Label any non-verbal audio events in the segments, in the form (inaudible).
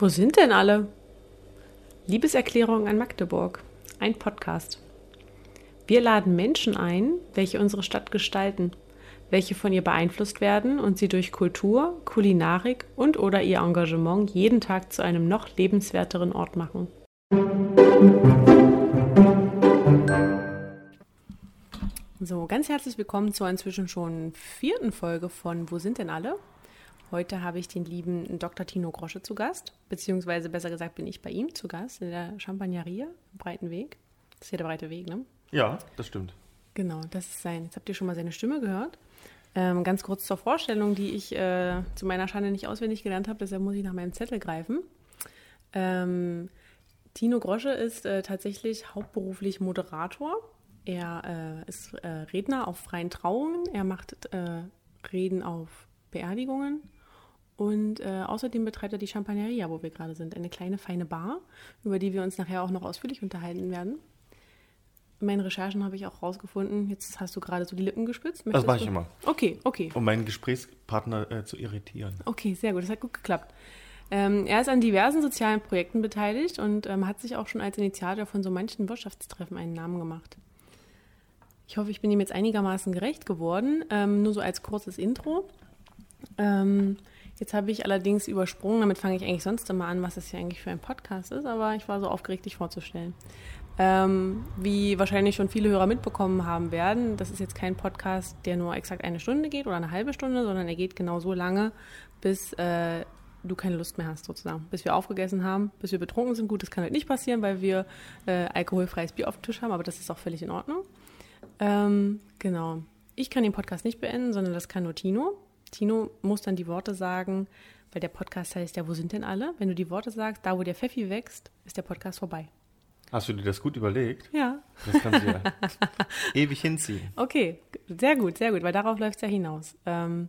Wo sind denn alle? Liebeserklärung an Magdeburg. Ein Podcast. Wir laden Menschen ein, welche unsere Stadt gestalten, welche von ihr beeinflusst werden und sie durch Kultur, Kulinarik und oder ihr Engagement jeden Tag zu einem noch lebenswerteren Ort machen. So, ganz herzlich willkommen zur inzwischen schon vierten Folge von Wo sind denn alle? Heute habe ich den lieben Dr. Tino Grosche zu Gast, beziehungsweise besser gesagt bin ich bei ihm zu Gast in der Champagnerie im Breiten Weg. Das ist hier der breite Weg, ne? Ja, das stimmt. Genau, das ist sein. Jetzt habt ihr schon mal seine Stimme gehört. Ähm, ganz kurz zur Vorstellung, die ich äh, zu meiner Schande nicht auswendig gelernt habe, deshalb muss ich nach meinem Zettel greifen. Ähm, Tino Grosche ist äh, tatsächlich hauptberuflich Moderator. Er äh, ist äh, Redner auf freien Trauungen. Er macht äh, Reden auf Beerdigungen und äh, außerdem betreibt er die Champagneria, wo wir gerade sind. Eine kleine, feine Bar, über die wir uns nachher auch noch ausführlich unterhalten werden. In meinen Recherchen habe ich auch rausgefunden, jetzt hast du gerade so die Lippen gespitzt. das mache ich du? immer. Okay, okay. Um meinen Gesprächspartner äh, zu irritieren. Okay, sehr gut. Das hat gut geklappt. Ähm, er ist an diversen sozialen Projekten beteiligt und ähm, hat sich auch schon als Initiator von so manchen Wirtschaftstreffen einen Namen gemacht. Ich hoffe, ich bin ihm jetzt einigermaßen gerecht geworden. Ähm, nur so als kurzes Intro. Ähm, Jetzt habe ich allerdings übersprungen, damit fange ich eigentlich sonst immer an, was das hier eigentlich für ein Podcast ist, aber ich war so aufgeregt, dich vorzustellen. Ähm, wie wahrscheinlich schon viele Hörer mitbekommen haben werden, das ist jetzt kein Podcast, der nur exakt eine Stunde geht oder eine halbe Stunde, sondern er geht genau so lange, bis äh, du keine Lust mehr hast, sozusagen. Bis wir aufgegessen haben, bis wir betrunken sind. Gut, das kann halt nicht passieren, weil wir äh, alkoholfreies Bier auf dem Tisch haben, aber das ist auch völlig in Ordnung. Ähm, genau. Ich kann den Podcast nicht beenden, sondern das kann nur Tino. Tino muss dann die Worte sagen, weil der Podcast heißt ja, wo sind denn alle? Wenn du die Worte sagst, da wo der Pfeffi wächst, ist der Podcast vorbei. Hast du dir das gut überlegt? Ja. Das kannst du ja (laughs) ewig hinziehen. Okay, sehr gut, sehr gut, weil darauf läuft es ja hinaus. Ähm,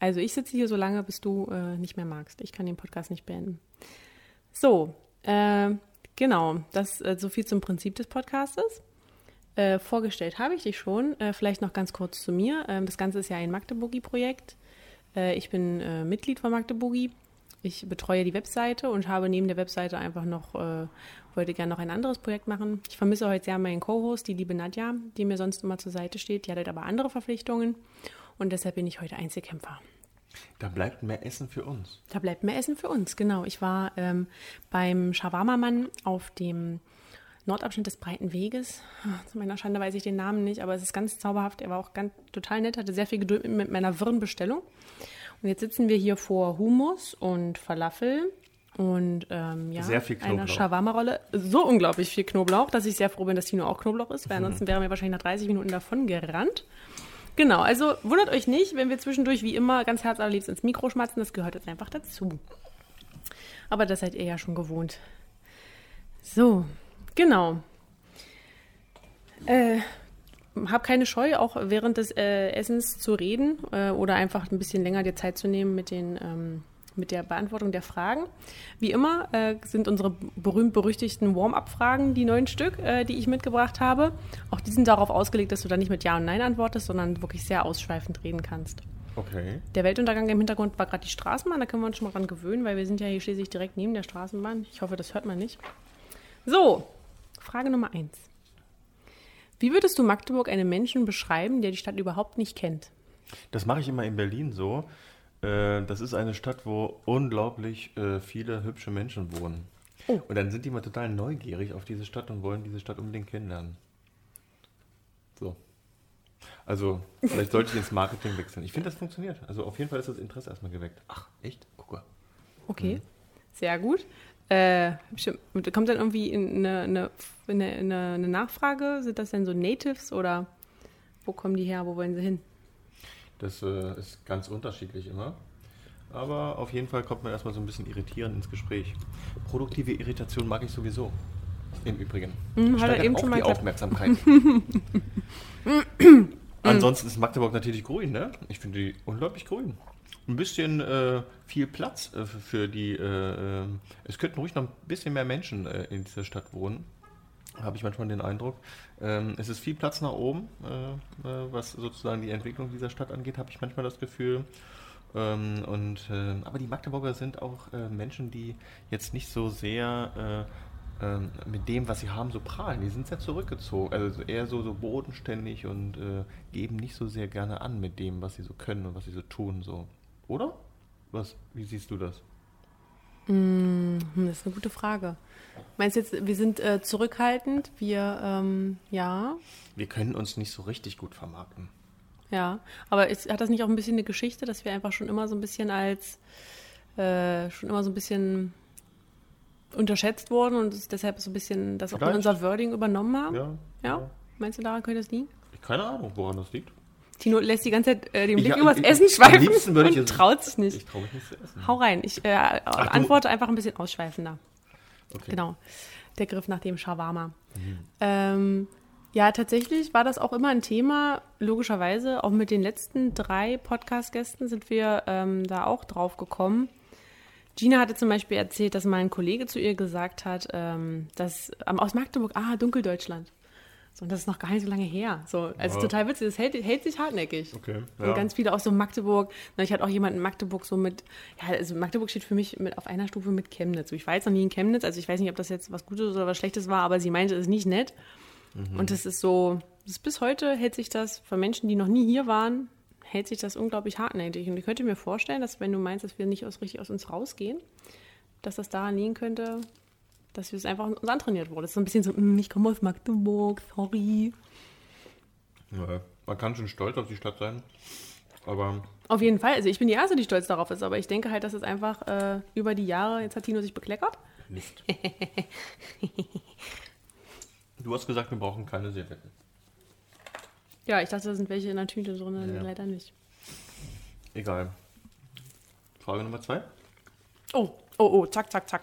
also ich sitze hier so lange, bis du äh, nicht mehr magst. Ich kann den Podcast nicht beenden. So, äh, genau, das äh, so viel zum Prinzip des Podcastes. Äh, vorgestellt habe ich dich schon. Äh, vielleicht noch ganz kurz zu mir. Ähm, das Ganze ist ja ein Magdeburgi-Projekt. Äh, ich bin äh, Mitglied von Magdeburgi. Ich betreue die Webseite und habe neben der Webseite einfach noch, äh, wollte gerne noch ein anderes Projekt machen. Ich vermisse heute sehr meinen Co-Host, die liebe Nadja, die mir sonst immer zur Seite steht. Die hat halt aber andere Verpflichtungen und deshalb bin ich heute Einzelkämpfer. Da bleibt mehr Essen für uns. Da bleibt mehr Essen für uns, genau. Ich war ähm, beim Shawarma-Mann auf dem Nordabschnitt des Breiten Weges. Ah, zu meiner Schande weiß ich den Namen nicht, aber es ist ganz zauberhaft. Er war auch ganz total nett, hatte sehr viel Geduld mit meiner wirren Bestellung. Und jetzt sitzen wir hier vor Hummus und Falafel und ähm, ja, sehr viel Knoblauch. einer Shawarma-Rolle. So unglaublich viel Knoblauch, dass ich sehr froh bin, dass Tino auch Knoblauch ist, weil mhm. ansonsten wäre mir wahrscheinlich nach 30 Minuten davon gerannt. Genau, also wundert euch nicht, wenn wir zwischendurch wie immer ganz herzallerliebst ins Mikro schmatzen, das gehört jetzt einfach dazu. Aber das seid ihr ja schon gewohnt. So, Genau. Äh, hab keine Scheu, auch während des äh, Essens zu reden äh, oder einfach ein bisschen länger dir Zeit zu nehmen mit den ähm, mit der Beantwortung der Fragen. Wie immer äh, sind unsere berühmt-berüchtigten Warm-up-Fragen die neun Stück, äh, die ich mitgebracht habe. Auch die sind darauf ausgelegt, dass du da nicht mit Ja und Nein antwortest, sondern wirklich sehr ausschweifend reden kannst. Okay. Der Weltuntergang im Hintergrund war gerade die Straßenbahn, da können wir uns schon mal dran gewöhnen, weil wir sind ja hier schließlich direkt neben der Straßenbahn. Ich hoffe, das hört man nicht. So, Frage Nummer eins. Wie würdest du Magdeburg einem Menschen beschreiben, der die Stadt überhaupt nicht kennt? Das mache ich immer in Berlin so. Äh, das ist eine Stadt, wo unglaublich äh, viele hübsche Menschen wohnen. Oh. Und dann sind die mal total neugierig auf diese Stadt und wollen diese Stadt unbedingt kennenlernen. So. Also, vielleicht sollte ich ins Marketing wechseln. Ich finde, das funktioniert. Also, auf jeden Fall ist das Interesse erstmal geweckt. Ach, echt? Guck mal. Okay, mhm. sehr gut. Äh, kommt dann irgendwie eine, eine, eine, eine, Nachfrage? Sind das denn so Natives oder wo kommen die her? Wo wollen sie hin? Das äh, ist ganz unterschiedlich immer. Aber auf jeden Fall kommt man erstmal so ein bisschen irritierend ins Gespräch. Produktive Irritation mag ich sowieso. Im Übrigen. Mhm, hat er eben schon mal die Aufmerksamkeit. (laughs) Ansonsten ist Magdeburg natürlich grün, ne? Ich finde die unglaublich grün ein bisschen äh, viel Platz äh, für die. Äh, äh, es könnten ruhig noch ein bisschen mehr Menschen äh, in dieser Stadt wohnen. habe ich manchmal den Eindruck. Ähm, es ist viel Platz nach oben, äh, was sozusagen die Entwicklung dieser Stadt angeht, habe ich manchmal das Gefühl. Ähm, und, aber die Magdeburger sind auch Menschen, die jetzt nicht so sehr ähm, mit dem, was sie haben, so prahlen. Die sind sehr zurückgezogen, also eher so, so bodenständig und äh, geben nicht so sehr gerne an mit dem, was sie so können und was sie so tun. So. Oder? Was, wie siehst du das? Mm, das ist eine gute Frage. Meinst du jetzt, wir sind äh, zurückhaltend? Wir, ähm, ja. Wir können uns nicht so richtig gut vermarkten. Ja, aber ist, hat das nicht auch ein bisschen eine Geschichte, dass wir einfach schon immer so ein bisschen als, äh, schon immer so ein bisschen unterschätzt wurden und deshalb so ein bisschen das auch in unser Wording übernommen haben? Ja, ja. ja. Meinst du, daran könnte das liegen? Keine Ahnung, woran das liegt. Tino lässt die ganze Zeit äh, den Blick ja, übers ich, Essen schweifen und ich traut sich nicht. Ich traue mich nicht zu essen. Hau rein. Ich äh, Ach, antworte einfach ein bisschen ausschweifender. Okay. Genau. Der Griff nach dem Shawarma. Mhm. Ähm, ja, tatsächlich war das auch immer ein Thema. Logischerweise, auch mit den letzten drei Podcast-Gästen sind wir ähm, da auch drauf gekommen. Gina hatte zum Beispiel erzählt, dass mal ein Kollege zu ihr gesagt hat, ähm, dass ähm, aus Magdeburg, ah, Dunkeldeutschland. So, und das ist noch gar nicht so lange her. So, also ja. total witzig, das hält, hält sich hartnäckig. Okay. Ja. Und ganz viele auch so Magdeburg. Na, ich hatte auch jemanden in Magdeburg so mit, ja, also Magdeburg steht für mich mit auf einer Stufe mit Chemnitz. Ich war jetzt noch nie in Chemnitz, also ich weiß nicht, ob das jetzt was Gutes oder was Schlechtes war, aber sie meinte, es ist nicht nett. Mhm. Und das ist so, das bis heute hält sich das für Menschen, die noch nie hier waren, hält sich das unglaublich hartnäckig. Und ich könnte mir vorstellen, dass wenn du meinst, dass wir nicht aus, richtig aus uns rausgehen, dass das daran liegen könnte, dass wir es einfach uns antrainiert wurde. Das ist so ein bisschen so, mm, ich komme aus Magdeburg, sorry. Ja, man kann schon stolz auf die Stadt sein, aber... Auf jeden Fall. Also ich bin die Erste, die stolz darauf ist, aber ich denke halt, dass es einfach äh, über die Jahre, jetzt hat Tino sich bekleckert. Nicht. (laughs) Du hast gesagt, wir brauchen keine Servietten. Ja, ich dachte, da sind welche in der Tüte drin, ja. leider nicht. Egal. Frage Nummer zwei. Oh, oh, oh, zack, zack, zack.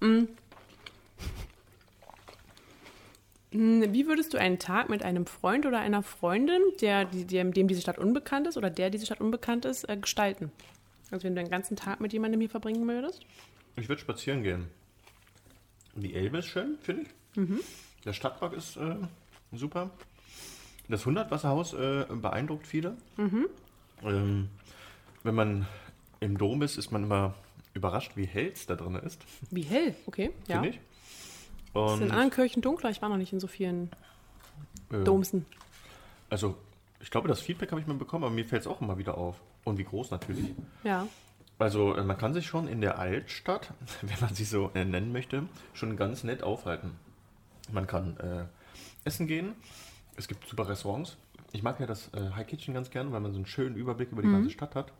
Mhm. Wie würdest du einen Tag mit einem Freund oder einer Freundin, der, dem, dem diese Stadt unbekannt ist oder der diese Stadt unbekannt ist, äh, gestalten? Also wenn du einen ganzen Tag mit jemandem hier verbringen würdest? Ich würde spazieren gehen. Die Elbe ist schön, finde ich. Mhm. Der Stadtpark ist äh, super. Das Hundertwasserhaus äh, beeindruckt viele. Mhm. Ähm, wenn man im Dom ist, ist man immer überrascht, wie hell es da drin ist. Wie hell, okay. Ja. ich. Und ist in anderen Kirchen dunkler? Ich war noch nicht in so vielen äh, Domsen. Also, ich glaube, das Feedback habe ich mal bekommen, aber mir fällt es auch immer wieder auf. Und wie groß natürlich. Ja. Also, äh, man kann sich schon in der Altstadt, (laughs) wenn man sie so äh, nennen möchte, schon ganz nett aufhalten. Man kann äh, essen gehen. Es gibt super Restaurants. Ich mag ja das äh, High Kitchen ganz gerne, weil man so einen schönen Überblick über die mhm. ganze Stadt hat.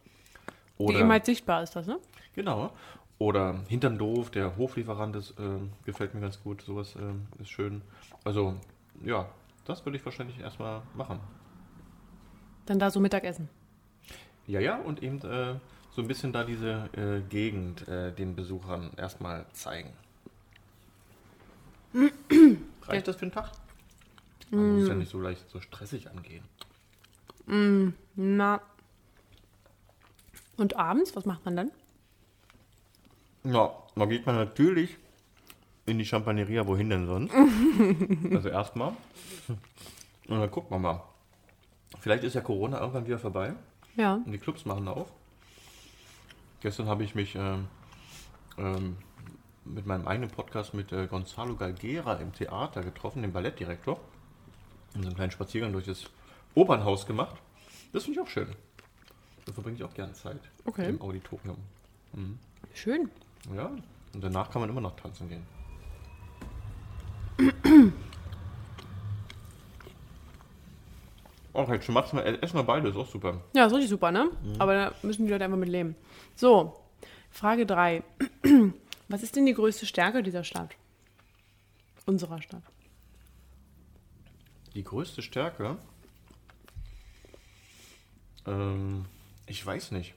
Oder, die eben halt sichtbar ist das, ne? Genau. Oder hinterm Doof, der Hoflieferant ist, äh, gefällt mir ganz gut. Sowas äh, ist schön. Also, ja, das würde ich wahrscheinlich erstmal machen. Dann da so Mittagessen. Ja, ja, und eben äh, so ein bisschen da diese äh, Gegend äh, den Besuchern erstmal zeigen. (clears throat) Reicht das für einen Tag? Man mm. muss ja nicht so leicht so stressig angehen. Mm, na. Und abends, was macht man dann? Ja, da geht man natürlich in die Champagneria, wohin denn sonst? (laughs) also erstmal. Und dann guckt man mal. Vielleicht ist ja Corona irgendwann wieder vorbei. Ja. Und die Clubs machen auf. Gestern habe ich mich ähm, ähm, mit meinem eigenen Podcast mit äh, Gonzalo Galgera im Theater getroffen, dem Ballettdirektor. Und so einen kleinen Spaziergang durch das Opernhaus gemacht. Das finde ich auch schön. Da verbringe ich auch gerne Zeit. Okay. Im Auditorium. Mhm. Schön. Ja, und danach kann man immer noch tanzen gehen. Auch jetzt schmatzt mal, essen wir beide, ist auch super. Ja, ist richtig super, ne? Mhm. Aber da müssen die Leute einfach mit leben. So, Frage 3. (clears throat) Was ist denn die größte Stärke dieser Stadt? Unserer Stadt. Die größte Stärke? Ähm, ich weiß nicht.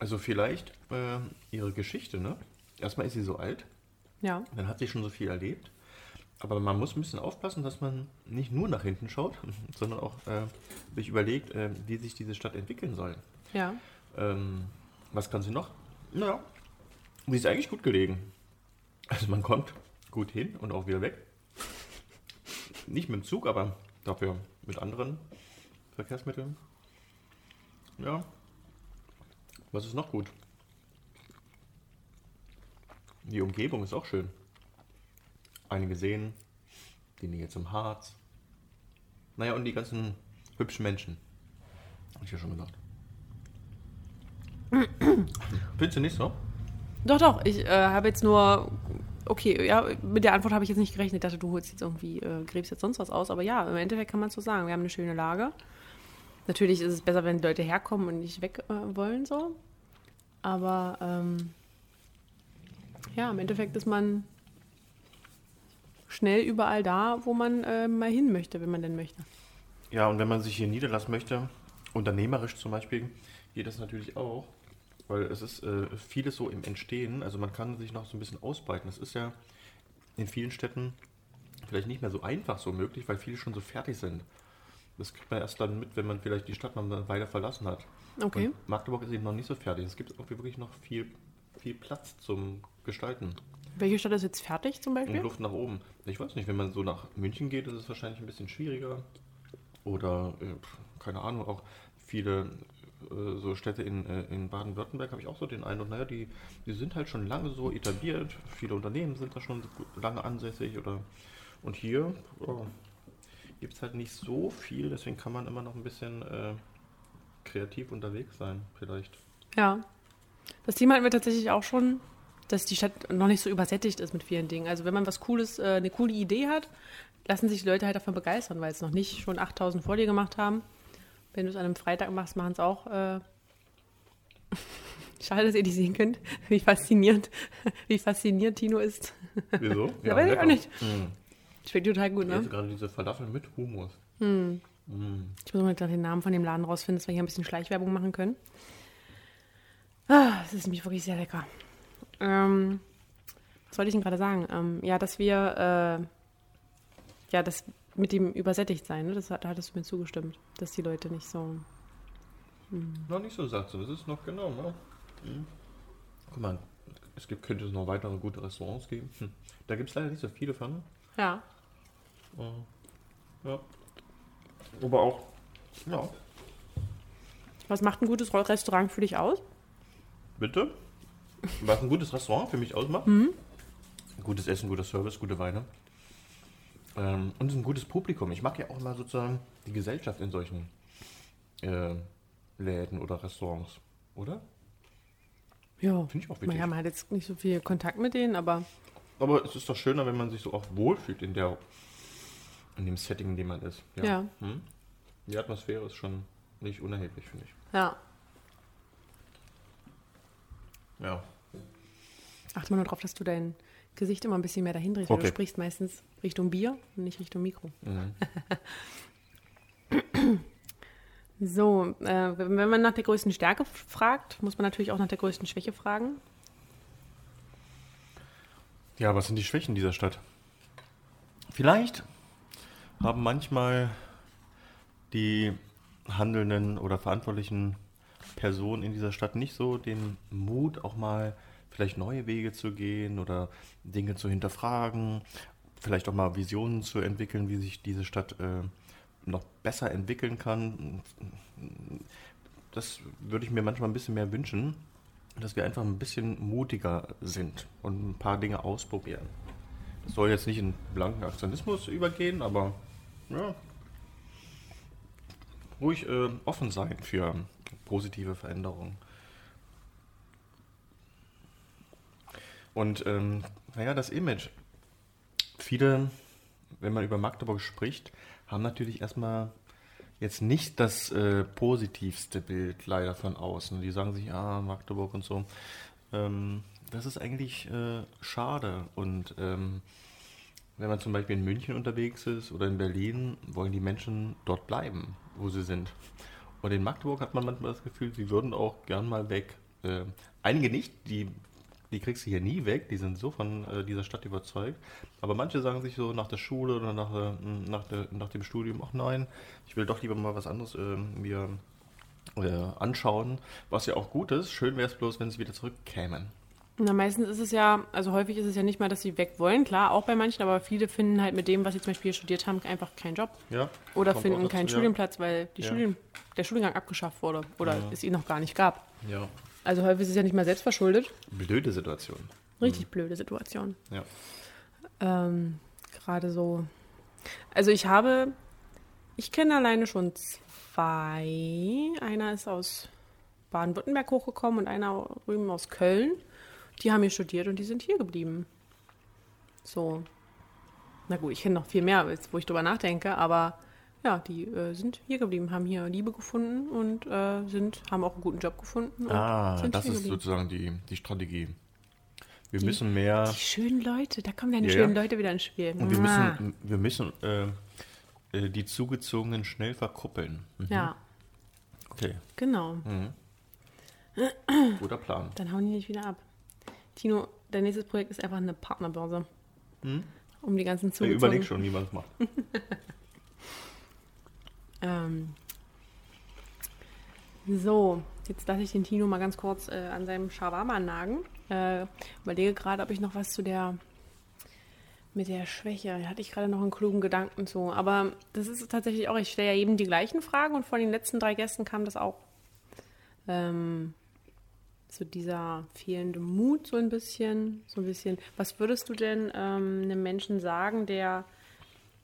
Also vielleicht äh, ihre Geschichte, ne? Erstmal ist sie so alt. Ja. Dann hat sie schon so viel erlebt. Aber man muss ein bisschen aufpassen, dass man nicht nur nach hinten schaut, (laughs) sondern auch äh, sich überlegt, äh, wie sich diese Stadt entwickeln soll. Ja. Ähm, was kann sie noch? Naja, Sie ist eigentlich gut gelegen. Also man kommt gut hin und auch wieder weg. Nicht mit dem Zug, aber dafür mit anderen Verkehrsmitteln. Ja. Was ist noch gut? Die Umgebung ist auch schön. Einige sehen, die Nähe zum Harz. Naja, und die ganzen hübschen Menschen. Hab ich ja schon gesagt. (clears throat) Findest du nicht so? Doch, doch. Ich äh, habe jetzt nur. Okay, ja, mit der Antwort habe ich jetzt nicht gerechnet. Ich dachte, du holst jetzt irgendwie, äh, gräbst jetzt sonst was aus. Aber ja, im Endeffekt kann man so sagen. Wir haben eine schöne Lage. Natürlich ist es besser, wenn die Leute herkommen und nicht weg äh, wollen, so. Aber ähm, ja, im Endeffekt ist man schnell überall da, wo man äh, mal hin möchte, wenn man denn möchte. Ja, und wenn man sich hier niederlassen möchte, unternehmerisch zum Beispiel, geht das natürlich auch, weil es ist äh, vieles so im Entstehen, also man kann sich noch so ein bisschen ausbreiten. Das ist ja in vielen Städten vielleicht nicht mehr so einfach so möglich, weil viele schon so fertig sind. Das kriegt man erst dann mit, wenn man vielleicht die Stadt mal weiter verlassen hat. Okay. Und Magdeburg ist eben noch nicht so fertig. Es gibt auch wirklich noch viel, viel Platz zum Gestalten. Welche Stadt ist jetzt fertig zum Und Beispiel? Luft nach oben. Ich weiß nicht, wenn man so nach München geht, ist es wahrscheinlich ein bisschen schwieriger. Oder, äh, keine Ahnung, auch viele so Städte in, äh, in Baden-Württemberg habe ich auch so den Eindruck, naja, die, die sind halt schon lange so etabliert. Viele Unternehmen sind da schon lange ansässig. Oder, und hier gibt es halt nicht so viel, deswegen kann man immer noch ein bisschen äh, kreativ unterwegs sein, vielleicht. Ja. Das Thema hatten wir tatsächlich auch schon, dass die Stadt noch nicht so übersättigt ist mit vielen Dingen. Also wenn man was Cooles, äh, eine coole Idee hat, lassen sich die Leute halt davon begeistern, weil es noch nicht schon 8000 vor dir gemacht haben. Wenn du es an einem Freitag machst, machen es auch. Äh (laughs) Schade, dass ihr die sehen könnt, wie faszinierend, (laughs) wie fasziniert Tino ist. Wieso? (laughs) Ja, weiß ich auch nicht. Hm. Schmeckt total gut, ne? esse gerade diese Falafel mit Hummus. Hm. Mm. Ich muss mal gleich den Namen von dem Laden rausfinden, dass wir hier ein bisschen Schleichwerbung machen können. Ah, das ist nämlich wirklich sehr lecker. Ähm, was wollte ich denn gerade sagen? Ähm, ja, dass wir, äh, ja, das mit dem übersättigt sein, ne? das, hat- da hattest du mir zugestimmt, dass die Leute nicht so. Noch nicht so satt, so. ist noch genau, ne? Mhm. Guck mal, es gibt, könnte es noch weitere gute Restaurants geben. Hm. Da gibt es leider nicht so viele von. Ja. Äh, ja. Aber auch, ja. Was macht ein gutes Restaurant für dich aus? Bitte? Was ein gutes Restaurant für mich ausmacht? Gutes Essen, guter Service, gute Weine. Ähm, und ein gutes Publikum. Ich mag ja auch mal sozusagen die Gesellschaft in solchen äh, Läden oder Restaurants. Oder? Ja. Finde ich auch wichtig. Naja, man hat jetzt nicht so viel Kontakt mit denen, aber Aber es ist doch schöner, wenn man sich so auch wohlfühlt in der in dem Setting, in dem man ist. Ja. Hm? Die Atmosphäre ist schon nicht unerheblich, finde ich. ja. Ja. Achte mal nur darauf, dass du dein Gesicht immer ein bisschen mehr dahin drehst, weil Okay. du sprichst meistens Richtung Bier und nicht Richtung Mikro. Mhm. So, äh, wenn man nach der größten Stärke fragt, muss man natürlich auch nach der größten Schwäche fragen. Ja, was sind die Schwächen dieser Stadt? Vielleicht haben manchmal die handelnden oder verantwortlichen Personen in dieser Stadt nicht so den Mut, auch mal vielleicht neue Wege zu gehen oder Dinge zu hinterfragen, vielleicht auch mal Visionen zu entwickeln, wie sich diese Stadt äh, noch besser entwickeln kann. Das würde ich mir manchmal ein bisschen mehr wünschen, dass wir einfach ein bisschen mutiger sind und ein paar Dinge ausprobieren. Das soll jetzt nicht in blanken Aktionismus übergehen, aber ja, ruhig äh, offen sein für positive Veränderungen. Und ähm, naja, das Image. Viele, wenn man über Magdeburg spricht, haben natürlich erstmal jetzt nicht das äh, positivste Bild leider von außen. Die sagen sich, ah, Magdeburg und so. Ähm, das ist eigentlich äh, schade. Und ähm, wenn man zum Beispiel in München unterwegs ist oder in Berlin, wollen die Menschen dort bleiben, wo sie sind. Und in Magdeburg hat man manchmal das Gefühl, sie würden auch gern mal weg. Äh, einige nicht, die, die kriegst du hier nie weg, die sind so von äh, dieser Stadt überzeugt. Aber manche sagen sich so nach der Schule oder nach, der, nach, der, nach dem Studium, ach nein, ich will doch lieber mal was anderes äh, mir äh, anschauen, was ja auch gut ist. Schön wäre es bloß, wenn sie wieder zurückkämen. Na, meistens ist es ja, also häufig ist es ja nicht mal, dass sie weg wollen, klar, auch bei manchen, aber viele finden halt mit dem, was sie zum Beispiel studiert haben, einfach keinen Job. Ja. Oder finden dazu, keinen ja. Studienplatz, weil die Ja. Studien, der Studiengang abgeschafft wurde oder es ihn noch gar nicht gab. Ja. Also häufig ist es ja nicht mal selbst verschuldet. Blöde Situation. Richtig blöde Situation. Ja. Ähm, Gerade so. Also ich habe, ich kenne alleine schon zwei. Einer ist aus Baden-Württemberg hochgekommen und einer drüben aus Köln. Die haben hier studiert und die sind hier geblieben. So. Na gut, ich kenne noch viel mehr, wo ich drüber nachdenke, aber ja, die äh, sind hier geblieben, haben hier Liebe gefunden und äh, sind, haben auch einen guten Job gefunden. Und Ah, das ist geblieben. sozusagen die, die Strategie. Wir Die- müssen mehr Die schönen Leute, da kommen deine Ja, schönen ja. Leute wieder ins Spiel. und wir Mua. müssen, wir müssen äh, äh, die Zugezogenen schnell verkuppeln. Mhm. Ja, Okay, genau. guter Plan. Dann hauen die nicht wieder ab. Tino, dein nächstes Projekt ist einfach eine Partnerbörse. Um die ganzen Ich Zugezogenen. überleg schon, wie man es macht. (laughs) Ähm, so, jetzt lasse ich den Tino mal ganz kurz äh, an seinem Shawarma nagen. Äh, überlege gerade, ob ich noch was zu der mit der Schwäche, da hatte ich gerade noch einen klugen Gedanken zu. Aber das ist tatsächlich auch, ich stelle ja eben die gleichen Fragen und von den letzten drei Gästen kam das auch. Ähm, so dieser fehlende Mut so ein bisschen, so ein bisschen. Was würdest du denn ähm, einem Menschen sagen, der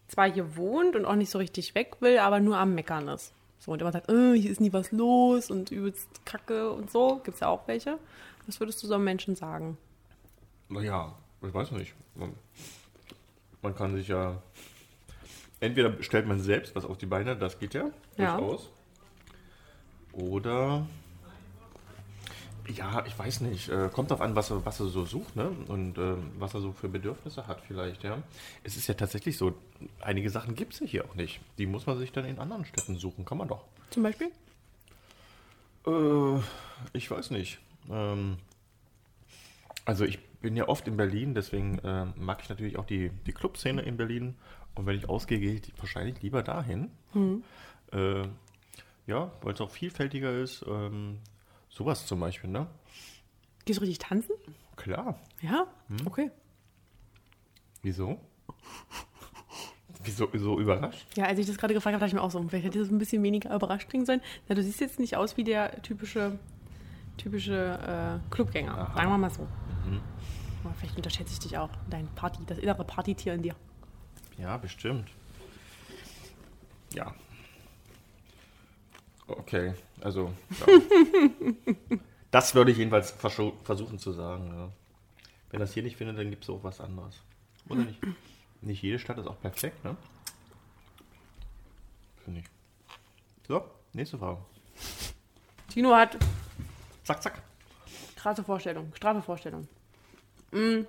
zwar hier wohnt und auch nicht so richtig weg will, aber nur am Meckern ist. So, und immer sagt, äh, hier ist nie was los und übelst Kacke und so. Gibt es ja auch welche. Was würdest du so einem Menschen sagen? Naja, ich weiß nicht. Man, man kann sich ja. Entweder stellt man selbst was auf die Beine, das geht ja, Ja. durchaus. Oder. Ja, ich weiß nicht. Äh, kommt drauf an, was er, was er so sucht, ne? Und ähm, was er so für Bedürfnisse hat, vielleicht, ja. Es ist ja tatsächlich so, einige Sachen gibt es ja hier auch nicht. Die muss man sich dann in anderen Städten suchen, kann man doch. Zum Beispiel? Äh, ich weiß nicht. Ähm, also ich bin ja oft in Berlin, deswegen ähm, mag ich natürlich auch die, die Clubszene in Berlin. Und wenn ich ausgehe, gehe ich wahrscheinlich lieber dahin. Äh, ja, weil es auch vielfältiger ist. Ähm, sowas zum Beispiel, ne? Gehst du richtig tanzen? Klar. Ja? Hm. Okay. Wieso? Wieso so überrascht? Ja, als ich das gerade gefragt habe, dachte ich mir auch so, vielleicht hätte das ein bisschen weniger überrascht klingen sollen. Na, du siehst jetzt nicht aus wie der typische, typische äh, Clubgänger. Aha. Sagen wir mal so. Aber vielleicht unterschätze ich dich auch. Dein Party, das innere Partytier in dir. Ja, bestimmt. Ja. Okay, also. Ja. (laughs) das würde ich jedenfalls versuchen zu sagen. Ja. Wenn das hier nicht findet, dann gibt es auch was anderes. Oder nicht? Nicht jede Stadt ist auch perfekt, ne? Finde ich. So, nächste Frage. Tino hat Zack, zack. krasse Vorstellung, straffe Vorstellung. Mm.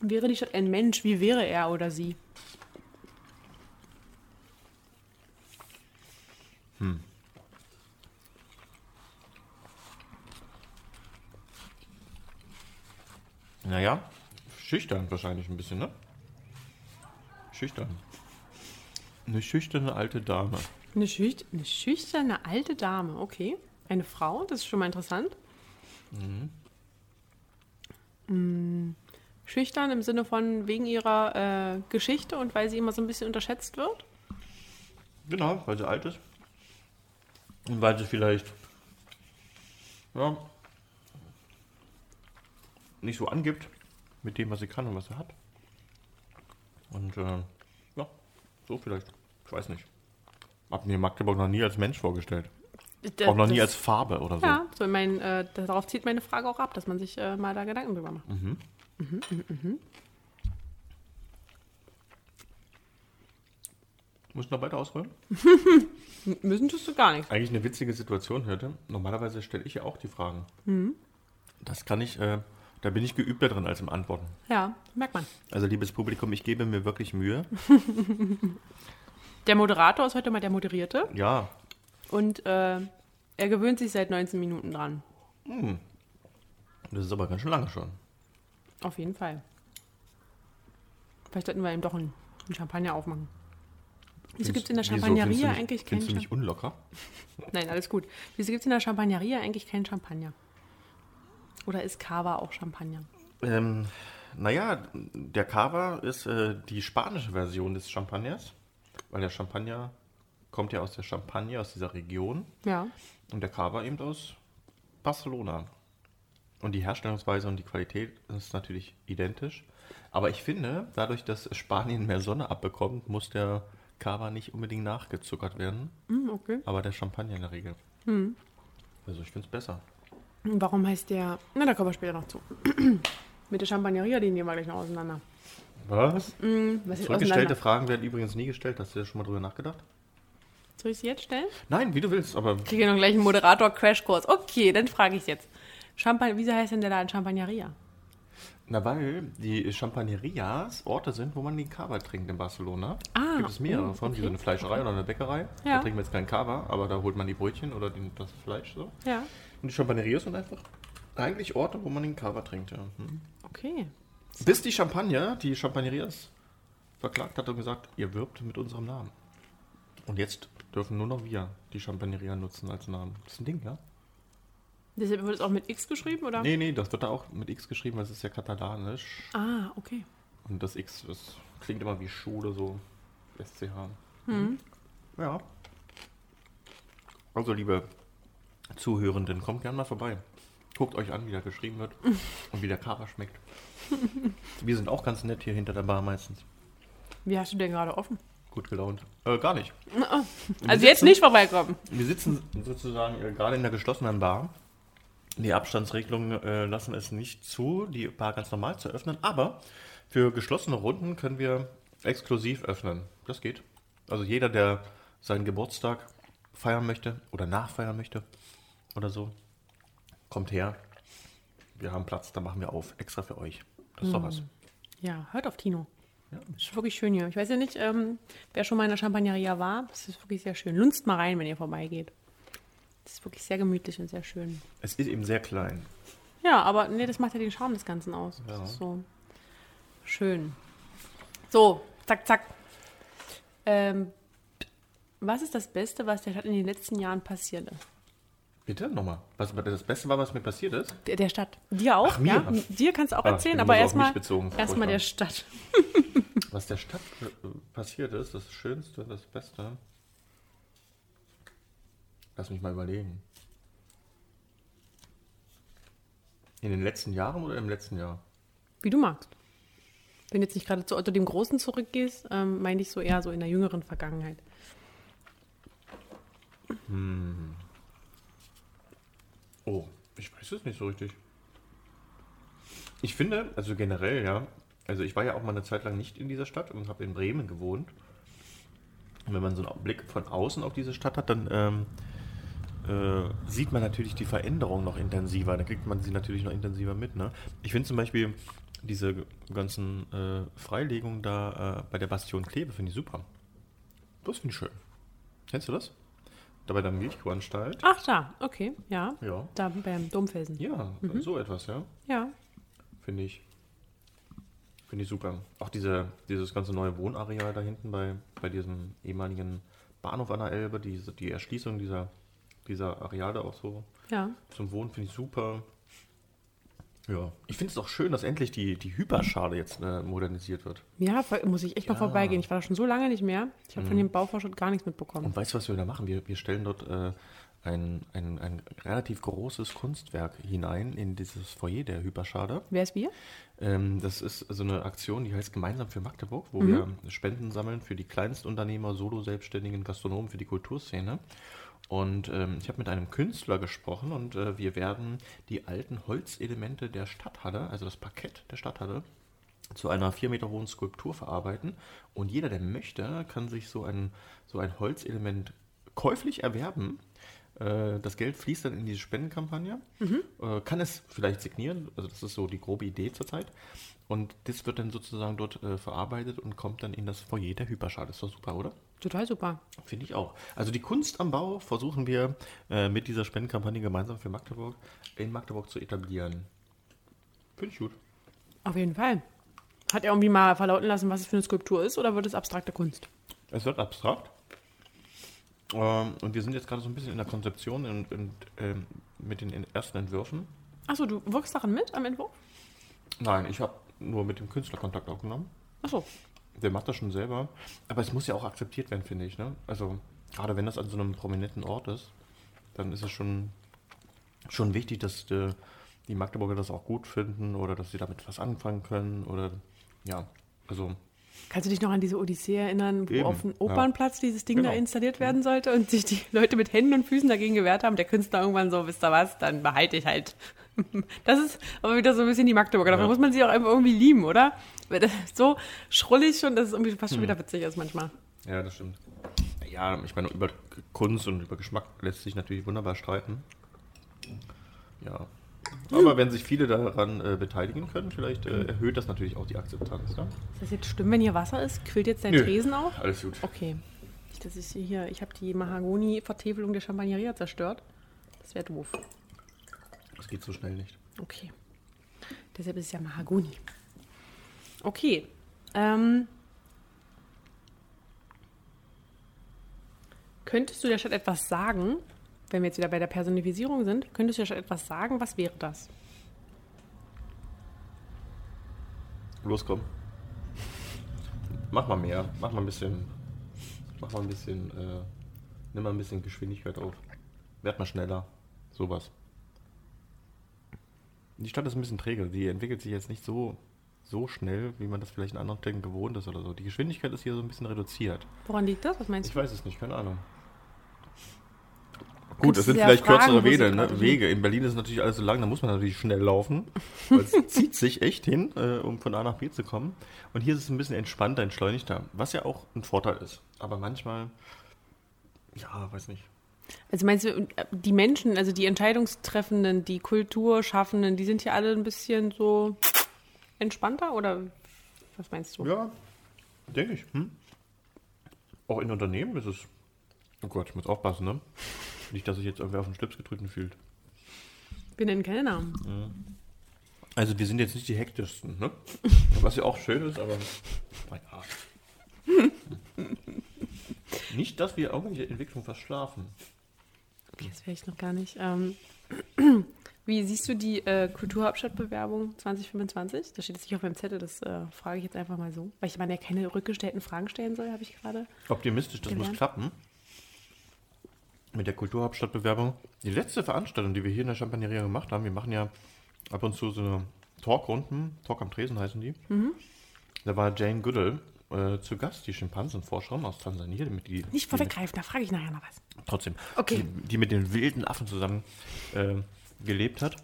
Wäre die Stadt ein Mensch, wie wäre er oder sie? Naja, schüchtern wahrscheinlich ein bisschen, ne? Schüchtern. Eine schüchterne alte Dame. Eine, schüch eine schüchterne alte Dame, okay. Eine Frau, das ist schon mal interessant. Mm. Schüchtern im Sinne von wegen ihrer äh, Geschichte und weil sie immer so ein bisschen unterschätzt wird. Genau, weil sie alt ist. Und weil sie vielleicht ja, nicht so angibt mit dem, was sie kann und was sie hat. Und äh, ja, so vielleicht. Ich weiß nicht. Hab mir Magdeburg noch nie als Mensch vorgestellt. Das- Auch noch nie als Farbe oder so. Ja, so mein, äh, darauf zieht meine Frage auch ab, dass man sich äh, mal da Gedanken drüber macht. Muss ich noch weiter? M- (laughs) Müssen tust du gar nichts. Eigentlich eine witzige Situation hörte. Normalerweise stelle ich ja auch die Fragen. Das kann ich, äh, da bin ich geübter drin als im Antworten. Ja, merkt man. Also liebes Publikum, ich gebe mir wirklich Mühe. Der Moderator ist heute mal der Moderierte Ja, und äh, er gewöhnt sich seit 19 Minuten dran. das ist aber ganz schön lange schon. Auf jeden Fall. Vielleicht sollten wir ihm doch einen, einen Champagner aufmachen. Wieso gibt es in der? Champagneria eigentlich keinen Findest du mich Champagner? unlocker? (laughs) Nein, alles gut. Wieso gibt es in der Champagneria eigentlich keinen Champagner? Oder ist Cava auch Champagner? Ähm, naja, der Cava ist äh, die spanische Version des Champagners, weil der Champagner kommt ja aus der Champagne, aus dieser Region. Ja. Und der Cava eben aus Barcelona. Und die Herstellungsweise und die Qualität ist natürlich identisch. Aber ich finde, dadurch, dass Spanien mehr Sonne abbekommt, muss der Cava nicht unbedingt nachgezuckert werden. Mm, okay. Aber der Champagner in der Regel. Hm. Also ich finde es besser. Warum heißt der. Na, da kommen wir später noch zu. (clears throat) Mit der Champagneria, die nehmen wir gleich noch auseinander. Was? Mm, was Zurückgestellte? Fragen werden übrigens nie gestellt. Hast du da schon mal drüber nachgedacht? Soll ich sie jetzt stellen? Nein, wie du willst, aber Ich kriege noch gleich einen Moderator-Crashkurs. Okay, dann frage ich jetzt. Champagner, wieso heißt denn der Laden Champagneria? Na, weil die Champagnerias Orte sind, wo man den Cava trinkt in Barcelona. Ah, Gibt es mehrere oh, von, wie okay. so eine Fleischerei oder eine Bäckerei. Ja. Da trinken wir jetzt keinen Cava, aber da holt man die Brötchen oder den, das Fleisch so. Ja. Und die Champagnerias sind einfach eigentlich Orte, wo man den Cava trinkt, ja. Hm. Okay. Bis die Champagner, die Champagnerias verklagt hat und gesagt, ihr wirbt mit unserem Namen. Und jetzt dürfen nur noch wir die Champagneria nutzen als Namen. Das ist ein Ding, ja? Deshalb wird es auch mit X geschrieben, oder? Nee, nee, das wird da auch mit X geschrieben, weil es ist ja katalanisch. Ah, okay. Und das X, das klingt immer wie Schule, so SCH. Hm. Ja. Also, liebe Zuhörenden, kommt gerne mal vorbei. Guckt euch an, wie da geschrieben wird (laughs) und wie der Kava schmeckt. Wir sind auch ganz nett hier hinter der Bar meistens. Wie hast du denn gerade offen? Gut gelaunt. Äh, gar nicht. Wir Also jetzt sitzen- nicht vorbeikommen. Wir sitzen sozusagen äh, gerade in der geschlossenen Bar. Die Abstandsregelungen äh, lassen es nicht zu, die Bar ganz normal zu öffnen, aber für geschlossene Runden können wir exklusiv öffnen. Das geht. Also jeder, der seinen Geburtstag feiern möchte oder nachfeiern möchte oder so, kommt her. Wir haben Platz, da machen wir auf. Extra für euch. Das ist doch was. Ja, hört auf Tino. Ja. Ist wirklich schön hier. Ich weiß ja nicht, ähm, wer schon mal in der Champagneria war. Das ist wirklich sehr schön. Lunzt mal rein, wenn ihr vorbeigeht. Das ist wirklich sehr gemütlich und sehr schön. Es ist eben sehr klein. Ja, aber nee, das macht ja den Charme des Ganzen aus. Ja. Das ist so schön. So, zack, zack. Ähm, was ist das Beste, was der Stadt in den letzten Jahren passiert ist? Bitte nochmal. Was das Beste war, was mir passiert ist? Der, der Stadt. Dir auch, Ach, mir? ja? Dir kannst du auch Ah, erzählen, aber erstmal erstmal der. Stadt. (laughs) (laughs) Was der Stadt äh, passiert ist, das Schönste, das Beste. Lass mich mal überlegen. In den letzten Jahren oder im letzten Jahr? Wie du magst. Wenn du jetzt nicht gerade zu Otto dem Großen zurückgehst, ähm, meine ich so eher so in der jüngeren Vergangenheit. Oh, ich weiß es nicht so richtig. Ich finde, also generell, ja, also ich war ja auch mal eine Zeit lang nicht in dieser Stadt und habe in Bremen gewohnt. Und wenn man so einen Blick von außen auf diese Stadt hat, dann ähm, äh, sieht man natürlich die Veränderung noch intensiver. Dann kriegt man sie natürlich noch intensiver mit. Ne? Ich finde zum Beispiel diese ganzen äh, Freilegungen da äh, bei der Bastion Kleve, finde ich super. Das finde ich schön. Kennst du das? Da bei der Milchkuhanstalt? Ach da, okay, ja. Ja. Da beim Domfelsen. Ja, so etwas, ja. Ja. Finde ich. Finde ich super. Auch diese, dieses ganze neue Wohnareal da hinten bei, bei diesem ehemaligen Bahnhof an der Elbe, diese, die Erschließung dieser, dieser Areale auch so Ja. zum Wohnen finde ich super. Ja, ich finde es auch schön, dass endlich die, die Hyperschale jetzt äh, modernisiert wird. Ja, muss ich echt mal Ja. vorbeigehen. Ich war da schon so lange nicht mehr. Ich habe von dem Baufortschritt gar nichts mitbekommen. Und weißt du, was wir da machen? Wir, wir stellen dort äh, ein, ein, ein relativ großes Kunstwerk hinein in dieses Foyer der Hyperschale. Wer ist wir? Ähm, das ist so eine Aktion, die heißt Gemeinsam für Magdeburg, wo Mhm. wir Spenden sammeln für die Kleinstunternehmer, Solo-Selbstständigen, Gastronomen, für die Kulturszene. Und ähm, ich habe mit einem Künstler gesprochen und äh, wir werden die alten Holzelemente der Stadthalle, also das Parkett der Stadthalle, zu einer vier Meter hohen Skulptur verarbeiten. Und jeder, der möchte, kann sich so ein, so ein Holzelement käuflich erwerben. Äh, Das Geld fließt dann in diese Spendenkampagne. Äh, Kann es vielleicht signieren. Also das ist so die grobe Idee zurzeit. Und das wird dann sozusagen dort äh, verarbeitet und kommt dann in das Foyer der Hyperschale. Ist doch super, oder? Total super. Finde ich auch. Also die Kunst am Bau versuchen wir äh, mit dieser Spendenkampagne gemeinsam für Magdeburg in Magdeburg zu etablieren. Finde ich gut. Auf jeden Fall. Hat er irgendwie mal verlauten lassen, was es für eine Skulptur ist, oder wird es abstrakte Kunst? Es wird abstrakt. Ähm, und wir sind jetzt gerade so ein bisschen in der Konzeption und, und ähm, mit den ersten Entwürfen. Achso, du wirkst daran mit am Entwurf? Nein, ich habe nur mit dem Künstler Kontakt aufgenommen. Achso. Der macht das schon selber. Aber es muss ja auch akzeptiert werden, finde ich. Ne? Also, gerade wenn das an so einem prominenten Ort ist, dann ist es schon, schon wichtig, dass die, die Magdeburger das auch gut finden oder dass sie damit was anfangen können. Oder ja, also Kannst du dich noch an diese Odyssee erinnern, wo Eben, auf dem ja. Opernplatz dieses Ding Genau. da installiert werden sollte und sich die (laughs) Leute mit Händen und Füßen dagegen gewehrt haben? Der Künstler irgendwann so, wisst ihr was, dann behalte ich halt. (laughs) Das ist aber wieder so ein bisschen die Magdeburger. Dafür Ja. muss man sie auch irgendwie lieben, oder? So schrullig schon, dass es irgendwie fast schon Hm. wieder witzig ist manchmal. Ja, das stimmt. Ja, ich meine, über Kunst und über Geschmack lässt sich natürlich wunderbar streiten. Ja. Aber wenn sich viele daran äh, beteiligen können, vielleicht äh, erhöht das natürlich auch die Akzeptanz. Ne? Ist das jetzt schlimm, wenn hier Wasser ist? Quillt jetzt dein Nö. Tresen auch? Alles gut. Okay. Nicht, dass ich hier, ich habe die Mahagoni-Vertäfelung der Champagneria zerstört. Das wäre doof. Das geht so schnell nicht. Okay. Deshalb ist es ja Mahagoni. Okay. Ähm, könntest du der Stadt etwas sagen, wenn wir jetzt wieder bei der Personifizierung sind, könntest du der Stadt etwas sagen? Was wäre das? Los, komm. Mach mal mehr. Mach mal ein bisschen. Mach mal ein bisschen. Äh, nimm mal ein bisschen Geschwindigkeit auf. Werd mal schneller. Sowas. Die Stadt ist ein bisschen träge. Die entwickelt sich jetzt nicht so, so schnell, wie man das vielleicht in anderen Städten gewohnt ist oder so. Die Geschwindigkeit ist hier so ein bisschen reduziert. Woran liegt das? Was meinst Ich du? weiß es nicht, keine Ahnung. Gut, es sind vielleicht fragen, kürzere Wege, ne? Wege. In Berlin ist natürlich alles so lang, da muss man natürlich schnell laufen. (laughs) Es zieht sich echt hin, äh, um von A nach B zu kommen. Und hier ist es ein bisschen entspannter, entschleunigter, was ja auch ein Vorteil ist. Aber manchmal, ja, weiß nicht. Also meinst du, äh, die Menschen, also die Entscheidungstreffenden, die Kulturschaffenden, die sind hier alle ein bisschen so entspannter oder was meinst du? Ja, denke ich. Hm? Auch in Unternehmen ist es. Oh Gott, ich muss aufpassen, ne? (laughs) Nicht, dass sich jetzt irgendwer auf den Schlips getreten fühlt. Wir nennen keine Namen. Also wir sind jetzt nicht die hektischsten, ne? (laughs) Was ja auch schön ist, aber naja. (laughs) nicht, dass wir irgendwelche Entwicklung verschlafen. Okay, das wäre ich noch gar nicht. Ähm, (clears throat) wie siehst du die äh, Kulturhauptstadtbewerbung 2025? Da steht es nicht auf meinem Zettel, das äh, frage ich jetzt einfach mal so. Weil ich meine, ja keine rückgestellten Fragen stellen soll, habe ich gerade. Optimistisch, das muss Gelernt. klappen. Mit der Kulturhauptstadtbewerbung. Die letzte Veranstaltung, die wir hier in der Champagneria gemacht haben, wir machen ja ab und zu so eine Talkrunden, Talk am Tresen heißen die. Da war Jane Goodall äh, zu Gast, die Schimpansenforscherin aus Tansania. Mit die, Nicht vorweggreifen, da frage ich nachher noch was. Trotzdem. Okay. Die, die mit den wilden Affen zusammen äh, gelebt hat.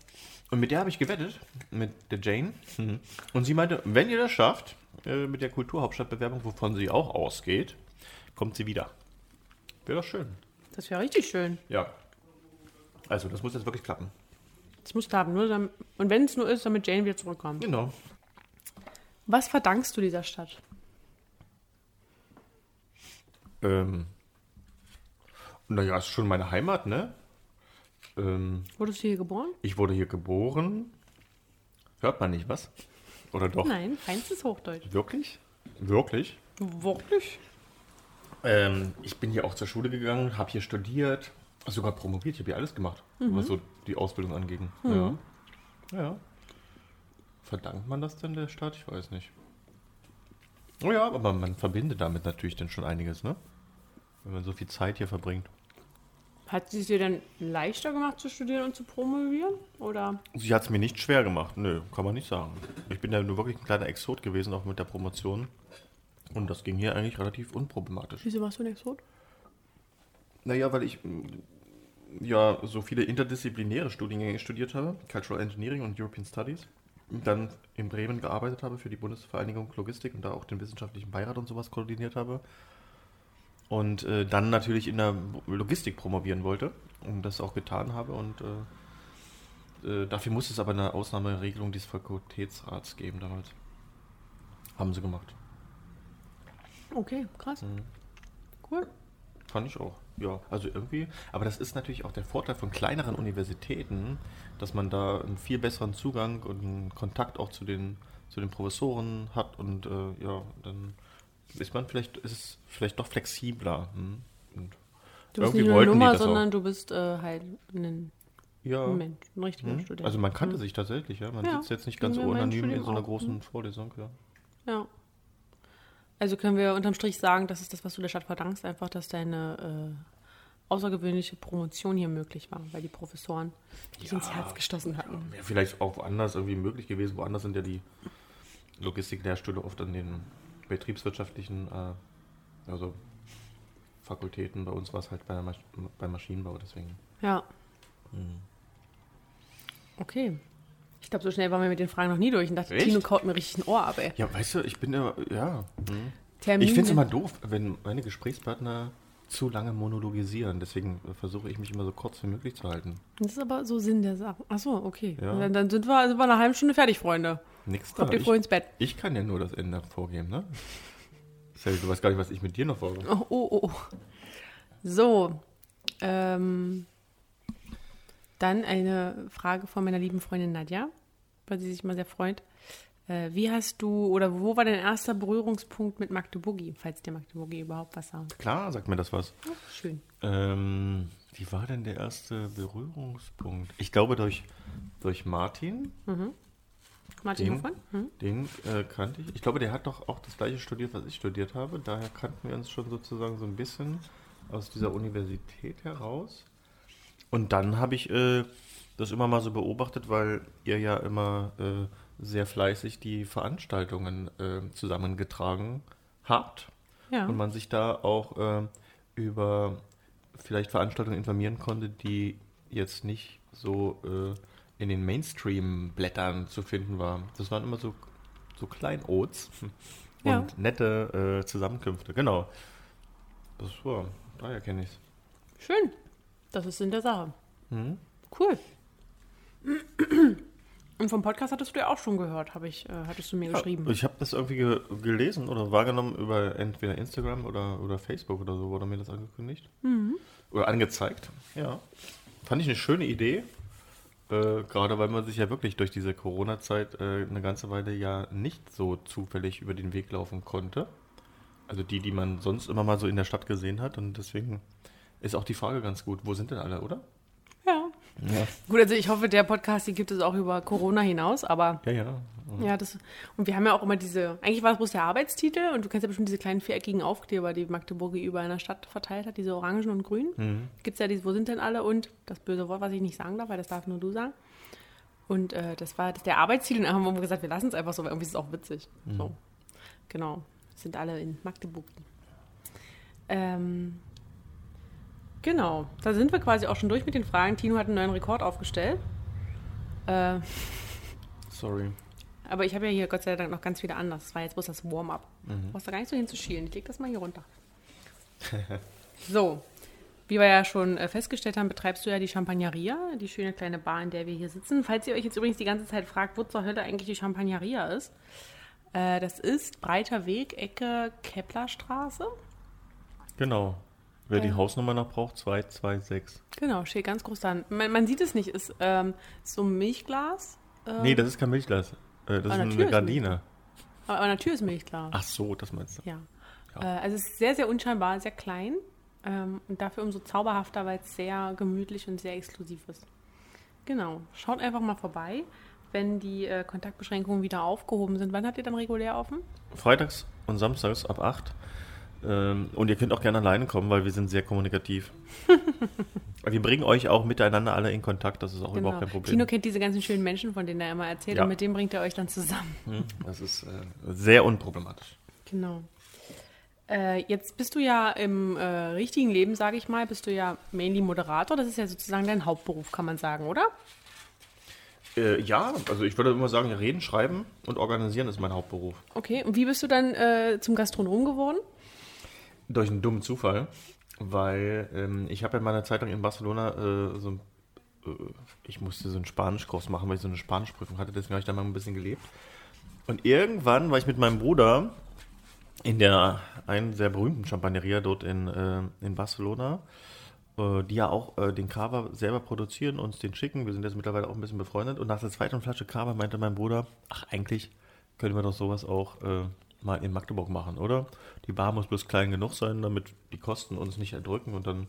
Und mit der habe ich gewettet, mit der Jane. Mhm. Und sie meinte, wenn ihr das schafft, äh, mit der Kulturhauptstadtbewerbung, wovon sie auch ausgeht, kommt sie wieder. Wäre doch schön. Das wäre richtig schön. Ja. Also, das muss jetzt wirklich klappen. Das musst du haben. Nur damit, und wenn es nur ist, damit Jane wieder zurückkommt. Genau. Was verdankst du dieser Stadt? Ähm, naja, ist schon meine Heimat, ne? Ähm, Wurdest du hier geboren? ich wurde hier geboren. Hört man nicht, was? Oder doch? Nein, feinstes Hochdeutsch. Wirklich? Wirklich? Wirklich? Ähm, ich bin hier auch zur Schule gegangen, habe hier studiert, sogar promoviert, ich habe hier alles gemacht, was so die Ausbildung angeht. Ja. ja. Verdankt man das denn der Stadt? Ich weiß nicht. Oh ja, aber man verbindet damit natürlich dann schon einiges, ne? Wenn man so viel Zeit hier verbringt. Hat es dir dann leichter gemacht zu studieren und zu promovieren? Oder? Sie hat es mir nicht schwer gemacht, nö, kann man nicht sagen. Ich bin ja nur wirklich ein kleiner Exot gewesen, auch mit der Promotion. Und das ging hier eigentlich relativ unproblematisch. Wieso warst du ein Exot? Naja, weil ich mm, ja so viele interdisziplinäre Studiengänge studiert habe, Cultural Engineering und European Studies, und dann in Bremen gearbeitet habe für die Bundesvereinigung Logistik und da auch den wissenschaftlichen Beirat und sowas koordiniert habe. Und äh, dann natürlich in der Logistik promovieren wollte und das auch getan habe. Und äh, äh, dafür musste es aber eine Ausnahmeregelung des Fakultätsrats geben damals. Haben sie gemacht. Okay, krass. Mhm. Cool. Fand ich auch. Ja, also irgendwie. Aber das ist natürlich auch der Vorteil von kleineren Universitäten, dass man da einen viel besseren Zugang und einen Kontakt auch zu den, zu den Professoren hat und äh, ja, dann ist man vielleicht, ist es vielleicht doch flexibler. Hm? Und Du bist nicht nur eine Nummer, das auch. sondern du bist äh, halt ein Ja. Mensch, ein richtiger Hm? Student. Also man kannte sich tatsächlich, ja. Man Ja. sitzt jetzt nicht ganz Ja, anonym in so einer auch, großen hm. Vorlesung, ja. Ja. Also können wir unterm Strich sagen, das ist das, was du der Stadt verdankst, einfach, dass deine äh, außergewöhnliche Promotion hier möglich war, weil die Professoren dich ins Herz gestoßen hatten. Wäre vielleicht auch woanders irgendwie möglich gewesen. Woanders sind ja die Logistiklehrstühle oft an den betriebswirtschaftlichen, äh, also Fakultäten. Bei uns war es halt bei Masch beim Maschinenbau, deswegen. Ja. Hm. Okay. Ich glaube, so schnell waren wir mit den Fragen noch nie durch und dachte, Echt? Tino kaut mir richtig ein Ohr ab, ey. Ja, weißt du, ich bin ja, ja. hm. Termine. Ich finde es immer doof, wenn meine Gesprächspartner zu lange monologisieren. Deswegen versuche ich mich immer so kurz wie möglich zu halten. Das ist aber so Sinn der Sache. Ach so, okay. Ja. Dann, dann sind wir, sind wir nach einer halben Stunde fertig, Freunde. Nix da. Kommt ihr Ich, früh ins Bett. ich kann ja nur das Ende vorgeben, ne? Sally, du weißt gar nicht, was ich mit dir noch vorgebe. Oh, oh, oh. So. Ähm, dann eine Frage von meiner lieben Freundin Nadja, weil sie sich mal sehr freut. Äh, wie hast du oder wo war dein erster Berührungspunkt mit Magdeburgi, falls dir Magdeburgi überhaupt was sagt? Klar, sagt mir das was. Oh, schön. Ähm, wie war denn der erste Berührungspunkt? Ich glaube durch, durch Martin. Martin Den? Hoffmann? Hm? Den äh, kannte ich. Ich glaube, der hat doch auch das gleiche studiert, was ich studiert habe. Daher kannten wir uns schon sozusagen so ein bisschen aus dieser Universität heraus. Und dann habe ich äh, das immer mal so beobachtet, weil ihr ja immer äh, sehr fleißig die Veranstaltungen äh, zusammengetragen habt. Ja. Und man sich da auch äh, über vielleicht Veranstaltungen informieren konnte, die jetzt nicht so äh, in den Mainstream-Blättern zu finden waren. Das waren immer so, so Kleinods und Ja. nette äh, Zusammenkünfte. Genau. Das war, daher kenne ich es. Schön. Das ist Sinn der Sache. Mhm. Cool. Und vom Podcast hattest du ja auch schon gehört, habe ich, äh, hattest du mir geschrieben. Ich habe das irgendwie ge gelesen oder wahrgenommen über entweder Instagram oder, oder Facebook oder so, wurde mir das angekündigt. Mhm. Oder angezeigt. Ja. Fand ich eine schöne Idee. Äh, gerade weil man sich ja wirklich durch diese Corona-Zeit äh, eine ganze Weile ja nicht so zufällig über den Weg laufen konnte. Also die, die man sonst immer mal so in der Stadt gesehen hat. Und deswegen ist auch die Frage ganz gut. Wo sind denn alle, oder? Ja. Gut, also ich hoffe, der Podcast, den gibt es auch über Corona hinaus, aber Ja, ja. ja, das. Und wir haben ja auch immer diese, eigentlich war es bloß der Arbeitstitel und du kennst ja bestimmt diese kleinen viereckigen Aufkleber, die Magdeburg überall in der Stadt verteilt hat, diese orangen und grünen. Mhm. Gibt es ja diese, wo sind denn alle? Und das böse Wort, was ich nicht sagen darf, weil das darf nur du sagen. Und äh, das war das der Arbeitstitel und dann haben wir gesagt, wir lassen es einfach so, weil irgendwie ist es auch witzig. So. Genau. Sind alle in Magdeburg. Ähm, genau. Da sind wir quasi auch schon durch mit den Fragen. Tino hat einen neuen Rekord aufgestellt. Äh, Sorry. aber ich habe ja hier Gott sei Dank noch ganz viele anders. Das war jetzt bloß das Warm-up. Du brauchst da gar nicht so hinzuschielen. Ich leg das mal hier runter. (laughs) so. Wie wir ja schon äh, festgestellt haben, betreibst du ja die Champagneria, die schöne kleine Bar, in der wir hier sitzen. Falls ihr euch jetzt übrigens die ganze Zeit fragt, wo zur Hölle eigentlich die Champagneria ist, äh, das ist Breiter Weg, Ecke Keplerstraße. Genau. Wer die. Hausnummer noch braucht, 226. Genau, steht ganz groß dran. Man, man sieht es nicht, ist ähm, so ein Milchglas. Äh, Nee, das ist kein Milchglas. Äh, Das ist eine Gardine. aber an der Tür ist Milchglas. Ach so, das meinst du. Ja. Ja. Äh, also es ist sehr, sehr unscheinbar, sehr klein ähm, und dafür umso zauberhafter, weil es sehr gemütlich und sehr exklusiv ist. Genau. Schaut einfach mal vorbei, wenn die äh, Kontaktbeschränkungen wieder aufgehoben sind. Wann habt ihr dann regulär offen? Freitags und samstags ab 8. Ähm, und ihr könnt auch gerne alleine kommen, weil wir sind sehr kommunikativ. (laughs) wir bringen euch auch miteinander alle in Kontakt, das ist auch überhaupt kein Problem. Genau. Tino kennt diese ganzen schönen Menschen, von denen er immer erzählt Ja. und mit dem bringt er euch dann zusammen. Hm, Das ist äh, sehr unproblematisch. Genau. Äh, jetzt bist du ja im äh, richtigen Leben, sage ich mal, bist du ja mainly Moderator. Das ist ja sozusagen dein Hauptberuf, kann man sagen, oder? Äh, ja, also ich würde immer sagen, reden, schreiben und organisieren ist mein Hauptberuf. Okay. Und wie bist du dann äh, zum Gastronom geworden? Durch einen dummen Zufall, weil ähm, ich habe in meiner Zeitung in Barcelona äh, so ein, äh, ich musste so einen Spanischkurs machen, weil ich so eine Spanischprüfung hatte, deswegen habe ich da mal ein bisschen gelebt. Und irgendwann war ich mit meinem Bruder in der einen sehr berühmten Champagneria dort in, äh, in Barcelona, äh, die ja auch äh, den Cava selber produzieren, uns den schicken. Wir sind jetzt mittlerweile auch ein bisschen befreundet. Und nach der zweiten Flasche Cava meinte mein Bruder, ach eigentlich können wir doch sowas auch äh, mal in Magdeburg machen, oder? Die Bar muss bloß klein genug sein, damit die Kosten uns nicht erdrücken und dann,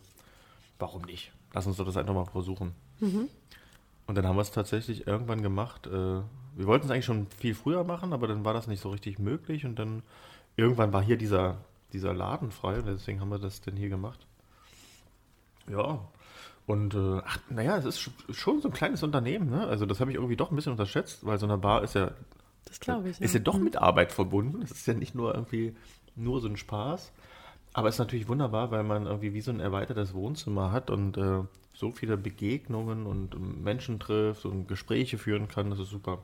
warum nicht? Lass uns doch das einfach mal versuchen. Und dann haben wir es tatsächlich irgendwann gemacht. Äh, wir wollten es eigentlich schon viel früher machen, aber dann war das nicht so richtig möglich. Und dann irgendwann war hier dieser, dieser Laden frei und deswegen haben wir das denn hier gemacht. Ja. Und äh, ach, naja, es ist schon so ein kleines Unternehmen, ne? Also das habe ich irgendwie doch ein bisschen unterschätzt, weil so eine Bar ist ja. Das glaube ich. Ist ja doch mit Arbeit verbunden. Es ist ja nicht nur irgendwie nur so ein Spaß. Aber es ist natürlich wunderbar, weil man irgendwie wie so ein erweitertes Wohnzimmer hat und äh, so viele Begegnungen und Menschen trifft und Gespräche führen kann. Das ist super.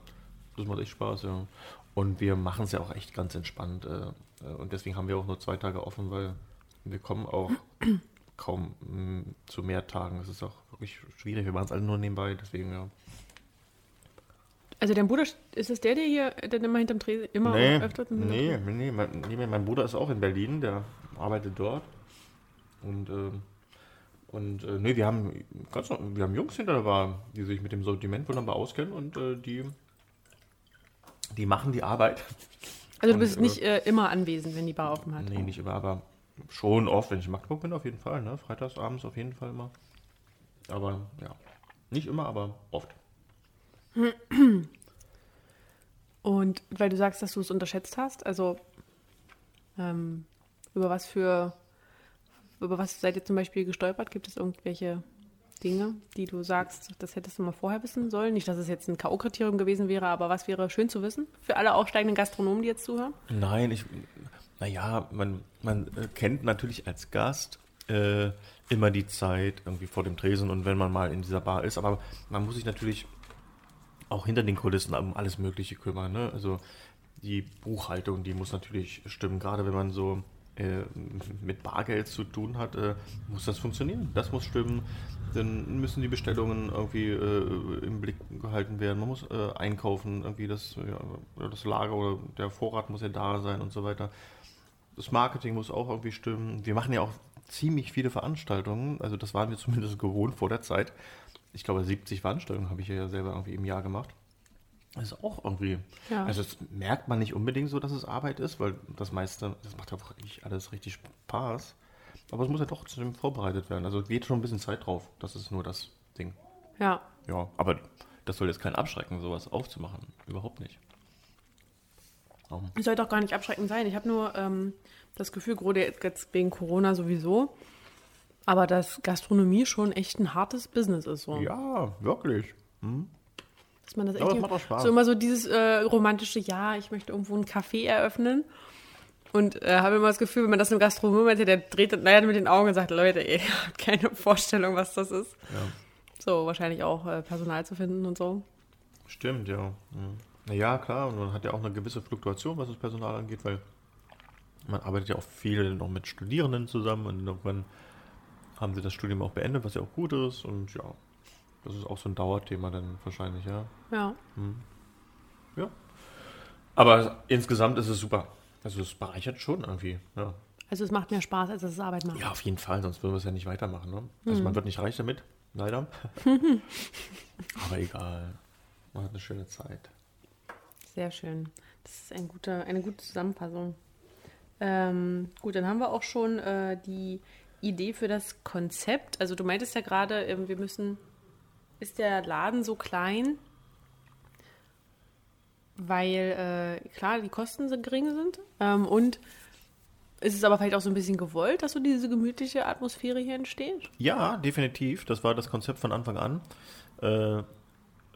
Das macht echt Spaß, ja. Und wir machen es ja auch echt ganz entspannt. Äh, äh, und deswegen haben wir auch nur zwei Tage offen, weil wir kommen auch kaum mh, mm, zu mehr Tagen. Das ist auch wirklich schwierig. Wir machen es alle nur nebenbei, deswegen ja. Also dein Bruder, ist es der, der hier der immer hinterm Tresen immer nee, öfter? Nee, nee, mein, nee, mein Bruder ist auch in Berlin, der arbeitet dort. Und, äh, und äh, nee, wir haben, ganz, wir haben Jungs hinter der Bar, die sich mit dem Sortiment wunderbar auskennen und äh, die, die machen die Arbeit. Also du bist und, nicht äh, immer anwesend, wenn die Bar offen hat? Nee, nicht immer, aber schon oft, wenn ich in Magdeburg bin, auf jeden Fall. Ne? Freitags abends auf jeden Fall immer. Aber ja, nicht immer, aber oft. Und weil du sagst, dass du es unterschätzt hast, also ähm, über was für, über was seid ihr zum Beispiel gestolpert? Gibt es irgendwelche Dinge, die du sagst, das hättest du mal vorher wissen sollen? Nicht, dass es jetzt ein K.O.-Kriterium gewesen wäre, aber was wäre schön zu wissen für alle aufsteigenden Gastronomen, die jetzt zuhören? Nein, ich, naja, man, man äh, kennt natürlich als Gast äh, immer die Zeit irgendwie vor dem Tresen und wenn man mal in dieser Bar ist, aber man muss sich natürlich auch hinter den Kulissen um alles Mögliche kümmern. Ne? Also die Buchhaltung, die muss natürlich stimmen, gerade wenn man so äh, mit Bargeld zu tun hat, äh, muss das funktionieren. Das muss stimmen. Dann müssen die Bestellungen irgendwie äh, im Blick gehalten werden. Man muss äh, einkaufen, irgendwie das, ja, das Lager oder der Vorrat muss ja da sein und so weiter. Das Marketing muss auch irgendwie stimmen. Wir machen ja auch ziemlich viele Veranstaltungen. Also das waren wir zumindest gewohnt vor der Zeit. Ich glaube, 70 Veranstaltungen habe ich ja selber irgendwie im Jahr gemacht. Das ist auch irgendwie. Ja. Also das merkt man nicht unbedingt so, dass es Arbeit ist, weil das meiste, das macht ja wirklich alles richtig Spaß. Aber es muss ja doch trotzdem vorbereitet werden. Also geht schon ein bisschen Zeit drauf. Das ist nur das Ding. Ja. Ja, aber das soll jetzt kein Abschrecken, sowas aufzumachen. Überhaupt nicht. Es sollte auch gar nicht abschreckend sein. Ich habe nur ähm, das Gefühl, gerade jetzt wegen Corona sowieso, aber dass Gastronomie schon echt ein hartes Business ist. So. Ja, wirklich. Hm. Dass man das echt. Ja, das so immer so dieses äh, romantische, ja, ich möchte irgendwo ein Café eröffnen. Und äh, habe immer das Gefühl, wenn man das einem Gastronom erzählt, der dreht naja, mit den Augen und sagt, Leute, (laughs) ich habe keine Vorstellung, was das ist. Ja. So, wahrscheinlich auch äh, Personal zu finden und so. Stimmt, ja. ja. Ja, klar, und man hat ja auch eine gewisse Fluktuation, was das Personal angeht, weil man arbeitet ja auch viel noch mit Studierenden zusammen und irgendwann haben sie das Studium auch beendet, was ja auch gut ist und ja, das ist auch so ein Dauerthema dann wahrscheinlich, ja. Ja. Hm. Ja. Aber insgesamt ist es super. Also es bereichert schon irgendwie, ja. Also es macht mehr Spaß, als es Arbeit macht. Ja, auf jeden Fall, sonst würden wir es ja nicht weitermachen. Ne? Also hm. man wird nicht reich damit, leider. (laughs) Aber egal. Man hat eine schöne Zeit. Sehr schön. Das ist ein guter, eine gute Zusammenfassung. Ähm, gut, dann haben wir auch schon äh, die Idee für das Konzept. Also du meintest ja gerade, äh, wir müssen, ist der Laden so klein, weil äh, klar, die Kosten so gering sind ähm, und ist es aber vielleicht auch so ein bisschen gewollt, dass so diese gemütliche Atmosphäre hier entsteht? Ja, definitiv. Das war das Konzept von Anfang an. Äh,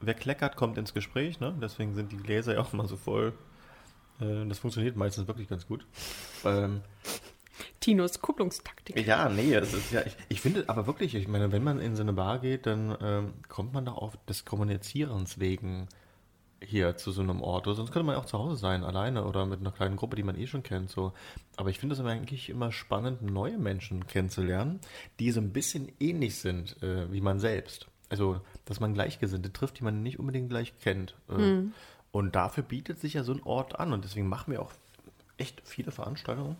wer kleckert, kommt ins Gespräch. Ne? Deswegen sind die Gläser ja auch immer so voll. Äh, das funktioniert meistens wirklich ganz gut. Ähm, Tinos Kupplungstaktik. Ja, nee, es ist ja, ich, ich, finde aber wirklich, ich meine, wenn man in so eine Bar geht, dann ähm, kommt man doch auf des Kommunizierens wegen hier zu so einem Ort. Oder sonst könnte man ja auch zu Hause sein, alleine oder mit einer kleinen Gruppe, die man eh schon kennt. So. Aber ich finde es eigentlich immer spannend, neue Menschen kennenzulernen, die so ein bisschen ähnlich sind äh, wie man selbst. Also, dass man Gleichgesinnte trifft, die man nicht unbedingt gleich kennt. Äh, hm. Und dafür bietet sich ja so ein Ort an. Und deswegen machen wir auch echt viele Veranstaltungen.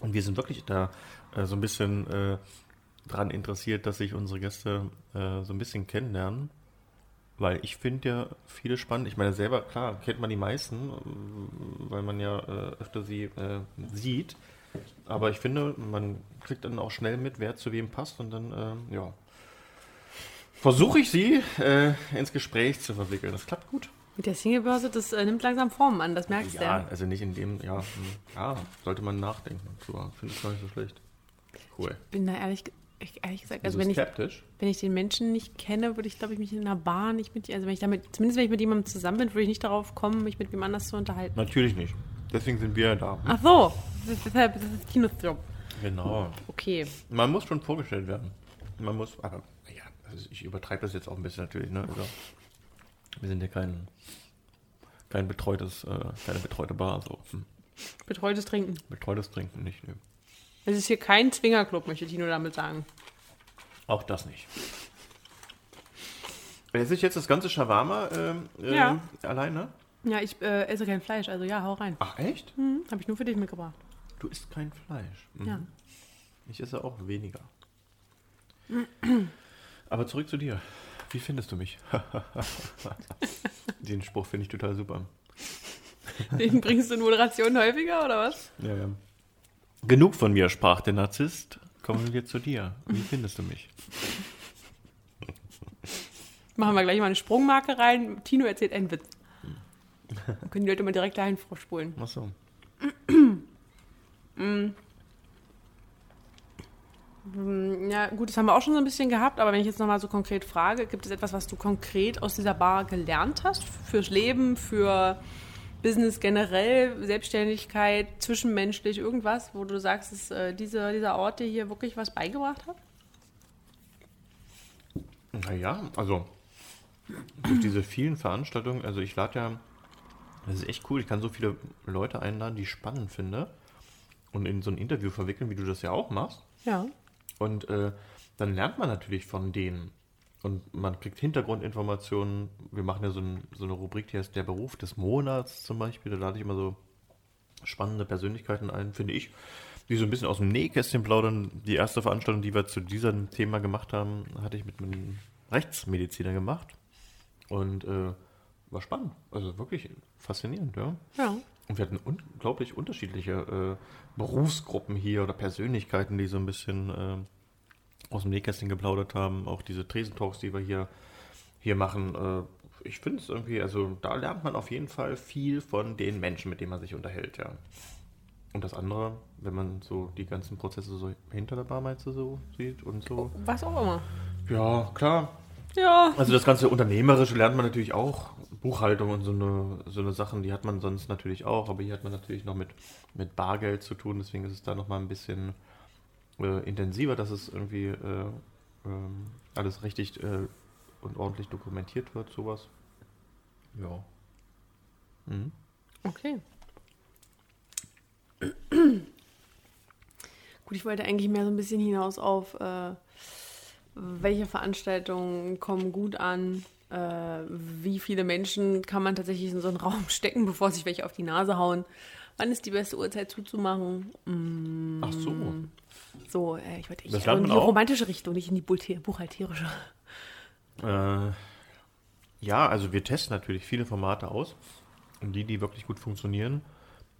Und wir sind wirklich da äh, so ein bisschen äh, dran interessiert, dass sich unsere Gäste äh, so ein bisschen kennenlernen. Weil ich finde ja viele spannend. Ich meine, selber, klar, kennt man die meisten, weil man ja äh, öfter sie äh, sieht. Aber ich finde, man kriegt dann auch schnell mit, wer zu wem passt und dann, äh, ja, versuche ich sie äh, ins Gespräch zu verwickeln. Das klappt gut. Mit der Singlebörse, das äh, nimmt langsam Formen an, das merkst du Ja, ja. also nicht in dem, ja, hm, ja, sollte man nachdenken. So, finde ich gar nicht so schlecht. Cool. Bin da ehrlich, ich- ehrlich gesagt, Also also wenn ich, wenn ich den Menschen nicht kenne, würde ich, glaube ich, mich in einer Bar nicht mit, also wenn ich damit, zumindest wenn ich mit jemandem zusammen bin, würde ich nicht darauf kommen, mich mit wem anders zu unterhalten. Natürlich nicht. Deswegen sind wir da. Ach so, das ist, deshalb, ist Kinosjob. Genau. Okay. Man muss schon vorgestellt werden. Man muss, aber ja, also ich übertreibe das jetzt auch ein bisschen natürlich. Ne? Also, wir sind ja kein, kein betreutes, äh, keine betreute Bar. So. Hm. Betreutes Trinken. Betreutes Trinken nicht. Ne? Es ist hier kein Zwingerclub, möchte Tino damit sagen. Auch das nicht. Esse ich jetzt das ganze Shawarma ähm, äh, Ja. alleine? Ja, ich äh, esse kein Fleisch, also ja, hau rein. Ach echt? Hm, Habe ich nur für dich mitgebracht. Du isst kein Fleisch. Mhm. Ja. Ich esse auch weniger. Aber zurück zu dir. Wie findest du mich? (laughs) Den Spruch finde ich total super. Den bringst du in Moderation häufiger, oder was? Ja, ja. Genug von mir, sprach der Narzisst. Kommen wir zu dir. Wie findest du mich? Machen wir gleich mal eine Sprungmarke rein. Tino erzählt einen Witz. Dann können die Leute mal direkt dahin vorspulen. Ach so. Hm, (clears throat) Ja, gut, das haben wir auch schon so ein bisschen gehabt, aber wenn ich jetzt nochmal so konkret frage, gibt es etwas, was du konkret aus dieser Bar gelernt hast? Fürs Leben, für Business generell, Selbstständigkeit, zwischenmenschlich, irgendwas, wo du sagst, dass äh, diese, dieser Ort dir hier wirklich was beigebracht hat? Naja, also durch diese vielen Veranstaltungen, also ich lade ja, das ist echt cool, ich kann so viele Leute einladen, die ich spannend finde und in so ein Interview verwickeln, wie du das ja auch machst. Ja. Und äh, dann lernt man natürlich von denen. Und man kriegt Hintergrundinformationen. Wir machen ja so, ein, so eine Rubrik, die heißt Der Beruf des Monats zum Beispiel. Da lade ich immer so spannende Persönlichkeiten ein, finde ich, die so ein bisschen aus dem Nähkästchen plaudern. Die erste Veranstaltung, die wir zu diesem Thema gemacht haben, hatte ich mit einem Rechtsmediziner gemacht. Und äh, war spannend. Also wirklich faszinierend, ja. Ja. Und wir hatten unglaublich unterschiedliche äh, Berufsgruppen hier oder Persönlichkeiten, die so ein bisschen äh, aus dem Nähkästchen geplaudert haben. Auch diese Tresentalks, die wir hier, hier machen. Äh, ich finde es irgendwie, also da lernt man auf jeden Fall viel von den Menschen, mit denen man sich unterhält, ja. Und das andere, wenn man so die ganzen Prozesse so hinter der Bar meinst du so sieht und so. Was auch immer. Ja, klar. Ja. Also das ganze Unternehmerische lernt man natürlich auch. Buchhaltung und so eine, so eine Sachen, die hat man sonst natürlich auch, aber hier hat man natürlich noch mit, mit Bargeld zu tun, deswegen ist es da nochmal ein bisschen äh, intensiver, dass es irgendwie äh, ähm, alles richtig äh, und ordentlich dokumentiert wird, sowas. Ja. Mhm. Okay. Gut, ich wollte eigentlich mehr so ein bisschen hinaus auf, äh, welche Veranstaltungen kommen gut an, äh, wie viele Menschen kann man tatsächlich in so einen Raum (laughs) stecken, bevor sich welche auf die Nase hauen. Wann ist die beste Uhrzeit zuzumachen? Mm, Ach so. So, äh, ich wollte lernt in die auch? romantische Richtung, nicht in die buchhalterische. Äh, ja, also wir testen natürlich viele Formate aus. Und die, die wirklich gut funktionieren,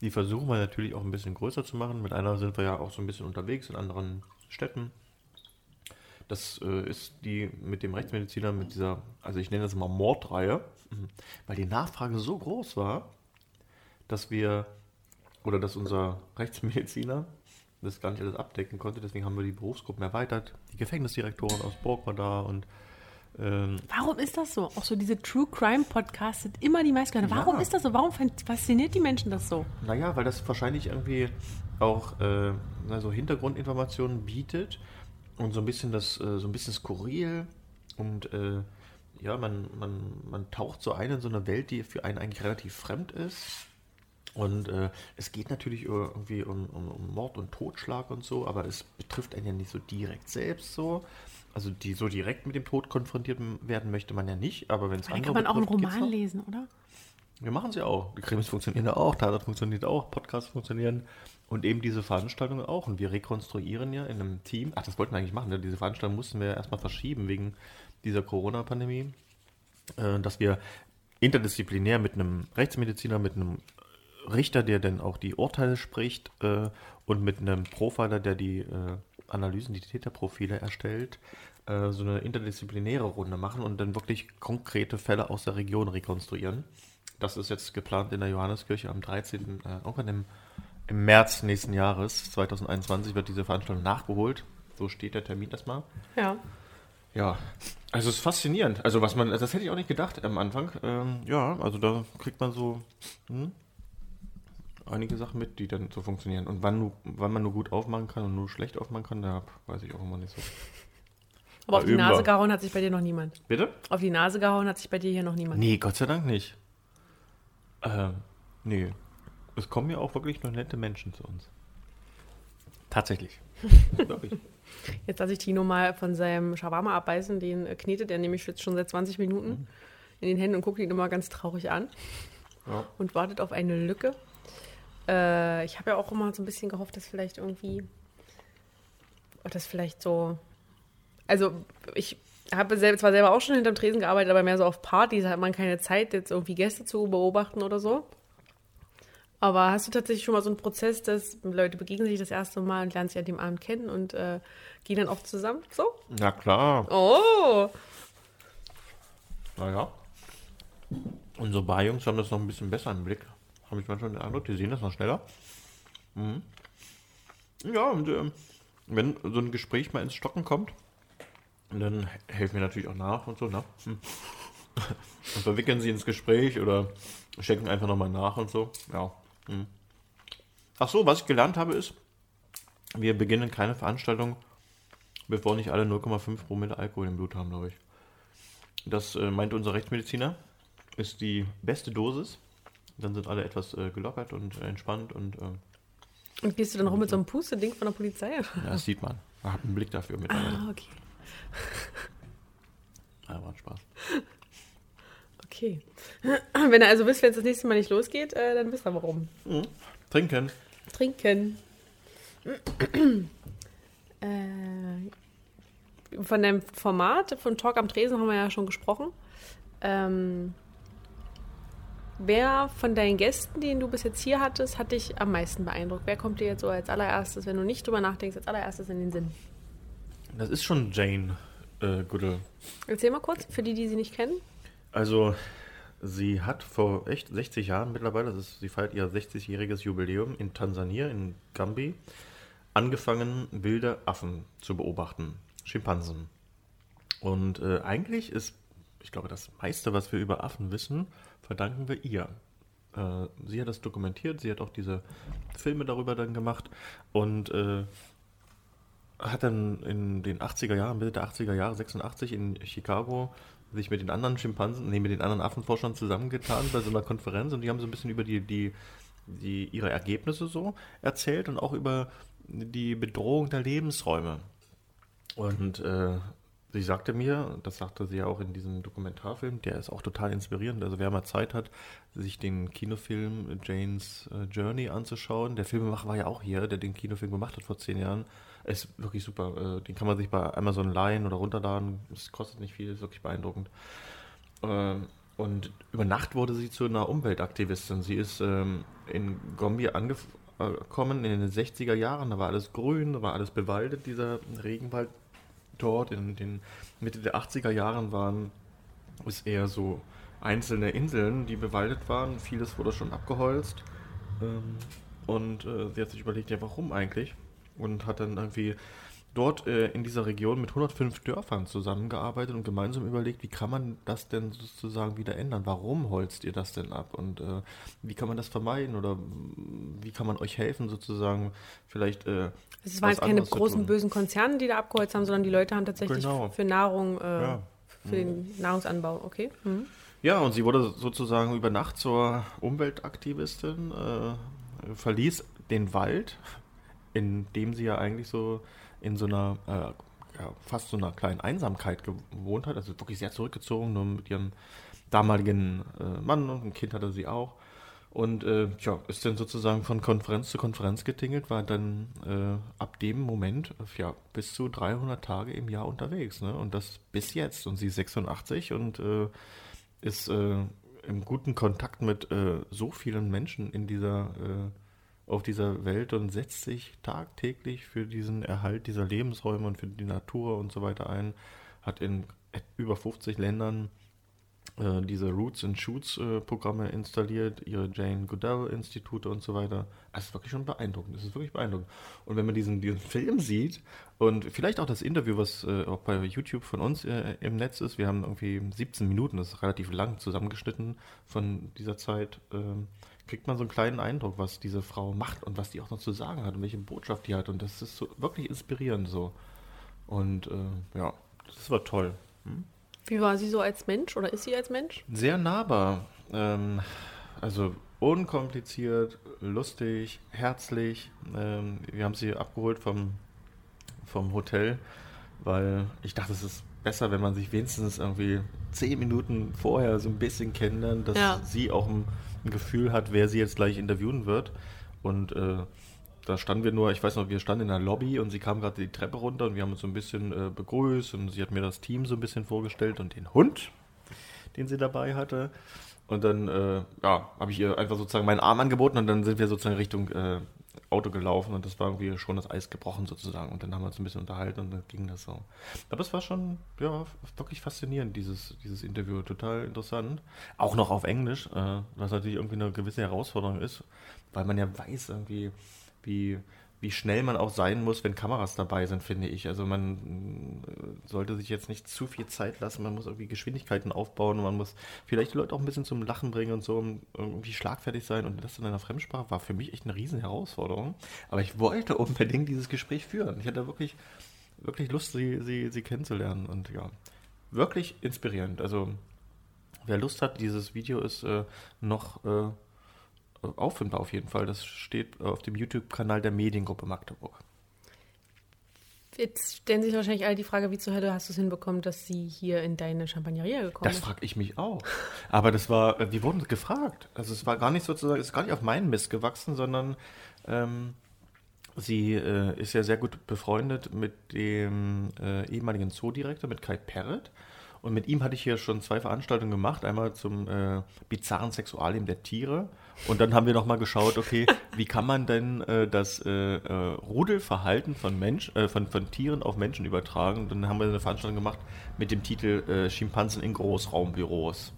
die versuchen wir natürlich auch ein bisschen größer zu machen. Mit einer sind wir ja auch so ein bisschen unterwegs in anderen Städten. Das äh, ist die mit dem Rechtsmediziner, mit dieser, also ich nenne das mal Mordreihe, mhm, weil die Nachfrage so groß war, dass wir, oder dass unser Rechtsmediziner das gar nicht alles abdecken konnte. Deswegen haben wir die Berufsgruppen erweitert. Die Gefängnisdirektorin aus Burg war da und ähm, Warum ist das so? Auch so diese True Crime Podcasts sind immer die meisten. Warum Ja. ist das so? Warum fasziniert die Menschen das so? Naja, weil das wahrscheinlich irgendwie auch äh, na, so Hintergrundinformationen bietet und so ein bisschen das, äh, so ein bisschen skurril und äh, ja, man, man, man taucht so ein in so eine Welt, die für einen eigentlich relativ fremd ist. Und äh, es geht natürlich irgendwie um, um, um Mord und Totschlag und so, aber es betrifft einen ja nicht so direkt selbst so. Also die so direkt mit dem Tod konfrontiert werden möchte man ja nicht, aber wenn es andere kann man auch einen Roman lesen, oder? Wir machen sie auch. Die Krimis funktionieren ja auch, Tatort funktioniert auch, Podcasts funktionieren und eben diese Veranstaltungen auch. Und wir rekonstruieren ja in einem Team, ach, das wollten wir eigentlich machen, ne? diese Veranstaltung mussten wir erstmal verschieben wegen dieser Corona-Pandemie, äh, dass wir interdisziplinär mit einem Rechtsmediziner, mit einem Richter, der dann auch die Urteile spricht äh, und mit einem Profiler, der die äh, Analysen, die Täterprofile erstellt, äh, so eine interdisziplinäre Runde machen und dann wirklich konkrete Fälle aus der Region rekonstruieren. Das ist jetzt geplant in der Johanneskirche am 13. Äh, irgendwann im, im März nächsten Jahres, 2021, wird diese Veranstaltung nachgeholt. So steht der Termin erstmal. Ja. Ja, also es ist faszinierend. Also was man, das hätte ich auch nicht gedacht am Anfang. Ähm, ja, also da kriegt man so hm, einige Sachen mit, die dann so funktionieren. Und wann, wann man nur gut aufmachen kann und nur schlecht aufmachen kann, da weiß ich auch immer nicht so. Aber auf die wir. Nase gehauen hat sich bei dir noch niemand. Bitte? Auf die Nase gehauen hat sich bei dir hier noch niemand. Nee, Gott sei Dank nicht. Ähm, nee. Es kommen ja auch wirklich nur nette Menschen zu uns. Tatsächlich. (laughs) Wirklich. Jetzt lasse ich Tino mal von seinem Shawarma abbeißen. Den äh, knetet er nämlich jetzt schon seit 20 Minuten in den Händen und guckt ihn immer ganz traurig an Ja. und wartet auf eine Lücke. Äh, ich habe ja auch immer so ein bisschen gehofft, dass vielleicht irgendwie, dass vielleicht so, also ich habe zwar selber auch schon hinterm Tresen gearbeitet, aber mehr so auf Partys hat man keine Zeit, jetzt irgendwie Gäste zu beobachten oder so. Aber hast du tatsächlich schon mal so einen Prozess, dass Leute begegnen sich das erste Mal und lernen sich an dem Abend kennen und äh, gehen dann auch zusammen? So? Na klar. Oh! Naja. Unsere Barjungs haben das noch ein bisschen besser im Blick. Habe ich manchmal den Eindruck, die sehen das noch schneller. Mhm. Ja, und ähm, wenn so ein Gespräch mal ins Stocken kommt, dann helfen wir natürlich auch nach und so, ne? Hm. Und verwickeln sie ins Gespräch oder schenken einfach nochmal nach und so. Ja. Hm. Ach so, was ich gelernt habe ist, wir beginnen keine Veranstaltung, bevor nicht alle 0,5 Promille Alkohol im Blut haben, glaube ich. Das äh, meinte unser Rechtsmediziner, ist die beste Dosis. Dann sind alle etwas äh, gelockert und entspannt und äh, Und gehst du dann rum mit so einem Puste-Ding von der Polizei? ja, das sieht man. Man hat einen Blick dafür mittlerweile. Ah, okay. Ja, war ein Spaß. Okay. (clears throat) Wenn ihr also wisst, wenn es das nächste Mal nicht losgeht, äh, dann wisst ihr warum. Trinken. Trinken. (clears throat) äh, von dem Format von Talk am Tresen haben wir ja schon gesprochen. Ähm, wer von deinen Gästen, den du bis jetzt hier hattest, hat dich am meisten beeindruckt? Wer kommt dir jetzt so als allererstes, wenn du nicht drüber nachdenkst, als allererstes in den Sinn? Das ist schon Jane äh, Goodall. Erzähl mal kurz, für die, die sie nicht kennen. Also, sie hat vor echt 60 Jahren mittlerweile, das ist, sie feiert ihr 60-jähriges Jubiläum in Tansania, in Gambi, angefangen, wilde Affen zu beobachten, Schimpansen. Und äh, eigentlich ist, ich glaube, das meiste, was wir über Affen wissen, verdanken wir ihr. Äh, sie hat das dokumentiert, sie hat auch diese Filme darüber dann gemacht und äh, hat dann in den 80er Jahren, Mitte der 80er Jahre, 86 in Chicago, sich mit den anderen Schimpansen, nee, mit den anderen Affenforschern zusammengetan bei so einer Konferenz und die haben so ein bisschen über die, die, die ihre Ergebnisse so erzählt und auch über die Bedrohung der Lebensräume. Und äh, sie sagte mir, das sagte sie ja auch in diesem Dokumentarfilm, der ist auch total inspirierend. Also wer mal Zeit hat, sich den Kinofilm Jane's äh, Journey anzuschauen, der Filmemacher war ja auch hier, der den Kinofilm gemacht hat vor zehn Jahren, ist wirklich super. Äh, den kann man sich bei Amazon leihen oder runterladen. Es kostet nicht viel, ist wirklich beeindruckend. Ähm, und über Nacht wurde sie zu einer Umweltaktivistin. Sie ist ähm, in Gombe angekommen in den 60er Jahren. Da war alles grün, da war alles bewaldet, dieser Regenwald dort. In den Mitte der 80er Jahren waren es eher so einzelne Inseln, die bewaldet waren. Vieles wurde schon abgeholzt. Ähm, und äh, sie hat sich überlegt, ja, warum eigentlich? Und hat dann irgendwie dort äh, in dieser Region mit 105 Dörfern zusammengearbeitet und gemeinsam überlegt, wie kann man das denn sozusagen wieder ändern? Warum holzt ihr das denn ab? Und äh, wie kann man das vermeiden? Oder mm, wie kann man euch helfen, sozusagen vielleicht. Äh, Es waren jetzt keine großen bösen Konzerne, die da abgeholzt haben, sondern die Leute haben tatsächlich Genau. für Nahrung, äh, Ja. für den Nahrungsanbau, okay? Mhm. Ja, und sie wurde sozusagen über Nacht zur Umweltaktivistin, äh, verließ den Wald, in dem sie ja eigentlich so in so einer, äh, ja, fast so einer kleinen Einsamkeit gewohnt hat, also wirklich sehr zurückgezogen, nur mit ihrem damaligen äh, Mann und ein Kind hatte sie auch. Und äh, ja, ist dann sozusagen von Konferenz zu Konferenz getingelt, war dann äh, ab dem Moment äh, ja, bis zu 300 Tage im Jahr unterwegs. Ne? Und das bis jetzt. Und sie ist 86 und äh, ist äh, im guten Kontakt mit äh, so vielen Menschen in dieser auf dieser Welt und setzt sich tagtäglich für diesen Erhalt dieser Lebensräume und für die Natur und so weiter ein. Hat in über 50 Ländern äh, diese Roots and Shoots äh, Programme installiert, ihre Jane Goodell Institute und so weiter. Es ist wirklich schon beeindruckend. Es ist wirklich beeindruckend. Und wenn man diesen, diesen Film sieht und vielleicht auch das Interview, was äh, auch bei YouTube von uns äh, im Netz ist, wir haben irgendwie 17 Minuten, das ist relativ lang zusammengeschnitten von dieser Zeit, ähm, kriegt man so einen kleinen Eindruck, was diese Frau macht und was die auch noch zu sagen hat und welche Botschaft die hat. Und das ist so wirklich inspirierend so. Und äh, ja, das war toll. Hm? Wie war sie so als Mensch oder ist sie als Mensch? Sehr nahbar. Ähm, also unkompliziert, lustig, herzlich. Ähm, wir haben sie abgeholt vom, vom Hotel, weil ich dachte, es ist besser, wenn man sich wenigstens irgendwie zehn Minuten vorher so ein bisschen kennenlernt, dass ja. sie auch ein, ein, Gefühl hat, wer sie jetzt gleich interviewen wird. Und äh, da standen wir nur, ich weiß noch, wir standen in der Lobby und sie kam gerade die Treppe runter und wir haben uns so ein bisschen äh, begrüßt und sie hat mir das Team so ein bisschen vorgestellt und den Hund, den sie dabei hatte. Und dann, äh, ja, habe ich ihr einfach sozusagen meinen Arm angeboten und dann sind wir sozusagen Richtung äh, Auto gelaufen und das war irgendwie schon das Eis gebrochen sozusagen. Und dann haben wir uns ein bisschen unterhalten und dann ging das so. Aber es war schon, ja, wirklich faszinierend, dieses, dieses Interview. Total interessant. Auch noch auf Englisch, äh, was natürlich irgendwie eine gewisse Herausforderung ist, weil man ja weiß irgendwie, wie, wie schnell man auch sein muss, wenn Kameras dabei sind, finde ich. Also man äh, sollte sich jetzt nicht zu viel Zeit lassen, man muss irgendwie Geschwindigkeiten aufbauen und man muss vielleicht die Leute auch ein bisschen zum Lachen bringen und so, um irgendwie schlagfertig sein und das in einer Fremdsprache war für mich echt eine riesen Herausforderung. Aber ich wollte unbedingt dieses Gespräch führen. Ich hatte wirklich, wirklich Lust, sie, sie, sie kennenzulernen und ja, wirklich inspirierend. Also wer Lust hat, dieses Video ist äh, noch äh, auffindbar auf jeden Fall. Das steht auf dem YouTube-Kanal der Mediengruppe Magdeburg. Jetzt stellen sich wahrscheinlich alle die Frage, wie zur Hölle hast du es hinbekommen, dass sie hier in deine Champagneria gekommen ist? Das frage ich mich auch. Aber das war, äh, wir wurden gefragt. Also es war gar nicht sozusagen, es ist gar nicht auf meinen Mist gewachsen, sondern ähm, sie äh, ist ja sehr gut befreundet mit dem äh, ehemaligen Zoodirektor, mit Kai Perret. Und mit ihm hatte ich hier schon zwei Veranstaltungen gemacht. Einmal zum äh, bizarren Sexualleben der Tiere. Und dann haben wir nochmal geschaut, okay, wie kann man denn äh, das äh, äh, Rudelverhalten von, Mensch, äh, von, von Tieren auf Menschen übertragen? Und dann haben wir eine Veranstaltung gemacht mit dem Titel äh, Schimpansen in Großraumbüros.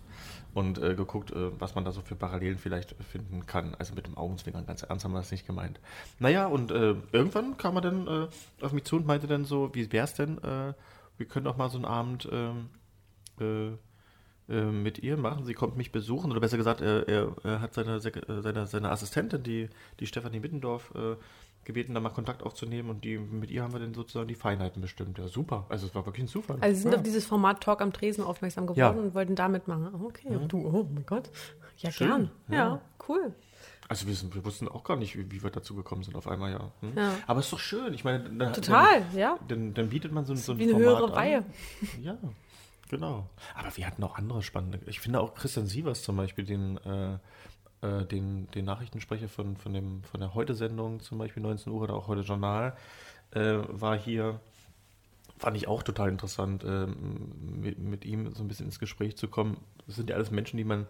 Und geguckt, was man da so für Parallelen vielleicht finden kann. Also mit dem Augenzwinkern, ganz ernst haben wir das nicht gemeint. Naja, und irgendwann kam er dann auf mich zu und meinte dann so, wie wäre es denn, wir können doch mal so einen Abend ähm, äh, äh, mit ihr machen. Sie kommt mich besuchen, oder besser gesagt, er, er, er hat seine, äh, seine, seine Assistentin, die, die Stefanie Mittendorf, äh, gebeten, da mal Kontakt aufzunehmen und die, mit ihr haben wir dann sozusagen die Feinheiten bestimmt. Ja, super. Also es war wirklich ein Zufall. Also Sie sind ja. auf dieses Format Talk am Tresen aufmerksam geworden ja. und wollten da mitmachen. Okay, mhm. du, oh mein Gott. Ja, Schön. gern. Ja. ja, cool. Also wir, sind, wir, wussten auch gar nicht, wie, wie, wir dazu gekommen sind auf einmal, ja. Hm? ja. Aber es ist doch schön. Ich meine, dann, Total, dann, ja. Dann, dann, bietet man so, so ein wie eine Format höhere Reihe. Ja. Genau. Aber wir hatten auch andere spannende. Ich finde auch Christian Sievers zum Beispiel, den, äh, äh, den, den Nachrichtensprecher von, von, dem, von der Heute-Sendung, zum Beispiel 19 Uhr oder auch Heute Journal, äh, war hier. Fand ich auch total interessant, ähm, mit, mit ihm so ein bisschen ins Gespräch zu kommen. Das sind ja alles Menschen, die man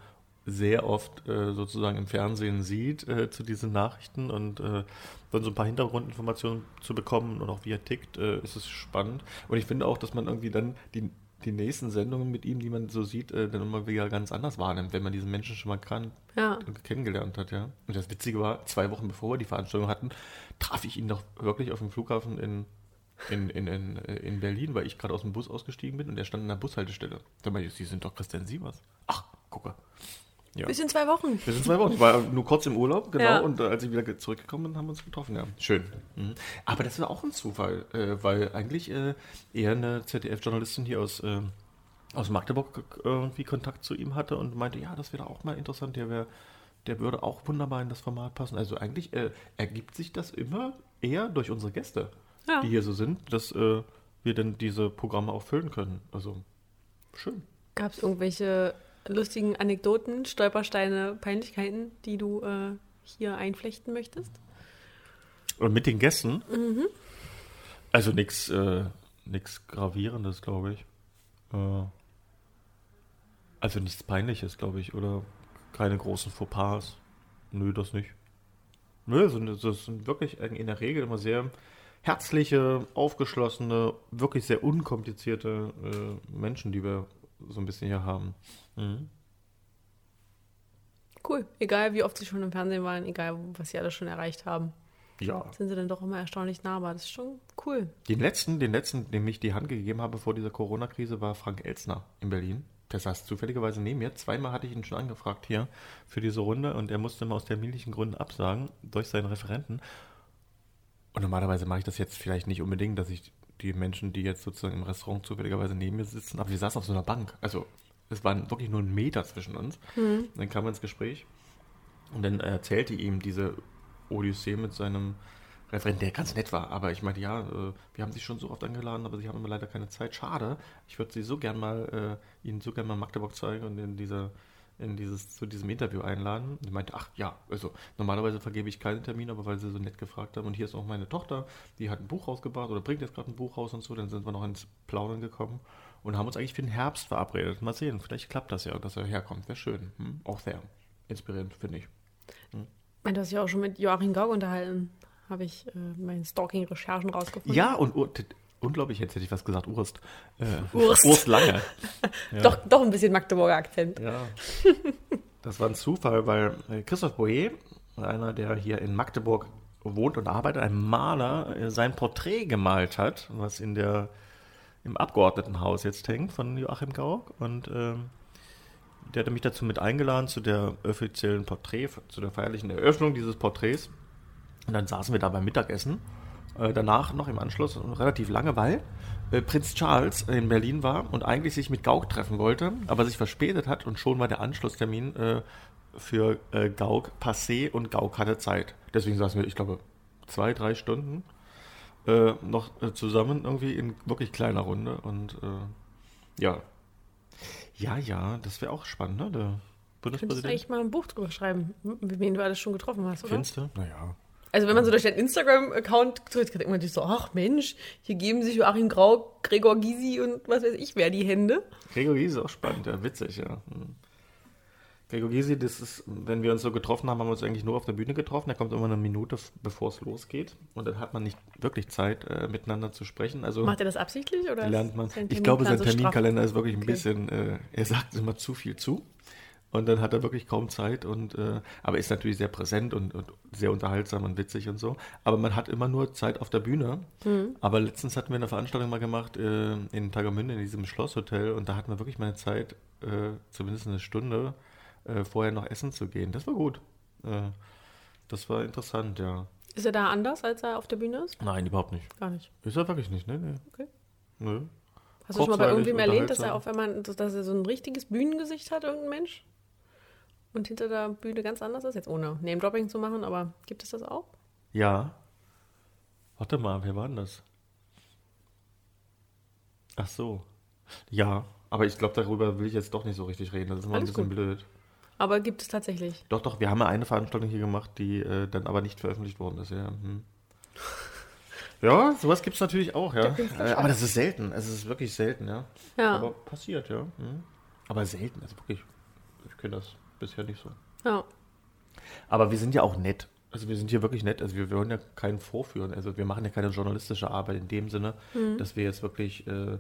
sehr oft äh, sozusagen im Fernsehen sieht äh, zu diesen Nachrichten und dann so ein paar Hintergrundinformationen zu bekommen und auch wie er tickt, ist es spannend. Und ich finde auch, dass man irgendwie dann die die nächsten Sendungen mit ihm, die man so sieht, äh, dann immer wieder ganz anders wahrnimmt, wenn man diesen Menschen schon mal kann, ja. kennengelernt hat, ja. Und das Witzige war, zwei Wochen bevor wir die Veranstaltung hatten, traf ich ihn doch wirklich auf dem Flughafen in, in, in, in, in Berlin, weil ich gerade aus dem Bus ausgestiegen bin und er stand in der Bushaltestelle. Da meinte ich, Sie sind doch Christian Sievers. Ach, gucke. Ja. Bis in zwei Wochen. Bis in zwei Wochen. Ich war nur kurz im Urlaub, genau. Ja. Und äh, als ich wieder zurückgekommen bin, haben wir uns getroffen. Ja, schön. Mhm. Aber das war auch ein Zufall, äh, weil eigentlich äh, eher eine ZDF-Journalistin hier aus, äh, aus Magdeburg irgendwie Kontakt zu ihm hatte und meinte, ja, das wäre auch mal interessant. Der, wär, der würde auch wunderbar in das Format passen. Also eigentlich äh, ergibt sich das immer eher durch unsere Gäste, ja. die hier so sind, dass äh, wir dann diese Programme auch füllen können. Also schön. Gab es irgendwelche lustigen Anekdoten, Stolpersteine, Peinlichkeiten, die du äh, hier einflechten möchtest? Und mit den Gästen? Mhm. Also nichts äh, Gravierendes, glaube ich. Äh, also nichts Peinliches, glaube ich, oder keine großen Fauxpas. Nö, das nicht. Nö, das sind wirklich in der Regel immer sehr herzliche, aufgeschlossene, wirklich sehr unkomplizierte äh, Menschen, die wir so ein bisschen hier haben. Mhm. Cool. Egal, wie oft sie schon im Fernsehen waren, egal, was sie alles schon erreicht haben. Ja. Sind sie dann doch immer erstaunlich nahbar. Das ist schon cool. Den letzten, den letzten, dem ich die Hand gegeben habe vor dieser Corona-Krise, war Frank Elzner in Berlin. Der saß zufälligerweise neben mir. Zweimal hatte ich ihn schon angefragt hier für diese Runde und er musste immer aus terminlichen Gründen absagen durch seinen Referenten. Und normalerweise mache ich das jetzt vielleicht nicht unbedingt, dass ich die Menschen, die jetzt sozusagen im Restaurant zufälligerweise neben mir sitzen, aber wir saßen auf so einer Bank. Also es waren wirklich nur ein Meter zwischen uns. Mhm. Dann kam er ins Gespräch und dann erzählte ihm diese Odyssee mit seinem Referent, der ganz nett war. Aber ich meinte, ja, äh, wir haben Sie schon so oft eingeladen, aber Sie haben immer leider keine Zeit. Schade. Ich würde Sie so gern mal, äh, Ihnen so gern mal Magdeburg zeigen und in dieser in dieses, zu diesem Interview einladen. Und ich meinte, ach ja, also normalerweise vergebe ich keinen Termin, aber weil sie so nett gefragt haben. Und hier ist auch meine Tochter, die hat ein Buch rausgebracht oder bringt jetzt gerade ein Buch raus und so. Dann sind wir noch ins Plaudern gekommen und haben uns eigentlich für den Herbst verabredet. Mal sehen, vielleicht klappt das ja, dass er herkommt. Wäre schön. Hm? Auch sehr inspirierend, finde ich. Hm? Du hast ja auch schon mit Joachim Gauck unterhalten. Habe ich äh, meine Stalking-Recherchen rausgefunden. Ja, und, und unglaublich, jetzt hätte ich was gesagt, Urst. Äh, Urst. Urst Lange. (laughs) Ja. Doch, doch ein bisschen Magdeburger Akzent. Ja. Das war ein Zufall, weil äh, Christoph Boyer, einer, der hier in Magdeburg wohnt und arbeitet, ein Maler, äh, sein Porträt gemalt hat, was in der, im Abgeordnetenhaus jetzt hängt von Joachim Gauck. Und äh, der hatte mich dazu mit eingeladen zu der offiziellen Porträt, zu der feierlichen Eröffnung dieses Porträts. Und dann saßen wir da beim Mittagessen äh, danach noch im Anschluss relativ lange, weil äh, Prinz Charles in Berlin war und eigentlich sich mit Gauck treffen wollte, aber sich verspätet hat und schon war der Anschlusstermin äh, für äh, Gauck passé und Gauck hatte Zeit. Deswegen saßen wir, ich glaube, zwei, drei Stunden äh, noch äh, zusammen irgendwie in wirklich kleiner Runde und ja. Ja, ja, das wäre auch spannend, ne? Der Bundespräsident. Könntest du eigentlich mal ein Buch drüber schreiben, mit wem du alles schon getroffen hast, oder? Findest du? Naja. Also wenn man so durch deinen Instagram-Account geht, denkt man sich so, ach Mensch, hier geben sich Joachim Grau, Gregor Gysi und was weiß ich wer die Hände. Gregor Gysi ist auch spannend, ja, witzig, ja. Hm. Gregor Gysi, das ist, wenn wir uns so getroffen haben, haben wir uns eigentlich nur auf der Bühne getroffen. Er kommt immer eine Minute, bevor es losgeht. Und dann hat man nicht wirklich Zeit, äh, miteinander zu sprechen. Also Macht er das absichtlich oder lernt man? Ich glaube, sein Terminkalender so ist wirklich ein okay. bisschen, äh, er sagt immer zu viel zu. Und dann hat er wirklich kaum Zeit und äh, aber ist natürlich sehr präsent und, und, sehr unterhaltsam und witzig und so. Aber man hat immer nur Zeit auf der Bühne. Mhm. Aber letztens hatten wir eine Veranstaltung mal gemacht äh, in Tagermünde in diesem Schlosshotel und da hatten wir wirklich mal Zeit, äh, zumindest eine Stunde äh, vorher noch essen zu gehen. Das war gut. Äh, das war interessant, ja. Ist er da anders, als er auf der Bühne ist? Nein, überhaupt nicht. Gar nicht. Ist er wirklich nicht, ne? Nee. Okay. Nö. Hast du schon mal bei irgendwem erlebt, dass er auf einmal, dass er so ein richtiges Bühnengesicht hat, irgendein Mensch? und hinter der Bühne ganz anders ist? Jetzt ohne Name-Dropping zu machen, aber gibt es das auch? Ja. Warte mal, wer war denn das? Ach so. Ja, aber ich glaube, darüber will ich jetzt doch nicht so richtig reden. Das ist Alles ein bisschen gut. blöd. Aber gibt es tatsächlich? Doch, doch, wir haben ja eine Veranstaltung hier gemacht, die äh, dann aber nicht veröffentlicht worden ist. Ja, hm. (laughs) ja sowas gibt es natürlich auch, ja. Äh, aber das ist selten. Es ist wirklich selten, ja. ja. Aber passiert, ja. Hm. Aber selten, also wirklich. Ich kenne das bisher nicht so. Ja. Aber wir sind ja auch nett. Also wir sind hier wirklich nett. Also wir, wir wollen ja keinen vorführen. Also wir machen ja keine journalistische Arbeit in dem Sinne, mhm. dass wir jetzt wirklich äh,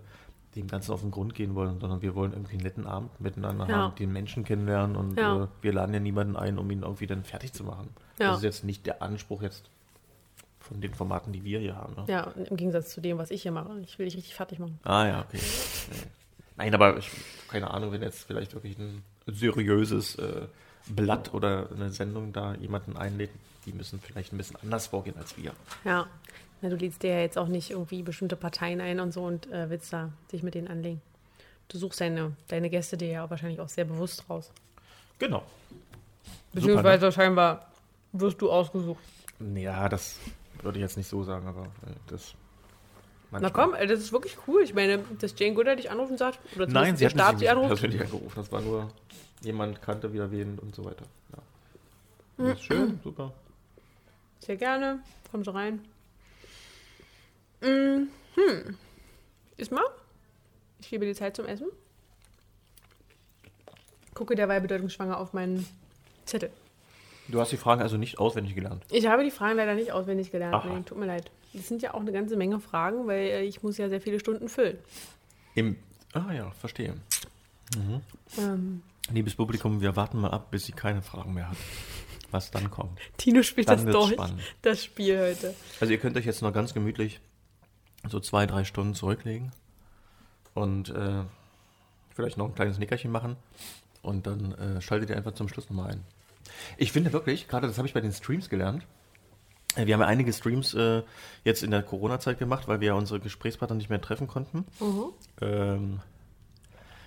dem Ganzen auf den Grund gehen wollen, sondern wir wollen irgendwie einen netten Abend miteinander ja. haben, den Menschen kennenlernen und ja. äh, wir laden ja niemanden ein, um ihn irgendwie dann fertig zu machen. Ja. Das ist jetzt nicht der Anspruch jetzt von den Formaten, die wir hier haben. Ne? Ja, im Gegensatz zu dem, was ich hier mache. Ich will dich richtig fertig machen. Ah ja, okay. Nein, aber ich, keine Ahnung, wenn jetzt vielleicht wirklich ein seriöses äh, Blatt oder eine Sendung da jemanden einlädt, die müssen vielleicht ein bisschen anders vorgehen als wir. Ja, Na, du lädst dir ja jetzt auch nicht irgendwie bestimmte Parteien ein und so und äh, willst da dich mit denen anlegen. Du suchst deine, deine Gäste dir ja wahrscheinlich auch sehr bewusst raus. Genau. Beziehungsweise Super, ne? scheinbar wirst du ausgesucht. Ja, das würde ich jetzt nicht so sagen, aber äh, das Manchmal. Na komm, das ist wirklich cool. Ich meine, dass Jane Goodall dich anrufen sagt, oder Nein, sie hat Staat sie anruft. persönlich angerufen. Das war nur, jemand kannte wieder wen und so weiter. Ja. Mhm. Ist schön, super. Sehr gerne. Komm so rein. Mhm. Hm. Iss mal. Ich gebe dir Zeit zum Essen. Gucke derweil bedeutungsschwanger auf meinen Zettel. Du hast die Fragen also nicht auswendig gelernt. Ich habe die Fragen leider nicht auswendig gelernt. Nee, tut mir leid. Das sind ja auch eine ganze Menge Fragen, weil äh, ich muss ja sehr viele Stunden füllen. Im, ah ja, verstehe. Ähm, Liebes Publikum, wir warten mal ab, bis sie keine Fragen mehr hat. Was dann kommt. Tino spielt Dann das durch, spannend. das Spiel heute. Also ihr könnt euch jetzt noch ganz gemütlich so zwei, drei Stunden zurücklegen und äh, vielleicht noch ein kleines Nickerchen machen und dann äh, schaltet ihr einfach zum Schluss nochmal ein. Ich finde wirklich, gerade das habe ich bei den Streams gelernt, äh, wir haben ja einige Streams äh, jetzt in der Corona-Zeit gemacht, weil wir ja unsere Gesprächspartner nicht mehr treffen konnten. Ähm,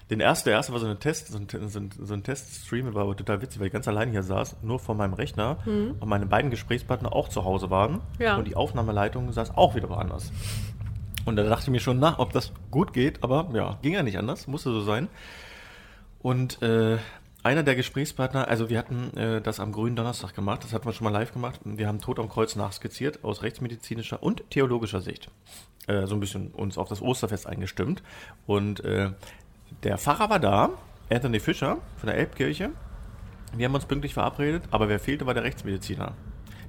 den ersten, der erste war so, eine Test, so ein, so ein, so ein Teststream, war aber total witzig, weil ich ganz alleine hier saß, nur vor meinem Rechner und meine beiden Gesprächspartner auch zu Hause waren Ja. und die Aufnahmeleitung saß auch wieder woanders. Und da dachte ich mir schon, na, ob das gut geht, aber ja, ging ja nicht anders, musste so sein. Und äh, einer der Gesprächspartner, also wir hatten äh, das am grünen Donnerstag gemacht, das hatten wir schon mal live gemacht. Wir haben Tod am Kreuz nachskizziert aus rechtsmedizinischer und theologischer Sicht. Äh, so ein bisschen uns auf das Osterfest eingestimmt. Und äh, der Pfarrer war da, Anthony Fischer von der Elbkirche. Wir haben uns pünktlich verabredet, aber wer fehlte, war der Rechtsmediziner.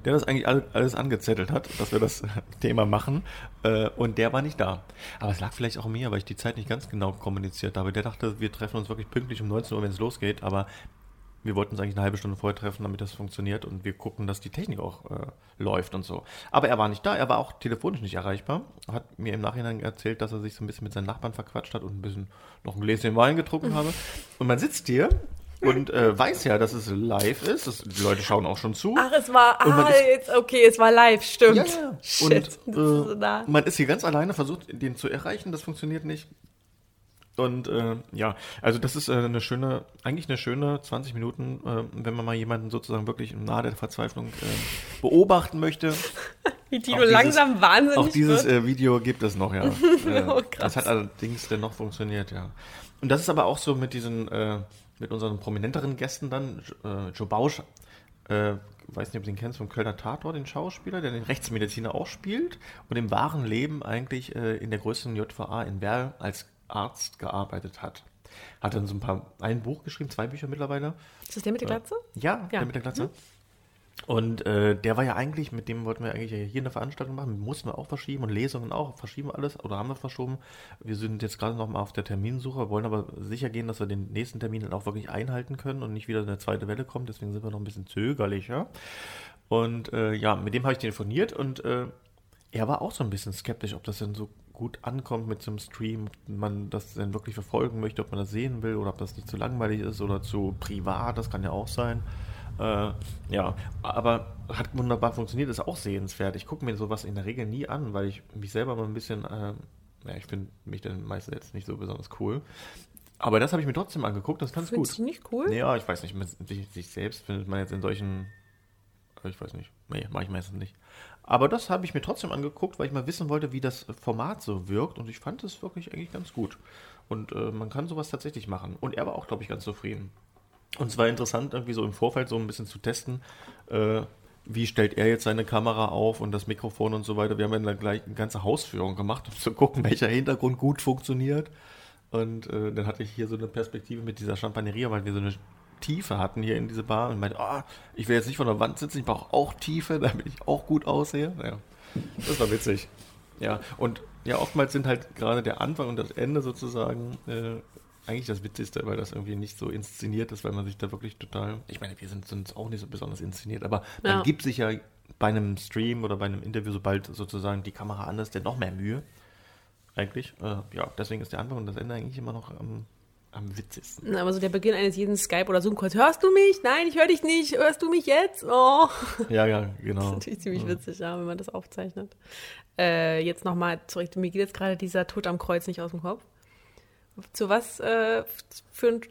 Der das eigentlich alles, angezettelt hat, dass wir das (laughs) Thema machen. Äh, und der war nicht da. Aber es lag vielleicht auch mir, weil ich die Zeit nicht ganz genau kommuniziert habe. Der dachte, wir treffen uns wirklich pünktlich um 19 Uhr, wenn es losgeht. Aber wir wollten uns eigentlich eine halbe Stunde vorher treffen, damit das funktioniert und wir gucken, dass die Technik auch äh, läuft und so. Aber er war nicht da, er war auch telefonisch nicht erreichbar. Hat mir im Nachhinein erzählt, dass er sich so ein bisschen mit seinen Nachbarn verquatscht hat und ein bisschen noch ein Gläschen Wein getrunken habe. Und man sitzt hier und äh, weiß ja, dass es live ist. Das, die Leute schauen auch schon zu. Ach, es war, ah, ist- jetzt, okay, es war live, stimmt. Ja, ja. (laughs) Shit, Und das ist äh, nah. man ist hier ganz alleine, versucht, den zu erreichen, das funktioniert nicht. Und äh, ja, also das ist äh, eine schöne, eigentlich eine schöne 20 Minuten, äh, wenn man mal jemanden sozusagen wirklich nahe der Verzweiflung äh, beobachten möchte. (laughs) Wie Tino dieses- langsam wahnsinnig Auch dieses äh, Video gibt es noch, ja. (laughs) Äh, Oh, krass. das hat allerdings dann noch funktioniert, ja. Und das ist aber auch so mit diesen, äh, mit unseren prominenteren Gästen dann, äh, Joe Bausch, äh, weiß nicht, ob du den kennst, vom Kölner Tatort, den Schauspieler, der den Rechtsmediziner auch spielt und im wahren Leben eigentlich äh, in der größten JVA in Werl als Arzt gearbeitet hat. Hat dann so ein paar, ein Buch geschrieben, zwei Bücher mittlerweile. Ist das der mit der Glatze? Ja, Ja. der mit der Glatze. Und äh, der war ja eigentlich, mit dem wollten wir eigentlich hier eine Veranstaltung machen, mussten wir auch verschieben und Lesungen auch, verschieben wir alles oder haben wir verschoben. Wir sind jetzt gerade noch mal auf der Terminsuche, wollen aber sicher gehen, dass wir den nächsten Termin dann auch wirklich einhalten können und nicht wieder eine zweite Welle kommt, deswegen sind wir noch ein bisschen zögerlicher. Und äh, ja, mit dem habe ich telefoniert und äh, er war auch so ein bisschen skeptisch, ob das denn so gut ankommt mit so einem Stream, ob man das denn wirklich verfolgen möchte, ob man das sehen will oder ob das nicht zu langweilig ist oder zu privat, das kann ja auch sein. Äh, ja, aber hat wunderbar funktioniert, ist auch sehenswert. Ich gucke mir sowas in der Regel nie an, weil ich mich selber mal ein bisschen, äh, ja, ich finde mich dann meistens jetzt nicht so besonders cool. Aber das habe ich mir trotzdem angeguckt, das ist ganz Findest gut. du nicht cool? Ja, ich weiß nicht, sich, sich selbst findet man jetzt in solchen, ich weiß nicht, nee, mache ich meistens nicht. Aber das habe ich mir trotzdem angeguckt, weil ich mal wissen wollte, wie das Format so wirkt und ich fand es wirklich eigentlich ganz gut. Und äh, man kann sowas tatsächlich machen. Und er war auch, glaube ich, ganz zufrieden. Und es war interessant, irgendwie so im Vorfeld so ein bisschen zu testen, äh, wie stellt er jetzt seine Kamera auf und das Mikrofon und so weiter. Wir haben ja dann gleich eine ganze Hausführung gemacht, um zu gucken, (laughs) welcher Hintergrund gut funktioniert. Und äh, dann hatte ich hier so eine Perspektive mit dieser Champagneria, weil wir so eine Tiefe hatten hier in diese Bar und meinte, ah, ich will jetzt nicht von der Wand sitzen, ich brauche auch Tiefe, (laughs) damit ich auch gut aussehe. Naja, das war witzig. Ja, und ja, oftmals sind halt gerade der Anfang und das Ende sozusagen äh, eigentlich das Witzigste, weil das irgendwie nicht so inszeniert ist, weil man sich da wirklich total. Ich meine, wir sind, sind auch nicht so besonders inszeniert, aber man Ja. gibt sich ja bei einem Stream oder bei einem Interview, sobald sozusagen die Kamera an ist, denn noch mehr Mühe. Eigentlich. Äh, ja, deswegen ist der Anfang und das Ende eigentlich immer noch am, am witzigsten. Na, Aber so der Beginn eines jeden Skype- oder Zoom-Calls. Hörst du mich? Nein, ich höre dich nicht. Hörst du mich jetzt? Oh. (laughs) Ja, ja, Das genau. ist natürlich ziemlich witzig, ja, wenn man das aufzeichnet. Äh, jetzt nochmal zurück. Mir geht jetzt gerade dieser Tod am Kreuz nicht aus dem Kopf. Zu was äh,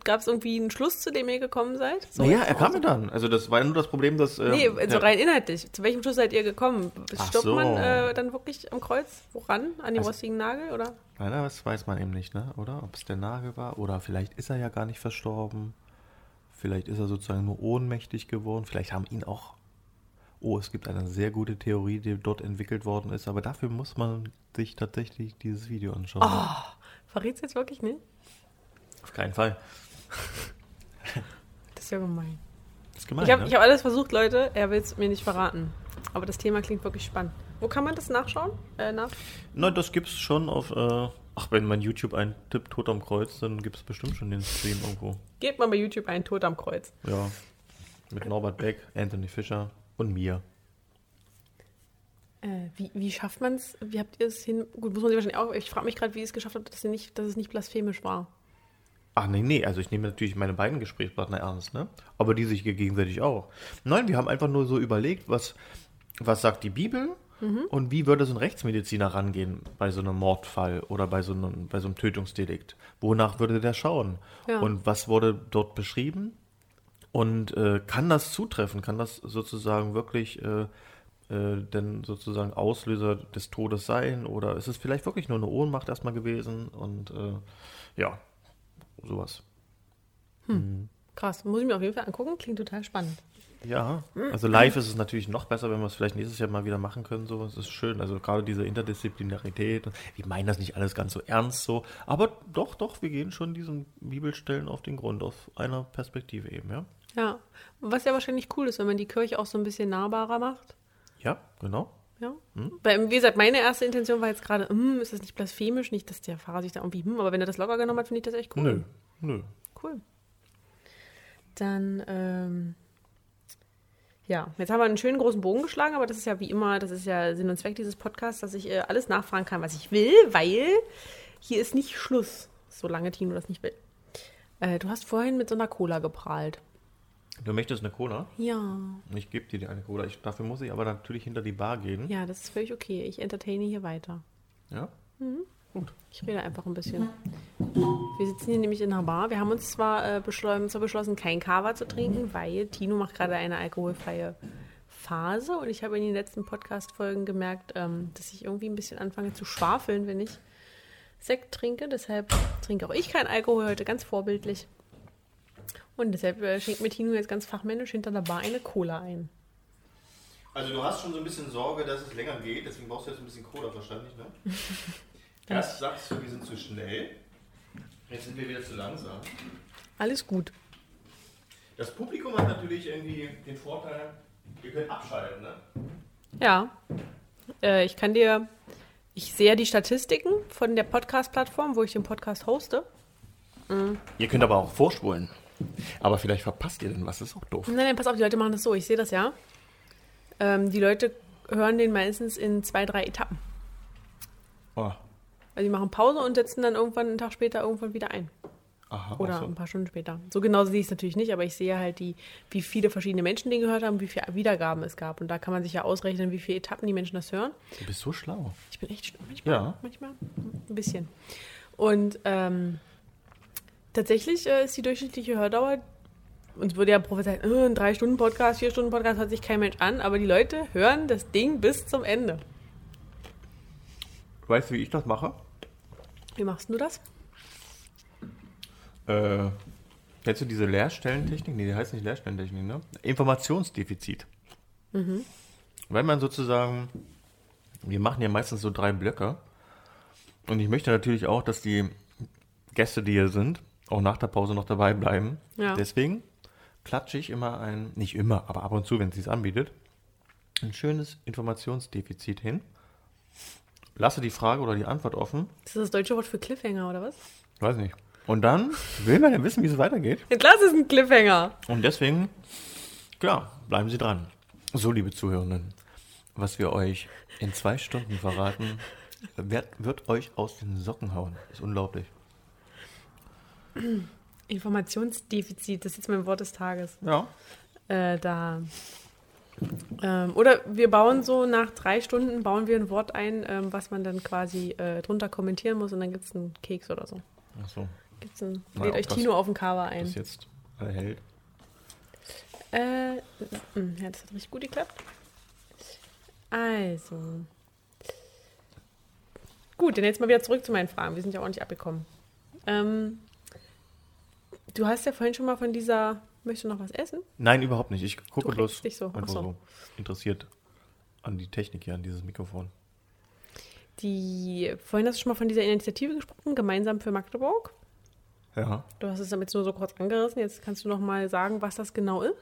gab es irgendwie einen Schluss, zu dem ihr gekommen seid? So, Naja, er kam ja dann. Also das war ja nur das Problem, dass... ähm, Nee, also ja, rein inhaltlich. Zu welchem Schluss seid ihr gekommen? Stirbt so. man äh, dann wirklich am Kreuz? Woran? An dem Also- rostigen Nagel? Oder? Leider, das weiß man eben nicht, ne? oder? Ob es der Nagel war oder vielleicht ist er ja gar nicht verstorben. Vielleicht ist er sozusagen nur ohnmächtig geworden. Vielleicht haben ihn auch... Oh, es gibt eine sehr gute Theorie, die dort entwickelt worden ist. Aber dafür muss man sich tatsächlich dieses Video anschauen. Oh, verrät's jetzt wirklich nicht? Auf keinen Fall. Das ist ja gemein. ist gemein, Ich habe ne? hab alles versucht, Leute. Er will es mir nicht verraten. Aber das Thema klingt wirklich spannend. Wo kann man das nachschauen? Äh, nach? Nein, das gibt's schon auf. Äh, ach, wenn man YouTube eintippt, Tod am Kreuz, dann gibt's bestimmt schon den Stream irgendwo. Gebt mal bei YouTube ein Tod am Kreuz. Ja. Mit Norbert Beck, Anthony Fischer und mir. Äh, wie, wie schafft man es? Wie habt ihr es hin? Gut, muss man sich wahrscheinlich auch. Ich frage mich gerade, wie ihr es geschafft habt, dass, ihr nicht, dass es nicht blasphemisch war. Ach nee, nee, also ich nehme natürlich meine beiden Gesprächspartner ernst, ne? Aber die sich gegenseitig auch. Nein, wir haben einfach nur so überlegt, was, was sagt die Bibel und wie würde so ein Rechtsmediziner rangehen bei so einem Mordfall oder bei so einem, bei so einem Tötungsdelikt? Wonach würde der schauen? Ja. Und was wurde dort beschrieben? Und äh, kann das zutreffen? Kann das sozusagen wirklich äh, äh, denn sozusagen Auslöser des Todes sein? Oder ist es vielleicht wirklich nur eine Ohnmacht erstmal gewesen? Und äh, ja, sowas. Krass, muss ich mir auf jeden Fall angucken. Klingt total spannend. Ja, also live ist es natürlich noch besser, wenn wir es vielleicht nächstes Jahr mal wieder machen können. So, es ist schön. Also gerade diese Interdisziplinarität. Wir meinen das nicht alles ganz so ernst so, aber doch, doch, wir gehen schon diesen Bibelstellen auf den Grund, auf einer Perspektive eben, ja. Ja. Was ja wahrscheinlich cool ist, wenn man die Kirche auch so ein bisschen nahbarer macht. Ja, genau. Ja. Weil, wie gesagt, meine erste Intention war jetzt gerade, hm, ist das nicht blasphemisch? Nicht, dass der Pfarrer sich da irgendwie, hm, aber wenn er das locker genommen hat, finde ich das echt cool. Nö, nö. Cool. Dann, ähm, ja, jetzt haben wir einen schönen großen Bogen geschlagen, aber das ist ja wie immer, das ist ja Sinn und Zweck dieses Podcasts, dass ich äh, alles nachfragen kann, was ich will, weil hier ist nicht Schluss, solange Tino das nicht will. Äh, du hast vorhin mit so einer Cola geprahlt. Du möchtest eine Cola? Ja, Ich gebe dir die eine Cola. Ich, dafür muss ich aber natürlich hinter die Bar gehen. ja, das ist völlig okay. Ich entertaine hier weiter. Ja? Ich rede einfach ein bisschen. Wir sitzen hier nämlich in einer Bar. Wir haben uns zwar, äh, beschlossen, zwar beschlossen, kein Kava zu trinken, weil Tino macht gerade eine alkoholfreie Phase und ich habe in den letzten Podcast-Folgen gemerkt, ähm, dass ich irgendwie ein bisschen anfange zu schwafeln, wenn ich Sekt trinke. Deshalb trinke auch ich keinen Alkohol heute, ganz vorbildlich. Und deshalb äh, schenkt mir Tino jetzt ganz fachmännisch hinter der Bar eine Cola ein. Also du hast schon so ein bisschen Sorge, dass es länger geht, deswegen brauchst du jetzt ein bisschen Cola wahrscheinlich, ne? (laughs) Erst sagst du, wir sind zu schnell. Jetzt sind wir wieder zu langsam. Alles gut. Das Publikum hat natürlich irgendwie den Vorteil, wir können abschalten, ne? Ja. Äh, ich kann dir, ich sehe die Statistiken von der Podcast-Plattform, wo ich den Podcast hoste. Ihr könnt aber auch vorspulen. Aber vielleicht verpasst ihr denn was, das ist auch doof. Nein, nein, pass auf, die Leute machen das so, ich sehe das ja. Ähm, die Leute hören den meistens in zwei, drei Etappen. Oh, Also die machen Pause und setzen dann irgendwann einen Tag später irgendwann wieder ein. aha, Oder so. ein paar Stunden später. So genau sehe ich es natürlich nicht, aber ich sehe halt, die, wie viele verschiedene Menschen den gehört haben, wie viele Wiedergaben es gab. Und da kann man sich ja ausrechnen, wie viele Etappen die Menschen das hören. Du bist so schlau. Ich bin echt schlimm manchmal. Ja. Manchmal ein bisschen. Und ähm, tatsächlich äh, ist die durchschnittliche Hördauer, uns wurde ja prophezeit, äh, ein drei Stunden Podcast, vier Stunden Podcast hört sich kein Mensch an, aber die Leute hören das Ding bis zum Ende. Weißt du, wie ich das mache? Wie machst du das? Äh, kennst du diese Leerstellentechnik? Nee, die heißt nicht Leerstellentechnik, ne? Informationsdefizit. Weil man sozusagen, wir machen ja meistens so drei Blöcke. Und ich möchte natürlich auch, dass die Gäste, die hier sind, auch nach der Pause noch dabei bleiben. Ja. Deswegen klatsche ich immer ein, nicht immer, aber ab und zu, wenn es sich anbietet, ein schönes Informationsdefizit hin. Lasse die Frage oder die Antwort offen. Ist das das deutsche Wort für Cliffhanger oder was? Weiß nicht. Und dann will man ja wissen, wie es weitergeht. Ja, klar, es ist ein Cliffhanger. Und deswegen, klar, bleiben Sie dran. So, liebe Zuhörenden, was wir euch in zwei Stunden verraten, wird, wird euch aus den Socken hauen. ist unglaublich. Informationsdefizit, das ist jetzt mein Wort des Tages. Ja. Äh, da. Ähm, oder wir bauen so nach drei Stunden bauen wir ein Wort ein, ähm, was man dann quasi äh, drunter kommentieren muss und dann gibt es einen Keks oder so. Achso, Gibt's einen, Na, lädt euch Tino auf den Cover ein. das jetzt alle hält. Äh, mm, ja, das hat richtig gut geklappt. Also. Gut, dann jetzt mal wieder zurück zu meinen Fragen. Wir sind ja auch nicht abgekommen. Ähm, du hast ja vorhin schon mal von dieser. Möchtest du noch was essen? Nein, überhaupt nicht. Ich gucke Du bloß dich so. Ach einfach so. so interessiert an die Technik hier, an dieses Mikrofon. Die, vorhin hast du schon mal von dieser Initiative gesprochen, gemeinsam für Magdeburg. Ja. Du hast es damit nur so kurz angerissen. Jetzt kannst du noch mal sagen, was das genau ist.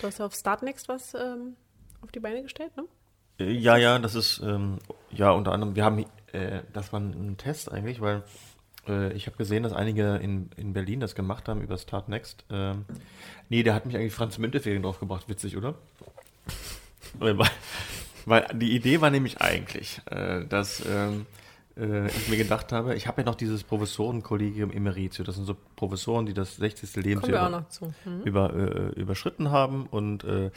Du hast ja auf Startnext was ähm, auf die Beine gestellt, ne? Äh, ja, ja, das ist, ähm, ja, unter anderem, wir haben, äh, das war ein Test eigentlich, weil äh, ich habe gesehen, dass einige in, in Berlin das gemacht haben über Startnext. Ähm, nee, der hat mich eigentlich Franz Müntefering draufgebracht, witzig, oder? (laughs) weil, weil die Idee war nämlich eigentlich, äh, dass ähm, äh, ich mir gedacht habe, ich habe ja noch dieses Professorenkollegium Emeritio. Das sind so Professoren, die das 60. Lebensjahr über, mhm. über, äh, überschritten haben und äh,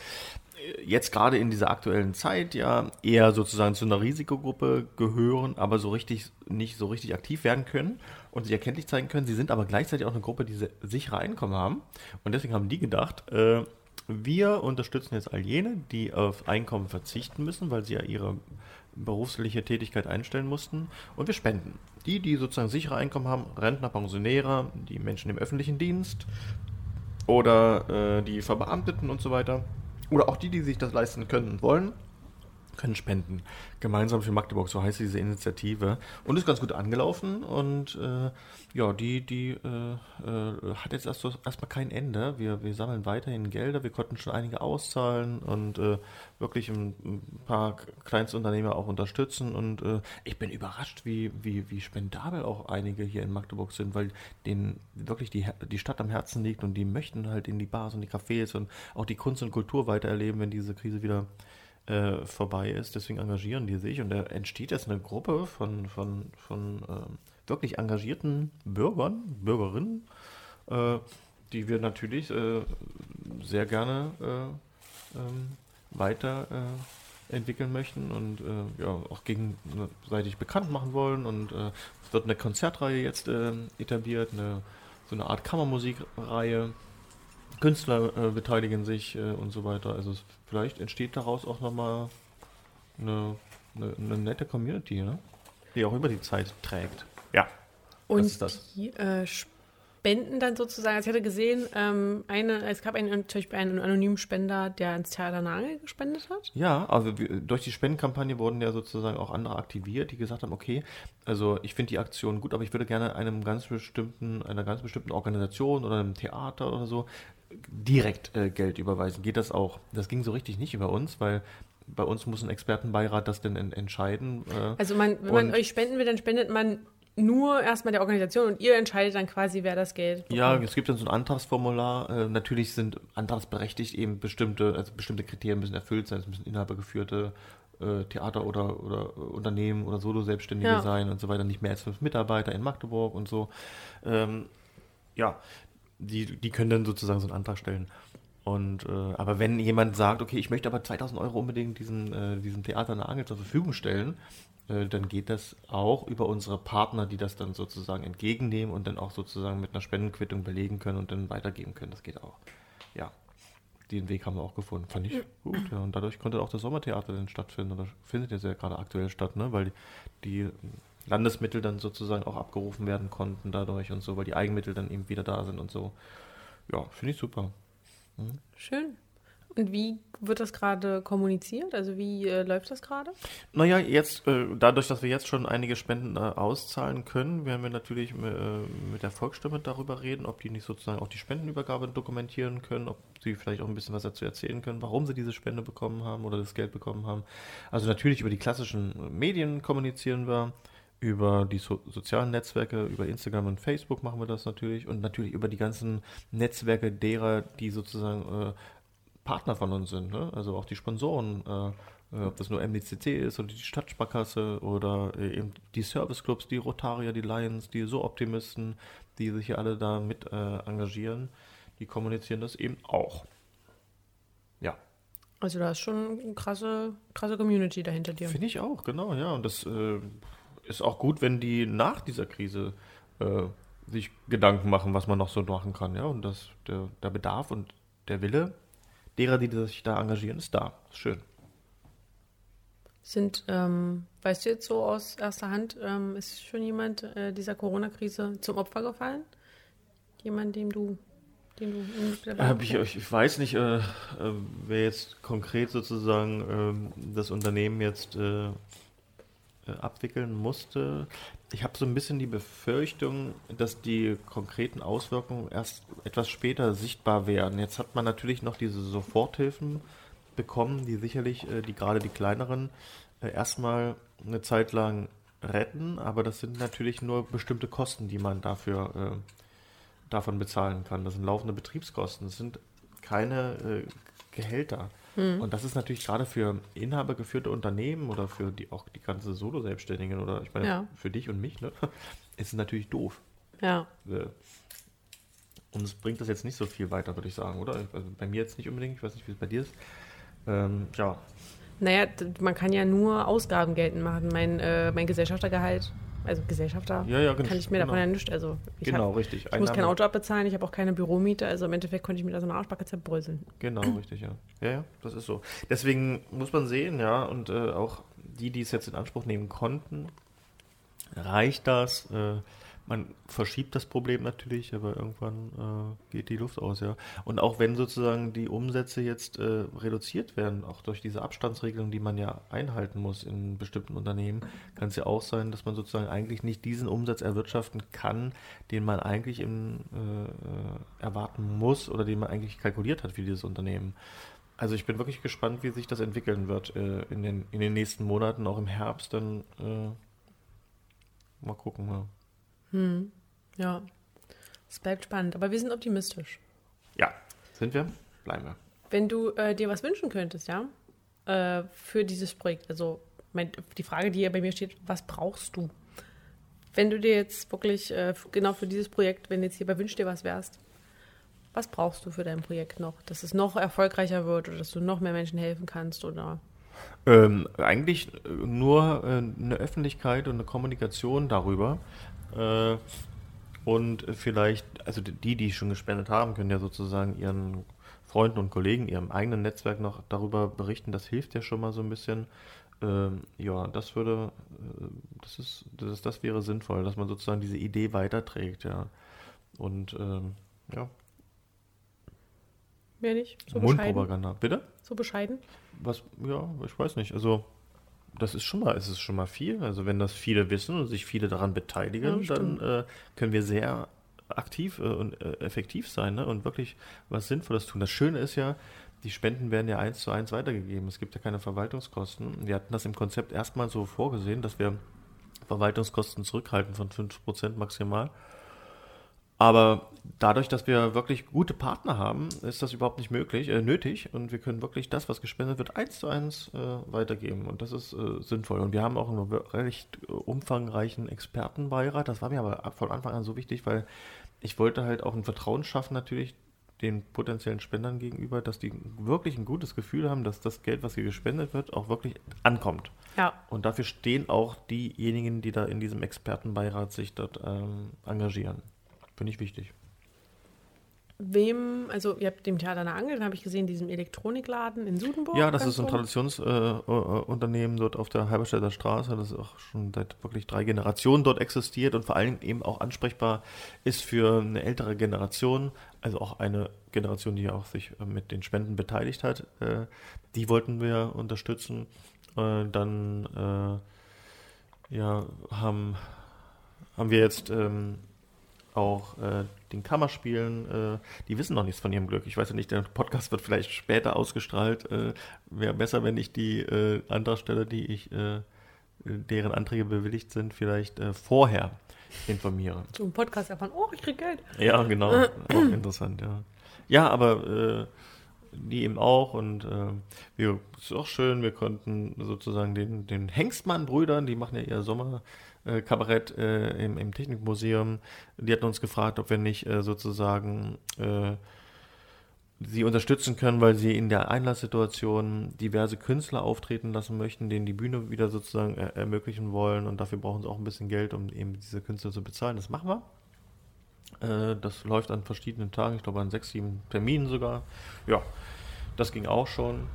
jetzt gerade in dieser aktuellen Zeit ja eher sozusagen zu einer Risikogruppe gehören, aber so richtig nicht so richtig aktiv werden können und sich erkenntlich zeigen können. Sie sind aber gleichzeitig auch eine Gruppe, die sichere Einkommen haben. Und deswegen haben die gedacht, äh, wir unterstützen jetzt all jene, die auf Einkommen verzichten müssen, weil sie ja ihre berufliche Tätigkeit einstellen mussten. Und wir spenden. Die, die sozusagen sichere Einkommen haben, Rentner, Pensionäre, die Menschen im öffentlichen Dienst oder äh, die Verbeamteten und so weiter. Oder auch die, die sich das leisten können wollen, können spenden. Gemeinsam für Magdeburg, so heißt diese Initiative. Und ist ganz gut angelaufen und äh, ja, die, die äh, äh, hat jetzt erst erstmal kein Ende. Wir, wir sammeln weiterhin Gelder, wir konnten schon einige auszahlen und äh, wirklich ein, paar Kleinstunternehmer auch unterstützen. Und äh, ich bin überrascht, wie, wie, wie spendabel auch einige hier in Magdeburg sind, weil denen wirklich die, die Stadt am Herzen liegt und die möchten halt in die Bars und die Cafés und auch die Kunst und Kultur weitererleben, wenn diese Krise wieder vorbei ist. Deswegen engagieren die sich und da entsteht jetzt eine Gruppe von, von, von äh, wirklich engagierten Bürgern, Bürgerinnen, äh, die wir natürlich äh, sehr gerne äh, ähm, weiter äh, entwickeln möchten und ja auch gegenseitig bekannt machen wollen. Und es wird eine Konzertreihe jetzt etabliert, eine, so eine Art Kammermusikreihe Künstler äh, beteiligen sich äh, und so weiter. Also es, vielleicht entsteht daraus auch nochmal eine, eine, eine nette Community, ne? die auch über die Zeit trägt. Ja. Und ist das. die äh, Spenden dann sozusagen, also ich hatte gesehen, ähm, eine, es gab einen, zum Beispiel einen anonymen Spender, der ins Theater Nagel gespendet hat. Ja, also wir, durch die Spendenkampagne wurden ja sozusagen auch andere aktiviert, die gesagt haben, okay, also ich finde die Aktion gut, aber ich würde gerne einem ganz bestimmten, einer ganz bestimmten Organisation oder einem Theater oder so direkt äh, Geld überweisen. Geht das auch? Das ging so richtig nicht über uns, weil bei uns muss ein Expertenbeirat das denn entscheiden. Äh, also man, wenn man euch spenden will, dann spendet man nur erstmal der Organisation und ihr entscheidet dann quasi, wer das Geld bekommt. Ja, es gibt dann so ein Antragsformular. Äh, natürlich sind antragsberechtigt eben bestimmte, also bestimmte Kriterien müssen erfüllt sein. Es müssen inhabergeführte äh, Theater oder, oder Unternehmen oder Solo-Selbstständige ja. sein und so weiter. Nicht mehr als fünf Mitarbeiter in Magdeburg und so. Ähm, ja, die, die können dann sozusagen so einen Antrag stellen. Und, äh, aber wenn jemand sagt, okay, ich möchte aber 2000 Euro unbedingt diesen, äh, diesem Theater eine Angel zur Verfügung stellen, äh, dann geht das auch über unsere Partner, die das dann sozusagen entgegennehmen und dann auch sozusagen mit einer Spendenquittung belegen können und dann weitergeben können. Das geht auch. Ja, den Weg haben wir auch gefunden. Fand ich gut. Ja. Und dadurch konnte auch das Sommertheater dann stattfinden. Oder findet jetzt ja gerade aktuell statt, ne? weil die, die Landesmittel dann sozusagen auch abgerufen werden konnten dadurch und so, weil die Eigenmittel dann eben wieder da sind und so. Ja, finde ich super. Mhm. Schön. Und wie wird das gerade kommuniziert? Also wie äh, läuft das gerade? Naja, jetzt, äh, dadurch, dass wir jetzt schon einige Spenden äh, auszahlen können, werden wir natürlich äh, mit der Volksstimme darüber reden, ob die nicht sozusagen auch die Spendenübergabe dokumentieren können, ob sie vielleicht auch ein bisschen was dazu erzählen können, warum sie diese Spende bekommen haben oder das Geld bekommen haben. Also natürlich über die klassischen Medien kommunizieren wir über die so sozialen Netzwerke, über Instagram und Facebook machen wir das natürlich und natürlich über die ganzen Netzwerke derer, die sozusagen äh, Partner von uns sind, ne? also auch die Sponsoren, äh, äh ob das nur MDCC ist oder die Stadtsparkasse oder äh, eben die Serviceclubs, die Rotarier, die Lions, die So-Optimisten, die sich hier alle da mit äh, engagieren, die kommunizieren das eben auch. Ja. Also da ist schon eine krasse, krasse Community dahinter dir. Finde ich auch, genau, ja. Und das ist auch gut, wenn die nach dieser Krise äh, sich Gedanken machen, was man noch so machen kann, ja. Und das, der, der Bedarf und der Wille derer, die sich da engagieren, ist da. Ist schön. Sind, ähm, weißt du jetzt so aus erster Hand, ähm, ist schon jemand äh, dieser Corona-Krise zum Opfer gefallen? Jemand, dem du, den du äh, ich, ich, weiß nicht, äh, äh, wer jetzt konkret sozusagen ähm, das Unternehmen jetzt äh, abwickeln musste. Ich habe so ein bisschen die Befürchtung, dass die konkreten Auswirkungen erst etwas später sichtbar werden. Jetzt hat man natürlich noch diese Soforthilfen bekommen, die sicherlich, äh, die gerade die kleineren, äh, erstmal eine Zeit lang retten, aber das sind natürlich nur bestimmte Kosten, die man dafür äh, davon bezahlen kann. Das sind laufende Betriebskosten, das sind keine äh, Gehälter. Hm. Und das ist natürlich gerade für inhabergeführte Unternehmen oder für die auch die ganze Solo-Selbstständigen oder ich meine ja. für dich und mich, ne, (laughs) ist es natürlich doof. Ja. Äh, und es bringt das jetzt nicht so viel weiter, würde ich sagen, oder? Also bei mir jetzt nicht unbedingt, ich weiß nicht, wie es bei dir ist. Ähm, ja. Naja, man kann ja nur Ausgaben geltend machen. Mein, äh, mein Gesellschaftergehalt also Gesellschafter, ja, ja, kann ich mir genau. davon ja nichts. Also ich genau, hab, richtig. Ich muss kein Auto abbezahlen, ich habe auch keine Büromiete, also im Endeffekt konnte ich mir da so eine Arschbacke zerbröseln. Genau, richtig, ja. Ja, ja, das ist so. Deswegen muss man sehen, ja, und äh, auch die, die es jetzt in Anspruch nehmen konnten, reicht das? Äh, man verschiebt das Problem natürlich, aber irgendwann äh, geht die Luft aus, ja. Und auch wenn sozusagen die Umsätze jetzt äh, reduziert werden, auch durch diese Abstandsregelung, die man ja einhalten muss in bestimmten Unternehmen, kann es ja auch sein, dass man sozusagen eigentlich nicht diesen Umsatz erwirtschaften kann, den man eigentlich im, äh, äh erwarten muss oder den man eigentlich kalkuliert hat für dieses Unternehmen. Also ich bin wirklich gespannt, wie sich das entwickeln wird äh, in, den, in den nächsten Monaten, auch im Herbst dann äh, mal gucken. Ja. Hm. Ja, es bleibt spannend, aber wir sind optimistisch. Ja, sind wir? Bleiben wir. Wenn du äh, dir was wünschen könntest, ja, äh, für dieses Projekt, also mein, die Frage, die hier bei mir steht, was brauchst du? Wenn du dir jetzt wirklich äh, genau für dieses Projekt, wenn jetzt hier bei Wünsch dir was wärst, was brauchst du für dein Projekt noch, dass es noch erfolgreicher wird oder dass du noch mehr Menschen helfen kannst oder ähm, eigentlich nur äh, eine Öffentlichkeit und eine Kommunikation darüber, äh, und vielleicht, also die, die schon gespendet haben, können ja sozusagen ihren Freunden und Kollegen, ihrem eigenen Netzwerk noch darüber berichten. Das hilft ja schon mal so ein bisschen. Ähm, ja, das würde, äh, das ist, das das wäre sinnvoll, dass man sozusagen diese Idee weiterträgt, ja. Und ähm, ja. Mehr nicht? So Mundpropaganda, bitte? So bescheiden? Was, ja, ich weiß nicht. Also das ist schon mal, ist es schon mal viel. Also wenn das viele wissen und sich viele daran beteiligen, ja, dann äh, können wir sehr aktiv äh, und äh, effektiv sein ne? und wirklich was Sinnvolles tun. Das Schöne ist ja, die Spenden werden ja eins zu eins weitergegeben. Es gibt ja keine Verwaltungskosten. Wir hatten das im Konzept erstmal so vorgesehen, dass wir Verwaltungskosten zurückhalten von 5% maximal. Aber dadurch, dass wir wirklich gute Partner haben, ist das überhaupt nicht möglich, äh, nötig. Und wir können wirklich das, was gespendet wird, eins zu eins äh, weitergeben. Und das ist äh, sinnvoll. Und wir haben auch einen recht äh, umfangreichen Expertenbeirat. Das war mir aber von Anfang an so wichtig, weil ich wollte halt auch ein Vertrauen schaffen, natürlich den potenziellen Spendern gegenüber, dass die wirklich ein gutes Gefühl haben, dass das Geld, was hier gespendet wird, auch wirklich ankommt. Ja. Und dafür stehen auch diejenigen, die da in diesem Expertenbeirat sich dort ähm, engagieren. Finde ich wichtig. Wem, also ihr habt dem Theater eine Angel, habe ich gesehen, diesem Elektronikladen in Sudenburg. Ja, das ist ein Traditionsunternehmen äh, dort auf der Halberstädter Straße, das auch schon seit wirklich drei Generationen dort existiert und vor allem eben auch ansprechbar ist für eine ältere Generation, also auch eine Generation, die auch sich äh, mit den Spenden beteiligt hat. Äh, die wollten wir unterstützen. Äh, dann äh, ja, haben, haben wir jetzt ähm, auch äh, den Kammerspielen, äh, die wissen noch nichts von ihrem Glück. Ich weiß ja nicht, der Podcast wird vielleicht später ausgestrahlt. Äh, Wäre besser, wenn ich die äh, Antragsteller, die ich, äh, deren Anträge bewilligt sind, vielleicht äh, vorher informiere. Zum Podcast erfahren, oh, ich krieg Geld. Ja, genau. auch interessant, ja. Ja, aber äh, die eben auch und wir, ist auch schön, wir konnten sozusagen den, den Hengstmann-Brüdern, die machen ja ihr Sommer, äh, Kabarett äh, im, im, Technikmuseum. Die hatten uns gefragt, ob wir nicht äh, sozusagen äh, sie unterstützen können, weil sie in der Einlasssituation diverse Künstler auftreten lassen möchten, denen die Bühne wieder sozusagen er ermöglichen wollen und dafür brauchen sie auch ein bisschen Geld, um eben diese Künstler zu bezahlen. Das machen wir. Äh, das läuft an verschiedenen Tagen, ich glaube an sechs, sieben Terminen sogar. Ja, das ging auch schon.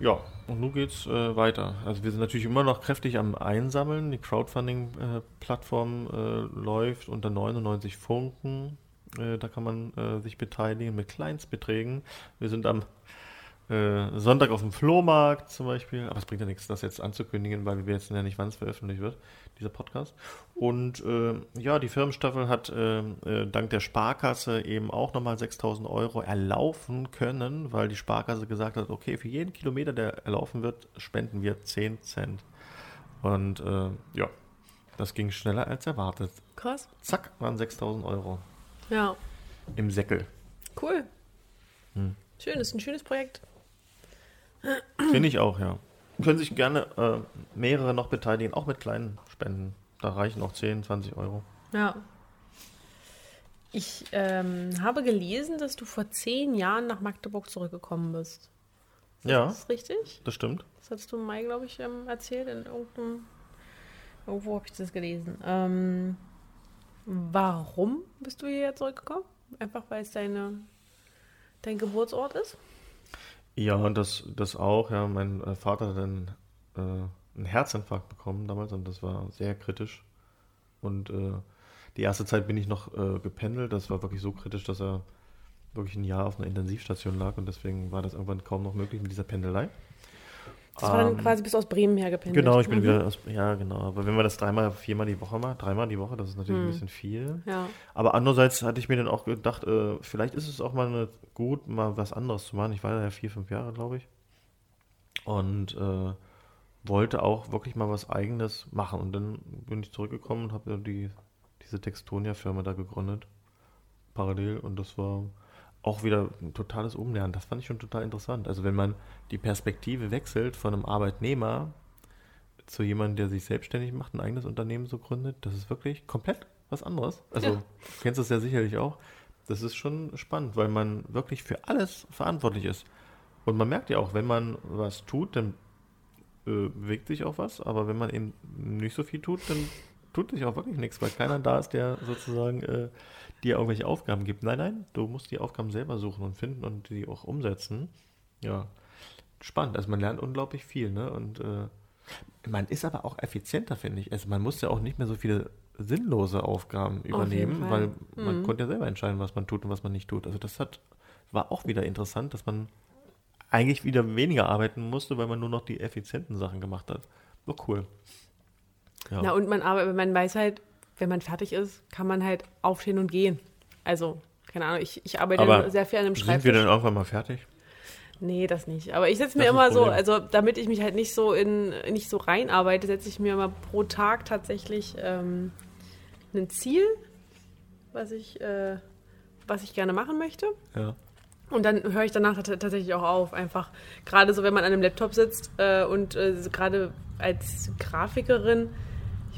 Ja, und nun geht's äh, weiter. Also wir sind natürlich immer noch kräftig am Einsammeln. Die Crowdfunding-Plattform äh, läuft unter 99 Funken. Äh, da kann man äh, sich beteiligen mit Kleinstbeträgen. Wir sind am Äh, Sonntag auf dem Flohmarkt zum Beispiel. Aber es bringt ja nichts, das jetzt anzukündigen, weil wir wissen ja nicht, wann es veröffentlicht wird, dieser Podcast. Und äh, ja, die Firmenstaffel hat äh, äh dank der Sparkasse eben auch nochmal 6000 Euro erlaufen können, weil die Sparkasse gesagt hat, okay, für jeden Kilometer, der erlaufen wird, spenden wir 10 Cent. Und äh, ja, das ging schneller als erwartet. Krass. Zack, waren 6000 Euro. Ja. Im Säckel. Cool. Hm. Schön, ist ein schönes Projekt. Finde ich auch, ja. Können sich gerne äh, mehrere noch beteiligen, auch mit kleinen Spenden. Da reichen auch 10, 20 Euro. Ja. Ich ähm, habe gelesen, dass du vor zehn Jahren nach Magdeburg zurückgekommen bist. Ist ja. Das richtig? Das stimmt. Das hattest du im Mai, glaube ich, ähm, erzählt. In irgendeinem. Irgendwo habe ich das gelesen. Ähm, warum bist du hierher zurückgekommen? Einfach weil es deine, dein Geburtsort ist? Ja, das, das auch. Ja, mein äh, Vater hat einen, äh, einen Herzinfarkt bekommen damals und das war sehr kritisch. Und äh, die erste Zeit bin ich noch äh, gependelt. Das war wirklich so kritisch, dass er wirklich ein Jahr auf einer Intensivstation lag und deswegen war das irgendwann kaum noch möglich mit dieser Pendelei. Das war dann ähm, quasi bis aus Bremen hergependelt. Genau, ich bin mhm. wieder aus, ja genau. Aber wenn man das dreimal, viermal die Woche macht, dreimal die Woche, das ist natürlich mhm. ein bisschen viel. Ja. Aber andererseits hatte ich mir dann auch gedacht, äh, vielleicht ist es auch mal eine, gut, mal was anderes zu machen. Ich war ja vier, fünf Jahre, glaube ich. Und äh, wollte auch wirklich mal was Eigenes machen. Und dann bin ich zurückgekommen und habe die, diese Textonia-Firma da gegründet. Parallel. Und das war auch wieder ein totales Umlernen. Das fand ich schon total interessant. Also wenn man die Perspektive wechselt von einem Arbeitnehmer zu jemandem, der sich selbstständig macht, ein eigenes Unternehmen so gründet, das ist wirklich komplett was anderes. Also ja. du kennst das ja sicherlich auch. Das ist schon spannend, weil man wirklich für alles verantwortlich ist. Und man merkt ja auch, wenn man was tut, dann äh, bewegt sich auch was, aber wenn man eben nicht so viel tut, dann tut sich auch wirklich nichts, weil keiner da ist, der sozusagen äh, dir irgendwelche Aufgaben gibt. Nein, nein, du musst die Aufgaben selber suchen und finden und die auch umsetzen. Ja, spannend. Also man lernt unglaublich viel, ne? Und äh, man ist aber auch effizienter, finde ich. Also man muss ja auch nicht mehr so viele sinnlose Aufgaben übernehmen, weil mhm. man konnte ja selber entscheiden, was man tut und was man nicht tut. Also das hat, war auch wieder interessant, dass man eigentlich wieder weniger arbeiten musste, weil man nur noch die effizienten Sachen gemacht hat. War cool. Ja. Na, und man, aber man weiß halt, wenn man fertig ist, kann man halt aufstehen und gehen. Also, keine Ahnung, ich, ich arbeite aber sehr viel an dem Schreibtisch. Sind wir denn irgendwann mal fertig? Nee, das nicht. Aber ich setze mir immer so, also damit ich mich halt nicht so in nicht so reinarbeite, setze ich mir immer pro Tag tatsächlich ähm, ein Ziel, was ich, äh, was ich gerne machen möchte. Ja. Und dann höre ich danach tatsächlich auch auf. Einfach gerade so, wenn man an einem Laptop sitzt äh, und äh, gerade als Grafikerin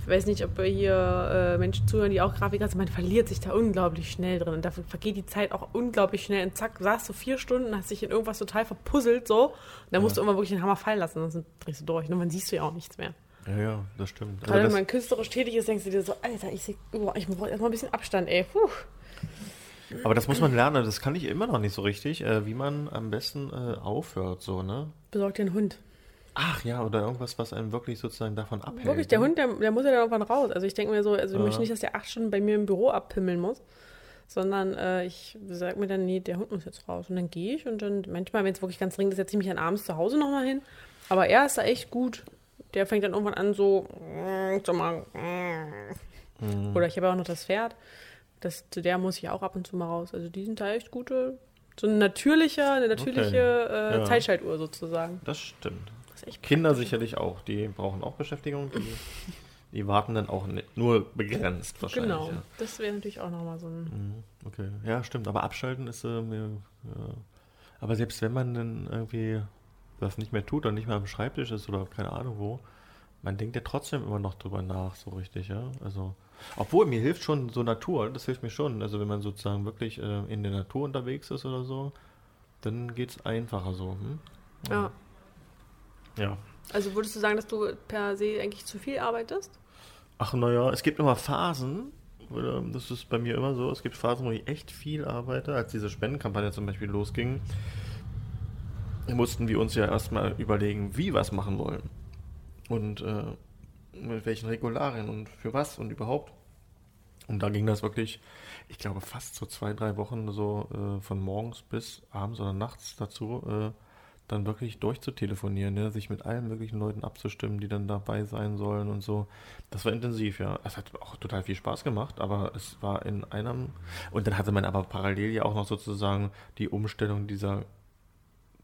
ich weiß nicht, ob hier äh, Menschen zuhören, die auch Grafiker sind, man verliert sich da unglaublich schnell drin. Und dafür vergeht die Zeit auch unglaublich schnell. Und zack, saß du vier Stunden, hast dich in irgendwas total verpuzzelt so. Und dann musst du immer wirklich den Hammer fallen lassen, sonst drehst du durch. Und dann siehst du ja auch nichts mehr. Ja, ja, das stimmt. Gerade also wenn man künstlerisch tätig ist, denkst du dir so, Alter, ich, seh, ich brauche erstmal ein bisschen Abstand, ey. Puh. Aber das muss man lernen, das kann ich immer noch nicht so richtig, äh, wie man am besten äh, aufhört, so, ne? Besorgt einen Hund. Ach ja, oder irgendwas, was einen wirklich sozusagen davon abhält. Wirklich, der ne? Hund, der, der muss ja dann irgendwann raus. Also ich denke mir so, also ich möchte nicht, dass der acht Stunden bei mir im Büro abpimmeln muss, sondern äh, ich sage mir dann, nee, der Hund muss jetzt raus. Und dann gehe ich und dann manchmal, wenn es wirklich ganz dringend ist, setze ich mich dann abends zu Hause nochmal hin. Aber er ist da echt gut. Der fängt dann irgendwann an so zu machen. Mhm. Oder ich habe auch noch das Pferd. Das, zu der muss ich auch ab und zu mal raus. Also die sind da echt gute, so ein natürlicher, eine natürliche okay. äh, ja. Zeitschaltuhr sozusagen. Das stimmt echt Kinder sicherlich auch. Die brauchen auch Beschäftigung. Die, die warten dann auch nicht, nur begrenzt wahrscheinlich. Genau, ja. das wäre natürlich auch nochmal so ein. Mhm, okay, ja, stimmt. Aber abschalten ist äh. Ja. Aber selbst wenn man dann irgendwie das nicht mehr tut und nicht mehr am Schreibtisch ist oder keine Ahnung wo, man denkt ja trotzdem immer noch drüber nach, so richtig, ja. Also, obwohl mir hilft schon so Natur, das hilft mir schon. Also wenn man sozusagen wirklich äh, in der Natur unterwegs ist oder so, dann geht es einfacher so. Hm? Ja. Ja. Also würdest du sagen, dass du per se eigentlich zu viel arbeitest? Ach naja, es gibt immer Phasen, das ist bei mir immer so, es gibt Phasen, wo ich echt viel arbeite. Als diese Spendenkampagne zum Beispiel losging, mussten wir uns ja erstmal überlegen, wie wir es machen wollen. Und äh, mit welchen Regularien und für was und überhaupt. Und da ging das wirklich, ich glaube, fast so zwei, drei Wochen so äh, von morgens bis abends oder nachts dazu, äh, dann wirklich durchzutelefonieren, ja, sich mit allen möglichen Leuten abzustimmen, die dann dabei sein sollen und so. Das war intensiv, ja. Es hat auch total viel Spaß gemacht, aber es war in einem. Und dann hatte man aber parallel ja auch noch sozusagen die Umstellung dieser,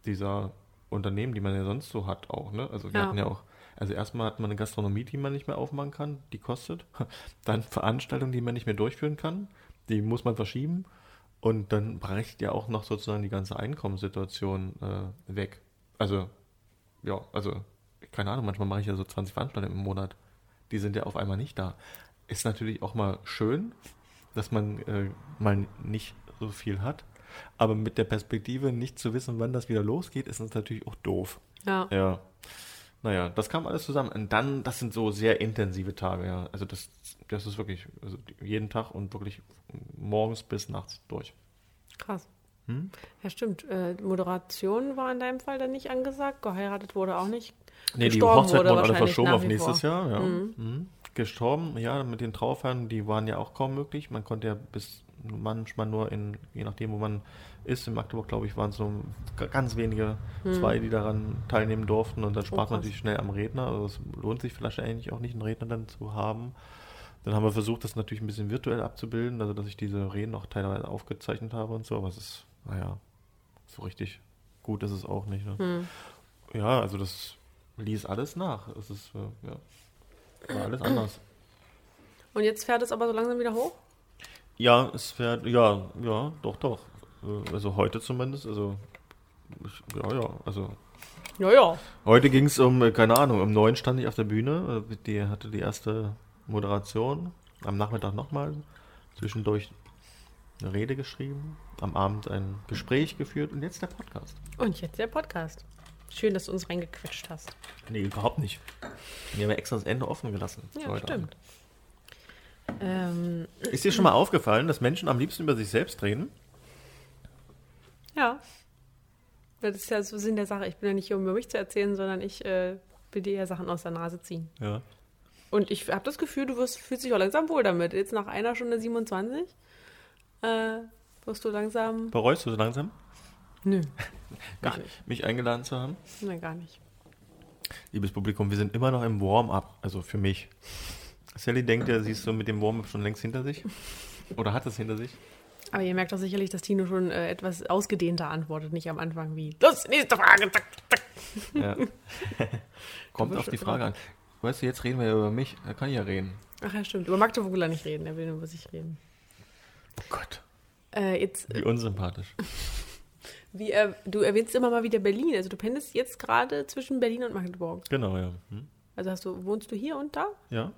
dieser Unternehmen, die man ja sonst so hat, auch, ne? Also wir Ja. hatten ja auch. Also erstmal hat man eine Gastronomie, die man nicht mehr aufmachen kann, die kostet. (laughs) Dann Veranstaltungen, die man nicht mehr durchführen kann, die muss man verschieben. Und dann bricht ja auch noch sozusagen die ganze Einkommenssituation äh, weg. Also, ja, also, keine Ahnung, manchmal mache ich ja so 20 Veranstaltungen im Monat. Die sind ja auf einmal nicht da. Ist natürlich auch mal schön, dass man äh, mal nicht so viel hat. Aber mit der Perspektive, nicht zu wissen, wann das wieder losgeht, ist es natürlich auch doof. Ja. Ja. Naja, das kam alles zusammen. Und dann, das sind so sehr intensive Tage, ja. Also das, das ist wirklich also jeden Tag und wirklich morgens bis nachts durch. Krass. Hm? Ja, stimmt. Äh, Moderation war in deinem Fall dann nicht angesagt. Geheiratet wurde auch nicht. Nee, die Gestorben Hochzeit wurde alle verschoben auf nächstes vor. Jahr, ja. Mhm. Mhm. Gestorben, ja, mit den Trauerfeiern, die waren ja auch kaum möglich. Man konnte ja bis manchmal nur in, je nachdem, wo man ist, in Magdeburg, glaube ich, waren es nur ganz wenige, zwei, die daran teilnehmen durften und dann spart man Mhm. Oh, krass. natürlich schnell am Redner. Also es lohnt sich vielleicht eigentlich auch nicht, einen Redner dann zu haben. Dann haben wir versucht, das natürlich ein bisschen virtuell abzubilden, also dass ich diese Reden auch teilweise aufgezeichnet habe und so, aber es ist, naja, so richtig gut ist es auch nicht. Ne? Hm. Ja, also das ließ alles nach. Es ist, äh, ja, war alles anders. Und jetzt fährt es aber so langsam wieder hoch? Ja, es fährt, ja, ja, doch, doch. Äh, Also heute zumindest, also, ich, ja, ja, also. Ja, ja. Heute ging es um, äh, keine Ahnung, um neun stand ich auf der Bühne, äh, die hatte die erste Moderation, am Nachmittag nochmal, zwischendurch eine Rede geschrieben, am Abend ein Gespräch geführt und jetzt der Podcast. Und jetzt der Podcast. Schön, dass du uns reingequetscht hast. Nee, überhaupt nicht. Wir haben ja extra das Ende offen gelassen. Ja, stimmt. Ähm. Ist dir schon mal aufgefallen, dass Menschen am liebsten über sich selbst reden? Ja. Das ist ja so Sinn der Sache. Ich bin ja nicht hier, um über mich zu erzählen, sondern ich äh, will dir ja Sachen aus der Nase ziehen. Ja. Und ich habe das Gefühl, du wirst, fühlst dich auch langsam wohl damit. Jetzt nach einer Stunde 27 äh, wirst du langsam. Bereust du so langsam, Nö, (laughs) gar mich, nicht. mich eingeladen zu haben? Nein, gar nicht. Liebes Publikum, wir sind immer noch im Warm-up, also für mich. Sally denkt ja, sie ist so mit dem Warm-up schon längst hinter sich. Oder hat es hinter sich? Aber ihr merkt doch sicherlich, dass Tino schon äh, etwas ausgedehnter antwortet, nicht am Anfang wie. Los, nächste Frage. Zack, zack. Ja. (laughs) Kommt auf die Frage an. Weißt du, jetzt reden wir ja über mich. Da kann ich ja reden. Ach ja, stimmt. Über Magdeburg will er nicht reden, er will nur über sich reden. Oh Gott, Äh, jetzt, wie unsympathisch. (laughs) wie, äh, du erwähnst immer mal wieder Berlin. Also du pendest jetzt gerade zwischen Berlin und Magdeburg. Genau, ja. Hm? Also hast du, wohnst du hier und da? Ja.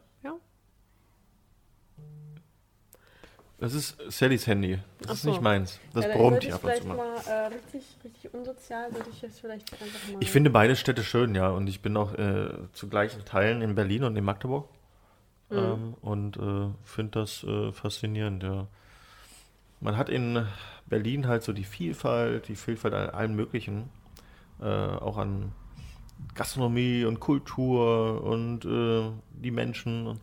Das ist Sallys Handy. Das Ach ist so. nicht meins. Das Ja, brummt hier ab und zu mal. mal äh, richtig, richtig unsozial, sollte ich das vielleicht einfach mal. Ich finde beide Städte schön, ja. Und ich bin auch äh, zu gleichen Teilen in Berlin und in Magdeburg. Mhm. Ähm, und äh, finde das äh, faszinierend, ja. Man hat in Berlin halt so die Vielfalt, die Vielfalt an allem Möglichen. Äh, auch an Gastronomie und Kultur und die Menschen.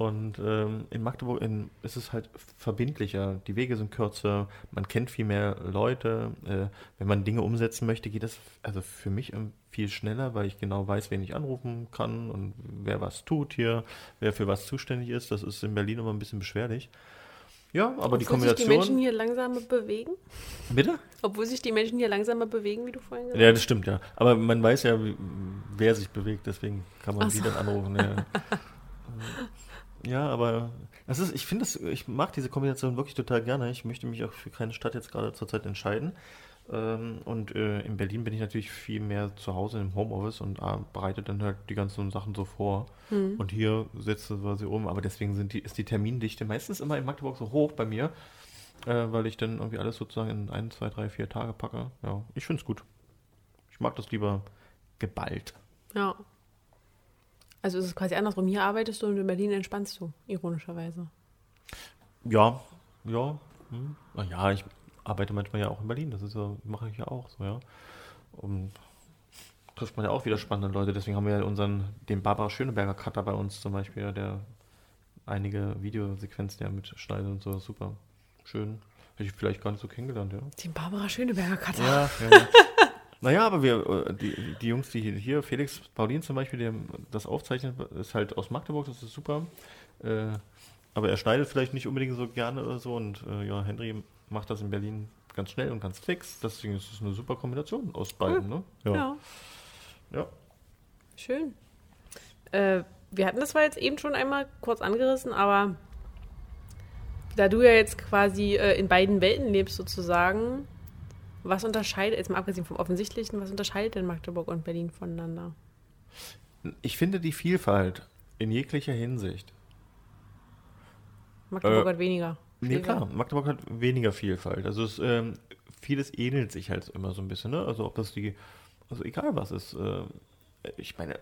Und ähm, in Magdeburg in, ist es halt verbindlicher. Die Wege sind kürzer, man kennt viel mehr Leute. Äh, wenn man Dinge umsetzen möchte, geht das also für mich ähm, viel schneller, weil ich genau weiß, wen ich anrufen kann und wer was tut hier, wer für was zuständig ist. Das ist in Berlin immer ein bisschen beschwerlich. Ja, aber die Obwohl sich die Menschen Kombination. hier langsamer bewegen? Bitte? Obwohl sich die Menschen hier langsamer bewegen, wie du vorhin gesagt Ja, das stimmt, ja. Aber man weiß ja, wer sich bewegt, deswegen kann man Ach die so. dann anrufen. Ja, (laughs) ja aber das ist, ich finde ich mag diese Kombination wirklich total gerne. Ich möchte mich auch für keine Stadt jetzt gerade zurzeit entscheiden. Ähm, Und äh, in Berlin bin ich natürlich viel mehr zu Hause im Homeoffice und äh, bereite dann halt die ganzen Sachen so vor. Hm. Und hier setze ich quasi um. Aber deswegen sind die, ist die Termindichte meistens immer in Magdeburg so hoch bei mir, äh, weil ich dann irgendwie alles sozusagen in ein, zwei, drei, vier Tage packe. Ja, ich finde es gut. Ich mag das lieber geballt. Ja. Also ist es quasi andersrum. Hier arbeitest du und in Berlin entspannst du, ironischerweise. Ja, ja. Hm. Na ja, ich arbeite manchmal ja auch in Berlin. Das ist ja, mache ich ja auch so, ja. Und trifft man ja auch wieder spannende Leute. Deswegen haben wir ja unseren, den Barbara Schöneberger Cutter bei uns zum Beispiel, der einige Videosequenzen ja mitschneidet und so. Super. Schön. Hätte ich vielleicht gar nicht so kennengelernt, ja. Den Barbara Schöneberger Cutter. Ja, ja. (laughs) Naja, aber wir, äh, die, die Jungs, die hier, Felix Paulin zum Beispiel, der das aufzeichnet, ist halt aus Magdeburg, das ist super. Äh, aber er schneidet vielleicht nicht unbedingt so gerne oder so. Und äh, ja, Henry macht das in Berlin ganz schnell und ganz fix. Deswegen ist es eine super Kombination aus beiden. Ne? Ja. Ja. ja. Schön. Äh, wir hatten das zwar jetzt eben schon einmal kurz angerissen, aber da du ja jetzt quasi äh, in beiden Welten lebst sozusagen, was unterscheidet, jetzt mal abgesehen vom Offensichtlichen, was unterscheidet denn Magdeburg und Berlin voneinander? Ich finde die Vielfalt in jeglicher Hinsicht. Magdeburg hat weniger. Nee, Schläger. klar, Magdeburg hat weniger Vielfalt. Also es, ähm, vieles ähnelt sich halt immer so ein bisschen, ne? Also ob das die, also egal was ist. Äh, ich meine,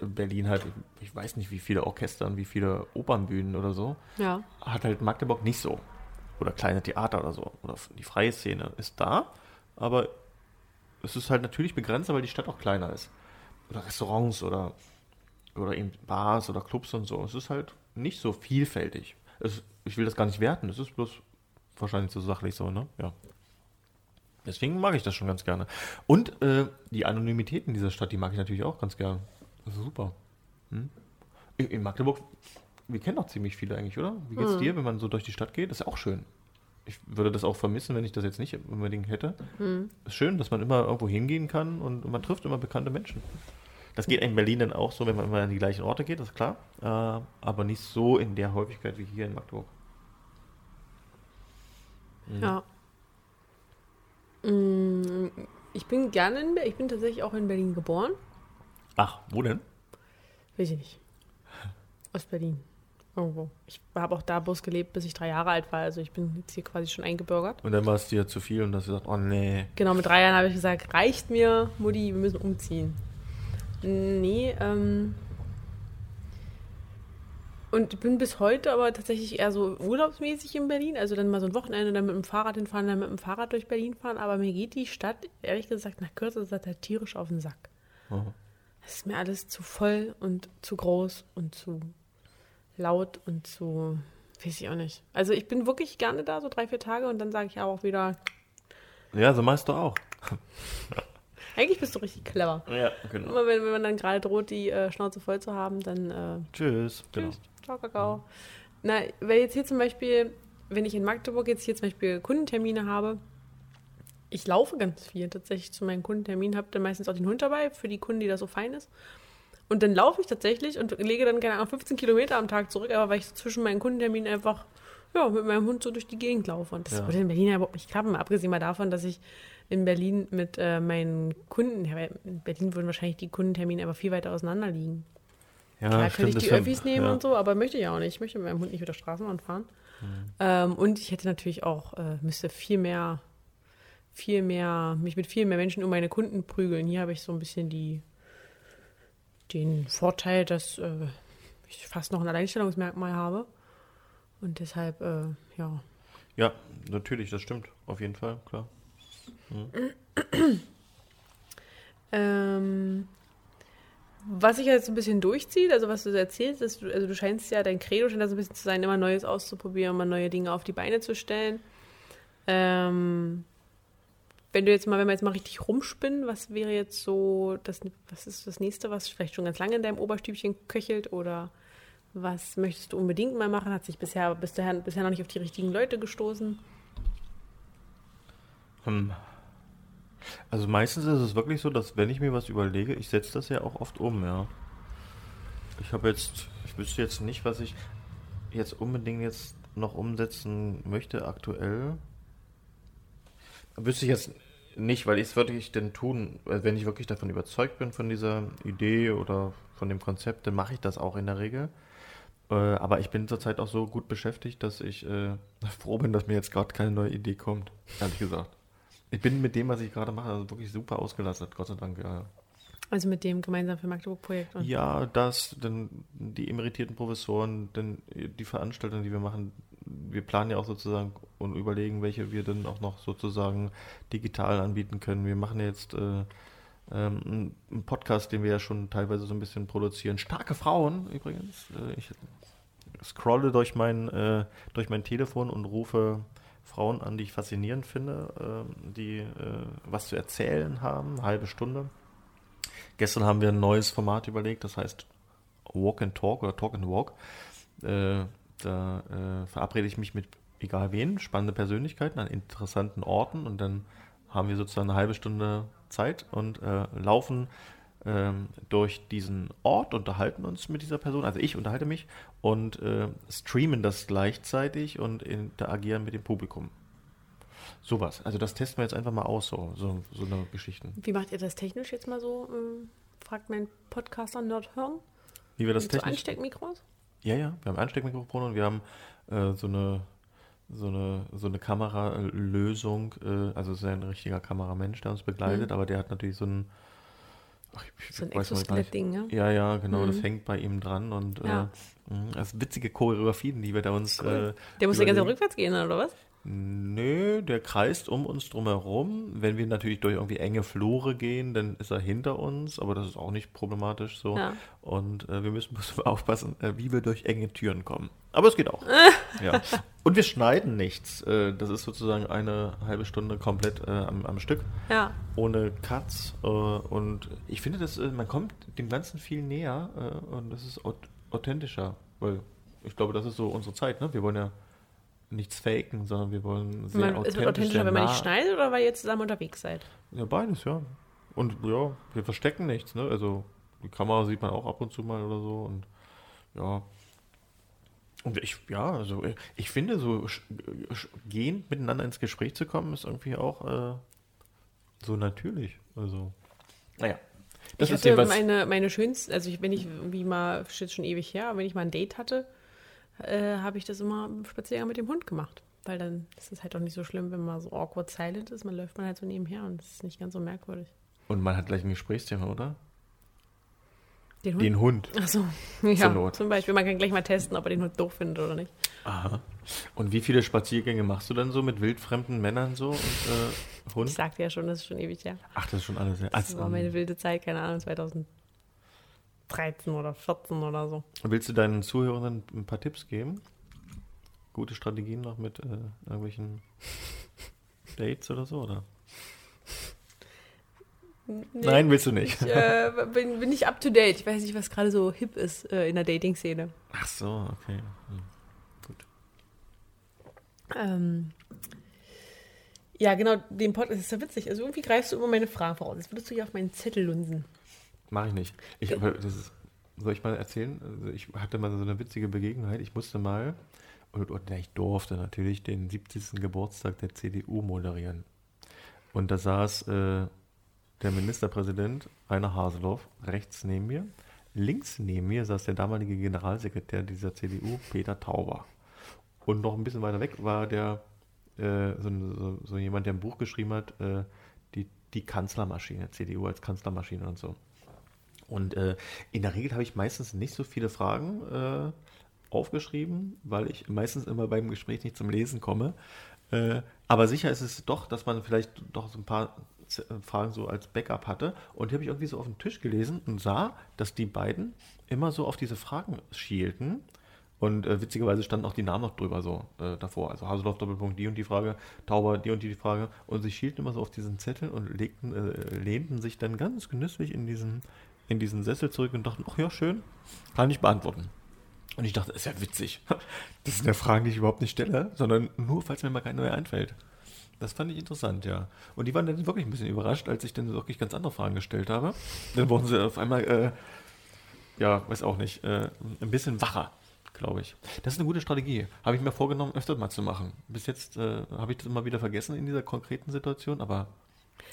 Berlin halt, ich weiß nicht, wie viele Orchester und wie viele Opernbühnen oder so, Ja. hat halt Magdeburg nicht so. Oder kleine Theater oder so. Oder die freie Szene ist da, aber es ist halt natürlich begrenzt, weil die Stadt auch kleiner ist. Oder Restaurants oder, oder eben Bars oder Clubs und so. Es ist halt nicht so vielfältig. Es, ich will das gar nicht werten, es ist bloß wahrscheinlich so sachlich so, ne? Ja. Deswegen mag ich das schon ganz gerne. Und äh, die Anonymität in dieser Stadt, die mag ich natürlich auch ganz gerne. Das ist super. Hm? In, Magdeburg, wir kennen auch ziemlich viele eigentlich, oder? Wie geht's Hm. dir, wenn man so durch die Stadt geht? Das ist ja auch schön. Ich würde das auch vermissen, wenn ich das jetzt nicht unbedingt hätte. Hm. Ist schön, dass man immer irgendwo hingehen kann und man trifft immer bekannte Menschen. Das geht in Berlin dann auch so, wenn man immer an die gleichen Orte geht, das ist klar. Äh, aber nicht so in der Häufigkeit wie hier in Magdeburg. Mhm. Ja. Mm, Ich bin gerne in Berlin. Ich bin tatsächlich auch in Berlin geboren. Ach, wo denn? Weiß ich nicht. Ostberlin. Irgendwo. Ich habe auch da bloß gelebt, bis ich drei Jahre alt war. Also ich bin jetzt hier quasi schon eingebürgert. Und dann war es dir zu viel und hast gesagt, oh nee. Genau, mit drei Jahren habe ich gesagt, reicht mir, Mutti, wir müssen umziehen. Nee, ähm. Und ich bin bis heute aber tatsächlich eher so urlaubsmäßig in Berlin. Also dann mal so ein Wochenende, dann mit dem Fahrrad hinfahren, dann mit dem Fahrrad durch Berlin fahren. Aber mir geht die Stadt, ehrlich gesagt, nach kürzester Zeit halt tierisch auf den Sack. Oh. Es ist mir alles zu voll und zu groß und zu laut und zu, weiß ich auch nicht. Also ich bin wirklich gerne da, so drei, vier Tage und dann sage ich aber auch wieder, Ja, so meinst du auch. (laughs) eigentlich bist du richtig clever. Ja, genau. Immer wenn, wenn man dann gerade droht, die äh, Schnauze voll zu haben, dann äh, Tschüss. Genau. tschüss, ciao, Kakao. Na, weil jetzt hier zum Beispiel, wenn ich in Magdeburg jetzt hier zum Beispiel Kundentermine habe, ich laufe ganz viel tatsächlich zu meinen Kundenterminen, habe dann meistens auch den Hund dabei, für die Kunden, die da so fein ist. Und dann laufe ich tatsächlich und lege dann, keine Ahnung, 15 Kilometer am Tag zurück, aber weil ich so zwischen meinen Kundenterminen einfach ja, mit meinem Hund so durch die Gegend laufe. Und das Ja. würde in Berlin ja überhaupt nicht klappen, abgesehen mal davon, dass ich in Berlin mit äh, meinen Kunden, in Berlin würden wahrscheinlich die Kundentermine aber viel weiter auseinander liegen. Ja, Klar stimmt, könnte ich die Öffis nehmen ja. und so, aber möchte ich ja auch nicht. Ich möchte mit meinem Hund nicht mit der Straßenbahn fahren. Ähm, und ich hätte natürlich auch, äh, müsste viel mehr, viel mehr, mich mit viel mehr Menschen um meine Kunden prügeln. Hier habe ich so ein bisschen die, den Vorteil, dass äh, ich fast noch ein Alleinstellungsmerkmal habe. Und deshalb, äh, ja. Ja, natürlich, das stimmt. Auf jeden Fall, klar. (clears throat) Ähm, was sich jetzt ein bisschen durchzieht, also was du so erzählst, ist, du- also du scheinst ja, dein Credo scheint da so ein bisschen zu sein, immer Neues auszuprobieren, immer neue Dinge auf die Beine zu stellen. Ähm, wenn du jetzt mal, wenn wir jetzt mal richtig rumspinnen, was wäre jetzt so, das, was ist das nächste, was vielleicht schon ganz lange in deinem Oberstübchen köchelt oder was möchtest du unbedingt mal machen? Hat sich bisher, bisher, bisher noch nicht auf die richtigen Leute gestoßen? Hm. Also meistens ist es wirklich so, dass wenn ich mir was überlege, ich setze das ja auch oft um, ja. Ich habe jetzt, ich wüsste jetzt nicht, was ich jetzt unbedingt jetzt noch umsetzen möchte aktuell. Wüsste ich jetzt nicht, weil ich es würde ich denn tun, äh, wenn ich wirklich davon überzeugt bin von dieser Idee oder von dem Konzept, dann mache ich das auch in der Regel. Äh, aber ich bin zurzeit auch so gut beschäftigt, dass ich äh, (laughs) froh bin, dass mir jetzt gerade keine neue Idee kommt, ehrlich gesagt. Ich bin mit dem, was ich gerade mache, also wirklich super ausgelastet, Gott sei Dank. Ja, Also mit dem gemeinsam für Magdeburg-Projekt. ja das, dann die emeritierten Professoren, dann die Veranstaltungen, die wir machen. Wir planen ja auch sozusagen und überlegen, welche wir dann auch noch sozusagen digital anbieten können. Wir machen jetzt äh, ähm, einen Podcast, den wir ja schon teilweise so ein bisschen produzieren. Starke Frauen übrigens. Äh, ich scrolle durch mein, äh, durch mein Telefon und rufe Frauen an, die ich faszinierend finde, äh, die äh, was zu erzählen haben, halbe Stunde. Gestern haben wir ein neues Format überlegt, das heißt Walk and Talk oder Talk and Walk. Äh, da äh, verabrede ich mich mit egal wen, spannende Persönlichkeiten an interessanten Orten und dann haben wir sozusagen eine halbe Stunde Zeit und äh, laufen ähm, durch diesen Ort, unterhalten uns mit dieser Person, also ich unterhalte mich und äh, streamen das gleichzeitig und interagieren mit dem Publikum. Sowas. Also das testen wir jetzt einfach mal aus, so, so, so eine Geschichten. Wie macht ihr das technisch jetzt mal so? Ähm, fragt mein Podcaster Nerd hören. Wie wir das Mit so technisch... Ansteckmikros? Ja, ja, wir haben Ansteckmikrofone und wir haben äh, so eine so eine, so eine Kameralösung, äh, also es ist ja ein richtiger Kameramensch, der uns begleitet, Mhm. aber der hat natürlich so ein ach, ich So ein. Exoskelett-Ding, ne? Ja, ja, genau, das Mhm. hängt bei ihm dran und Ja. äh, mh, das sind witzige Choreografien, die wir da uns Cool. äh, Der muss Zeit überlegen. rückwärts gehen, oder was? Nö, der kreist um uns drumherum. Wenn wir natürlich durch irgendwie enge Flure gehen, dann ist er hinter uns, aber das ist auch nicht problematisch so. Ja. Und äh, wir müssen (laughs) bloß aufpassen, äh, wie wir durch enge Türen kommen. Aber es geht auch. (laughs) ja. Und wir schneiden nichts. Äh, das ist sozusagen eine halbe Stunde komplett äh, am, am Stück, Ja. ohne Cuts. Äh, und ich finde, dass, äh, man kommt dem Ganzen viel näher äh, und das ist aut- authentischer. Weil ich glaube, das ist so unsere Zeit. Ne? Wir wollen ja nichts faken, sondern wir wollen sehr Man, es authentisch, wird authentischer, sehr wenn man nicht schneidet oder weil ihr zusammen unterwegs seid? Ja, beides, ja. Und ja, wir verstecken nichts, ne? Also die Kamera sieht man auch ab und zu mal oder so und ja. Und ich, ja, also ich finde, so gehend miteinander ins Gespräch zu kommen, ist irgendwie auch äh, so natürlich. Also, naja. Das ich ist hatte meine, meine schönsten, also ich, wenn ich irgendwie mal, steht schon ewig her, wenn ich mal ein Date hatte, äh, habe ich das immer im Spaziergang mit dem Hund gemacht. Weil dann ist es halt auch nicht so schlimm, wenn man so awkward silent ist. Man läuft man halt so nebenher und es ist nicht ganz so merkwürdig. Und man hat gleich ein Gesprächsthema, oder? Den Hund? Den Hund. Achso, ja, Not. zum Beispiel. Man kann gleich mal testen, ob er den Hund doof findet oder nicht. Aha. Und wie viele Spaziergänge machst du dann so mit wildfremden Männern so und äh, Hund? Ich sagte ja schon, das ist schon ewig her. Ach, das ist schon alles. Das Also, war meine wilde Zeit, keine Ahnung, 2013 oder 14 oder so. Willst du deinen Zuhörenden ein paar Tipps geben? Gute Strategien noch mit äh, irgendwelchen (laughs) Dates oder so, oder? Nee, Nein, willst du nicht. Ich äh, bin, bin nicht up to date. Ich weiß nicht, was gerade so hip ist äh, in der Dating-Szene. Ach so, okay. Hm. Gut. Ähm, ja, genau, den Podcast das ist ja witzig. Also irgendwie greifst du immer meine Fragen voraus. Jetzt würdest du hier auf meinen Zettel lunsen. Mach ich nicht. Ich, das ist, soll ich mal erzählen? Also ich hatte mal so eine witzige Begegnung. Ich musste mal, und, und ich durfte natürlich den 70. Geburtstag der CDU moderieren. Und da saß äh, der Ministerpräsident Rainer Haseloff rechts neben mir. Links neben mir saß der damalige Generalsekretär dieser CDU, Peter Tauber. Und noch ein bisschen weiter weg war der äh, so, so, so jemand, der ein Buch geschrieben hat, äh, die, die Kanzlermaschine, CDU als Kanzlermaschine und so. Und äh, in der Regel habe ich meistens nicht so viele Fragen äh, aufgeschrieben, weil ich meistens immer beim Gespräch nicht zum Lesen komme. Äh, aber sicher ist es doch, dass man vielleicht doch so ein paar äh, Fragen so als Backup hatte. Und die habe ich irgendwie so auf den Tisch gelesen und sah, dass die beiden immer so auf diese Fragen schielten. Und äh, witzigerweise standen auch die Namen noch drüber so äh, davor. Also Haseloff Doppelpunkt die und die Frage, Tauber die und die Frage. Und sie schielten immer so auf diesen Zettel und legten, äh, lehnten sich dann ganz genüsslich in diesen, in diesen Sessel zurück und dachten, ach ja, schön, kann ich beantworten. Und ich dachte, das ist ja witzig. (laughs) Das sind ja Fragen, die ich überhaupt nicht stelle, sondern nur, falls mir mal kein neuer einfällt. Das fand ich interessant, ja. Und die waren dann wirklich ein bisschen überrascht, als ich dann wirklich ganz andere Fragen gestellt habe. Dann wurden sie auf einmal, äh, ja, weiß auch nicht, äh, ein bisschen wacher, glaube ich. Das ist eine gute Strategie. Habe ich mir vorgenommen, öfter mal zu machen. Bis jetzt äh, habe ich das immer wieder vergessen in dieser konkreten Situation, aber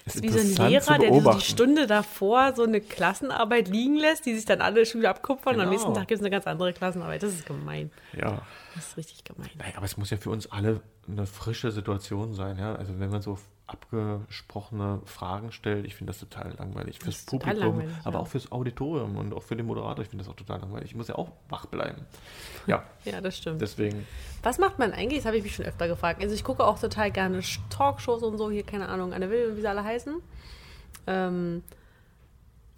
Das ist wie so ein Lehrer, der die. Stunde davor so eine Klassenarbeit liegen lässt, die sich dann alle Schüler abkupfern und am Genau. nächsten Tag gibt es eine ganz andere Klassenarbeit. Das ist gemein. Ja. Das ist richtig gemein. Naja, aber es muss ja für uns alle eine frische Situation sein, ja. Also wenn man so abgesprochene Fragen stellt, ich finde das total langweilig. Fürs Publikum, langweilig, aber ja. auch fürs Auditorium und auch für den Moderator, ich finde das auch total langweilig. Ich muss ja auch wach bleiben. Ja, Ja, das stimmt. deswegen. Was macht man eigentlich? Das habe ich mich schon öfter gefragt. Also ich gucke auch total gerne Talkshows und so, hier, keine Ahnung, Anne Will und wie sie alle heißen. Ähm,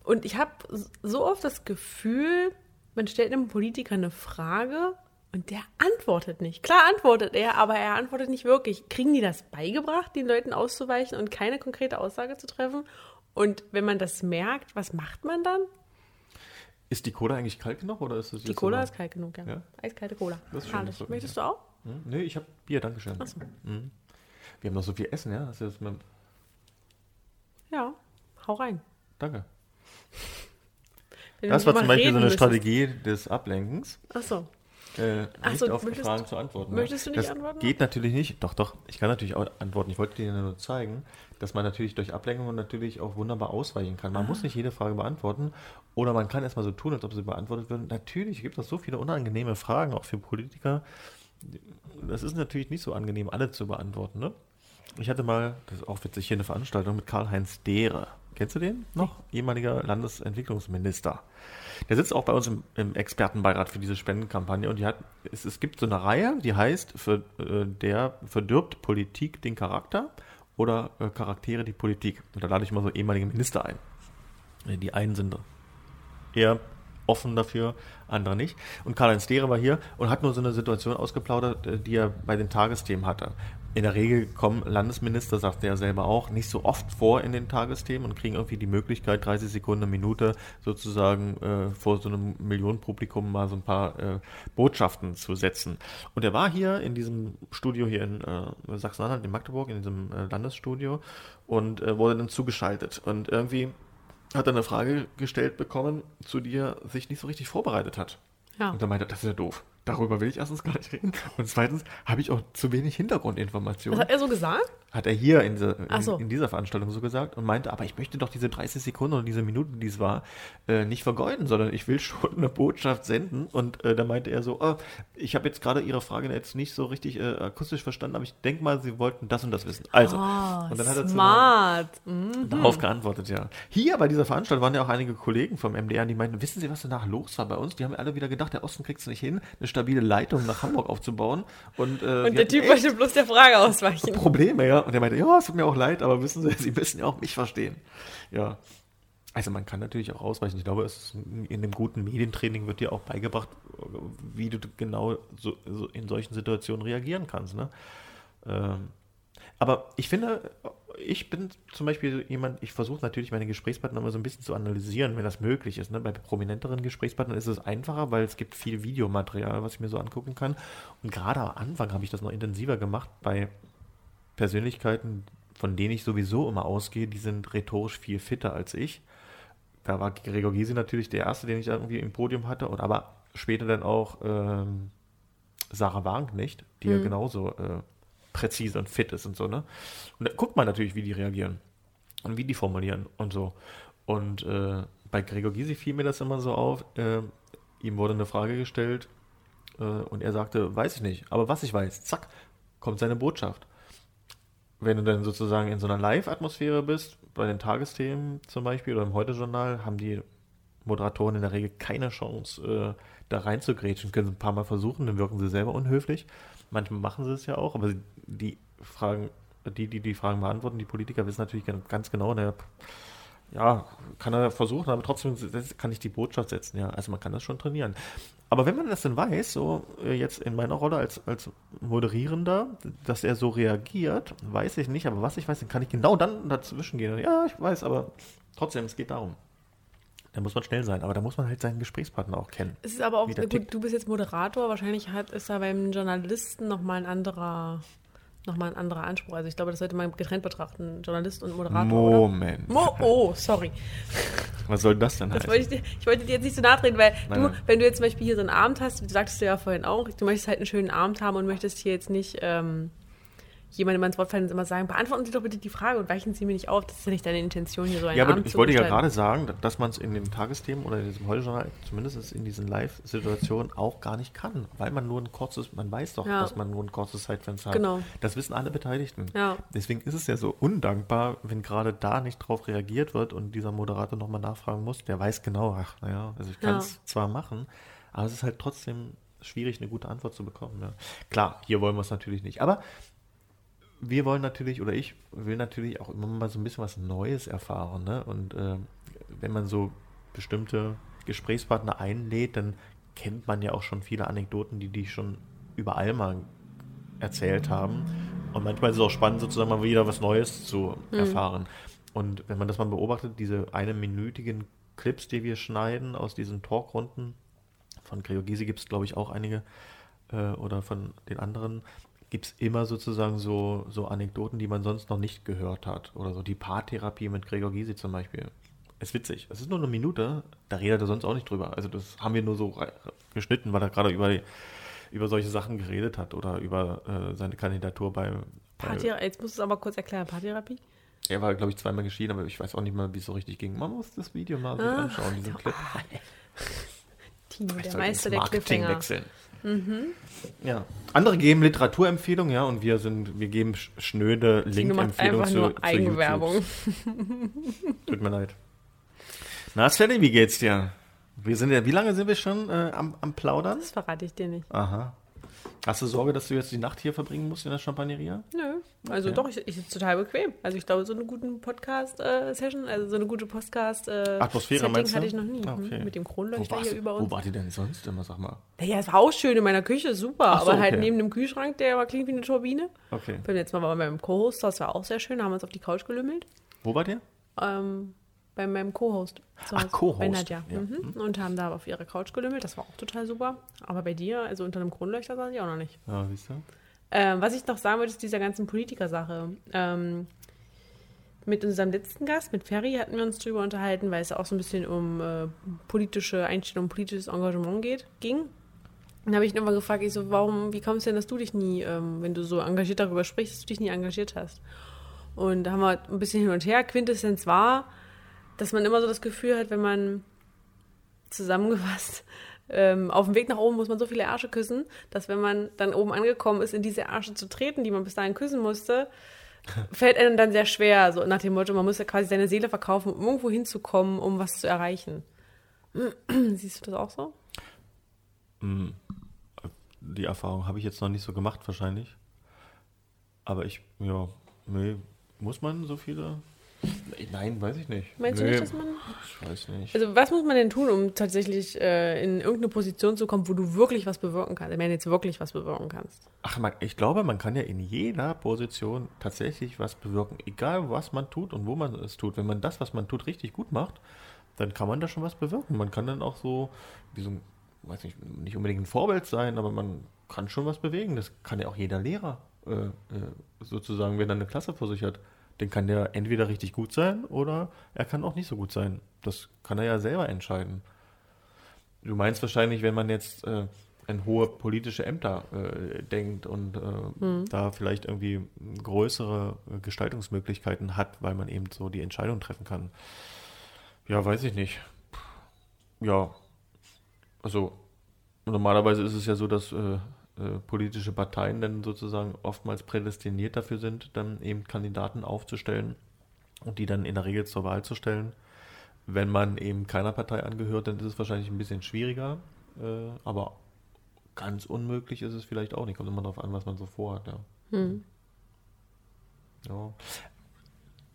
und ich habe so oft das Gefühl, man stellt einem Politiker eine Frage Und der antwortet nicht. Klar antwortet er, aber er antwortet nicht wirklich. Kriegen die das beigebracht, den Leuten auszuweichen und keine konkrete Aussage zu treffen? Und wenn man das merkt, was macht man dann? Ist die Cola eigentlich kalt genug oder ist es Die Cola ist kalt genug, ja. ja? Eiskalte Cola. Das ist schön, das Möchtest du auch? Hm? Nee, ich habe Bier, danke schön. Achso. Mhm. Wir haben noch so viel Essen, ja? Das. Ja, hau rein. Danke. Wenn das war zum Beispiel so eine Strategie des Ablenkens. Achso äh, nicht so, auf möchtest, Fragen zu antworten. Möchtest du nicht das antworten? Geht natürlich nicht. Doch, doch. Ich kann natürlich auch antworten. Ich wollte dir nur zeigen, dass man natürlich durch Ablenkung natürlich auch wunderbar ausweichen kann. Man ah. muss nicht jede Frage beantworten oder man kann erstmal so tun, als ob sie beantwortet würden. Natürlich gibt es so viele unangenehme Fragen, auch für Politiker. Das ist natürlich nicht so angenehm, alle zu beantworten. Ne? Ich hatte mal, das ist auch witzig, hier eine Veranstaltung mit Karl-Heinz Dehre. Kennst du den noch? Ehemaliger Landesentwicklungsminister. Der sitzt auch bei uns im, im Expertenbeirat für diese Spendenkampagne und die hat, es, es gibt so eine Reihe, die heißt, für, äh, der verdirbt Politik den Charakter oder äh, Charaktere die Politik. Und da lade ich mal so ehemalige Minister ein. Äh, die einen sind eher offen dafür, andere nicht. Und Karl-Heinz Dehre war hier und hat nur so eine Situation ausgeplaudert, äh, die er bei den Tagesthemen hatte in der Regel kommen Landesminister, sagt er selber auch, nicht so oft vor in den Tagesthemen und kriegen irgendwie die Möglichkeit, 30 Sekunden, eine Minute sozusagen äh, vor so einem Millionenpublikum mal so ein paar äh, Botschaften zu setzen. Und er war hier in diesem Studio hier in äh, Sachsen-Anhalt, in Magdeburg, in diesem äh, Landesstudio und äh, wurde dann zugeschaltet. Und irgendwie hat er eine Frage gestellt bekommen, zu die er sich nicht so richtig vorbereitet hat. Ja. Und er meinte, das ist ja doof. Darüber will ich erstens gar nicht reden. Und zweitens habe ich auch zu wenig Hintergrundinformationen. Das hat er so gesagt? Hat er hier in, diese, so. in, dieser Veranstaltung so gesagt und meinte, aber ich möchte doch diese 30 Sekunden oder diese Minuten, die es war, äh, nicht vergeuden, sondern ich will (laughs) schon eine Botschaft senden. Und äh, da meinte er so, oh, ich habe jetzt gerade Ihre Frage jetzt nicht so richtig äh, akustisch verstanden, aber ich denke mal, Sie wollten das und das wissen. Also, oh, und dann hat er smart. Mhm. darauf geantwortet, ja. Hier bei dieser Veranstaltung waren ja auch einige Kollegen vom MDR, die meinten, wissen Sie, was danach los war bei uns? Die haben alle wieder gedacht, der Osten kriegt es nicht hin, eine stabile Leitung nach Hamburg aufzubauen. Und, äh, und der Typ wollte bloß der Frage ausweichen. Probleme, ja. Und er meinte, ja, es tut mir auch leid, aber wissen Sie, (laughs) Sie müssen ja auch mich verstehen. Ja. Also man kann natürlich auch ausweichen. Ich glaube, es in dem guten Medientraining wird dir auch beigebracht, wie du genau so, so in solchen Situationen reagieren kannst. Ne? Ähm, aber ich finde, ich bin zum Beispiel jemand, ich versuche natürlich meine Gesprächspartner immer so ein bisschen zu analysieren, wenn das möglich ist. Ne? Bei prominenteren Gesprächspartnern ist es einfacher, weil es gibt viel Videomaterial, was ich mir so angucken kann. Und gerade am Anfang habe ich das noch intensiver gemacht bei Persönlichkeiten, von denen ich sowieso immer ausgehe, die sind rhetorisch viel fitter als ich. Da war Gregor Gysi natürlich der Erste, den ich irgendwie im Podium hatte, und aber später dann auch ähm, Sarah Wagenknecht, die mhm. ja genauso äh, präzise und fit ist und so, ne? Und da guckt man natürlich, wie die reagieren und wie die formulieren und so. Und äh, bei Gregor Gysi fiel mir das immer so auf, äh, ihm wurde eine Frage gestellt äh, und er sagte, weiß ich nicht, aber was ich weiß, zack, kommt seine Botschaft wenn du dann sozusagen in so einer Live-Atmosphäre bist, bei den Tagesthemen zum Beispiel oder im Heute-Journal, haben die Moderatoren in der Regel keine Chance, äh, da reinzugrätschen. Können sie ein paar Mal versuchen, dann wirken sie selber unhöflich. Manchmal machen sie es ja auch, aber die Fragen, die, die die Fragen beantworten, die Politiker wissen natürlich ganz genau, naja, ja, kann er versuchen, aber trotzdem kann ich die Botschaft setzen, ja. Also man kann das schon trainieren. Aber wenn man das dann weiß, so äh, jetzt in meiner Rolle als, als Moderierender, dass er so reagiert, weiß ich nicht, aber was ich weiß, dann kann ich genau dann dazwischen gehen. Ja, ich weiß, aber trotzdem, es geht darum. Da muss man schnell sein, aber da muss man halt seinen Gesprächspartner auch kennen. Es ist aber auch, gut, du bist jetzt Moderator, wahrscheinlich hat, ist da beim Journalisten nochmal ein anderer nochmal ein anderer Anspruch. Also ich glaube, das sollte man getrennt betrachten, Journalist und Moderator. Moment. Mo oh, sorry. Was soll das denn das heißen? Wollte ich, ich, wollte dir jetzt nicht so nachdrehen, weil nein, du, nein. wenn du jetzt zum Beispiel hier so einen Abend hast, du sagtest du ja vorhin auch, du möchtest halt einen schönen Abend haben und möchtest hier jetzt nicht ähm, jemandem ins Wort fallen und immer sagen, beantworten Sie doch bitte die Frage und weichen Sie mir nicht auf. Das ist ja nicht deine Intention, hier so einen Ja, aber Abend ich wollte ja gerade sagen, dass man es in den Tagesthemen oder in diesem Heute-Journal, zumindest in diesen Live-Situationen, auch gar nicht kann, weil man nur ein kurzes, man weiß doch, ja. dass man nur ein kurzes Zeitfenster hat. Genau. Das wissen alle Beteiligten. Ja. Deswegen ist es ja so undankbar, wenn gerade da nicht drauf reagiert wird und dieser Moderator nochmal nachfragen muss. Der weiß genau, ach, naja, also ich kann es ja. zwar machen, aber es ist halt trotzdem schwierig, eine gute Antwort zu bekommen. Ja. Klar, hier wollen wir es natürlich nicht. Aber wir wollen natürlich, oder ich will natürlich auch immer mal so ein bisschen was Neues erfahren. Ne? Und äh, wenn man so bestimmte Gesprächspartner einlädt, dann kennt man ja auch schon viele Anekdoten, die die schon überall mal erzählt haben. Und manchmal ist es auch spannend, sozusagen mal wieder was Neues zu mhm. erfahren. Und wenn man das mal beobachtet, diese einminütigen Clips, die wir schneiden aus diesen Talkrunden, von Gregor Gysi gibt es, glaube ich, auch einige, äh, oder von den anderen, gibt es immer sozusagen so, so Anekdoten, die man sonst noch nicht gehört hat. Oder so die Paartherapie mit Gregor Gysi zum Beispiel. Ist witzig. Es ist nur eine Minute, da redet er sonst auch nicht drüber. Also das haben wir nur so geschnitten, weil er gerade über, über solche Sachen geredet hat oder über äh, seine Kandidatur bei, bei Jetzt musst du es aber kurz erklären, Paartherapie? Er war, glaube ich, zweimal geschieden, aber ich weiß auch nicht mal, wie es so richtig ging. Man muss das Video mal ah, anschauen, diesen Clip. (laughs) Tino, der Meister der Cliffhanger. wechseln. Mhm. Ja. Andere geben Literaturempfehlungen, ja, und wir sind, wir geben schnöde Link-Empfehlungen zu, nur Eigenwerbung. Tut mir leid. Na, Svenny, wie geht's dir? Wir sind ja, wie lange sind wir schon äh, am, am Plaudern? Das verrate ich dir nicht. Aha. Hast du Sorge, dass du jetzt die Nacht hier verbringen musst in der Champagneria? Nö. Also okay. doch, ich, ich sitze total bequem. Also ich glaube, so eine gute Podcast-Session, äh, also so eine gute Podcast-Atmosphäre äh, hatte ich noch nie. Ah, okay. Mit dem Kronleuchter hier über uns. Wo wart ihr denn sonst immer, sag mal? Naja, es war auch schön in meiner Küche, super. So, aber halt neben dem Kühlschrank, der war klingt wie eine Turbine. Okay. Beim letzten Mal waren wir beim Co-Host, das war auch sehr schön, da haben wir uns auf die Couch gelümmelt. Wo wart ihr? Ähm, bei meinem Co-Host. Ach, Co-Host. Bei Nadja. Ja. Mhm. Und haben da auf ihrer Couch gelümmelt. Das war auch total super. Aber bei dir, also unter einem Kronleuchter, saß ich auch noch nicht. Ja, siehst du? Ähm, was ich noch sagen wollte, ist dieser ganzen Politiker-Sache. Ähm, mit unserem letzten Gast, mit Ferry, hatten wir uns darüber unterhalten, weil es auch so ein bisschen um äh, politische Einstellung, politisches Engagement geht, ging. Dann habe ich ihn irgendwann gefragt, ich so, warum, wie kommt es denn, dass du dich nie, ähm, wenn du so engagiert darüber sprichst, dass du dich nie engagiert hast? Und da haben wir ein bisschen hin und her. Quintessenz war, dass man immer so das Gefühl hat, wenn man zusammengefasst (laughs) ähm, auf dem Weg nach oben muss man so viele Ärsche küssen, dass wenn man dann oben angekommen ist, in diese Ärsche zu treten, die man bis dahin küssen musste, (laughs) fällt einem dann sehr schwer. So nach dem Motto, man muss ja quasi seine Seele verkaufen, um irgendwo hinzukommen, um was zu erreichen. (clears throat) Siehst du das auch so? Mm, die Erfahrung habe ich jetzt noch nicht so gemacht, wahrscheinlich. Aber ich, ja, nee, muss man so viele Nein, weiß ich nicht. Meinst nee, du nicht, dass man. Ich weiß nicht. Also, was muss man denn tun, um tatsächlich äh, in irgendeine Position zu kommen, wo du wirklich was bewirken kannst? Wenn du jetzt wirklich was bewirken kannst. Ach, man, ich glaube, man kann ja in jeder Position tatsächlich was bewirken. Egal, was man tut und wo man es tut. Wenn man das, was man tut, richtig gut macht, dann kann man da schon was bewirken. Man kann dann auch so, wie so ein, weiß nicht, nicht unbedingt ein Vorbild sein, aber man kann schon was bewegen. Das kann ja auch jeder Lehrer äh, äh sozusagen, wenn er eine Klasse vor sich hat den kann der entweder richtig gut sein oder er kann auch nicht so gut sein. Das kann er ja selber entscheiden. Du meinst wahrscheinlich, wenn man jetzt äh, an hohe politische Ämter äh, denkt und äh, mhm. da vielleicht irgendwie größere äh, Gestaltungsmöglichkeiten hat, weil man eben so die Entscheidung treffen kann. Ja, weiß ich nicht. Ja, also normalerweise ist es ja so, dass äh, äh, politische Parteien dann sozusagen oftmals prädestiniert dafür sind, dann eben Kandidaten aufzustellen und die dann in der Regel zur Wahl zu stellen. Wenn man eben keiner Partei angehört, dann ist es wahrscheinlich ein bisschen schwieriger, äh, aber ganz unmöglich ist es vielleicht auch nicht. Kommt immer darauf an, was man so vorhat. Ja. Hm. ja.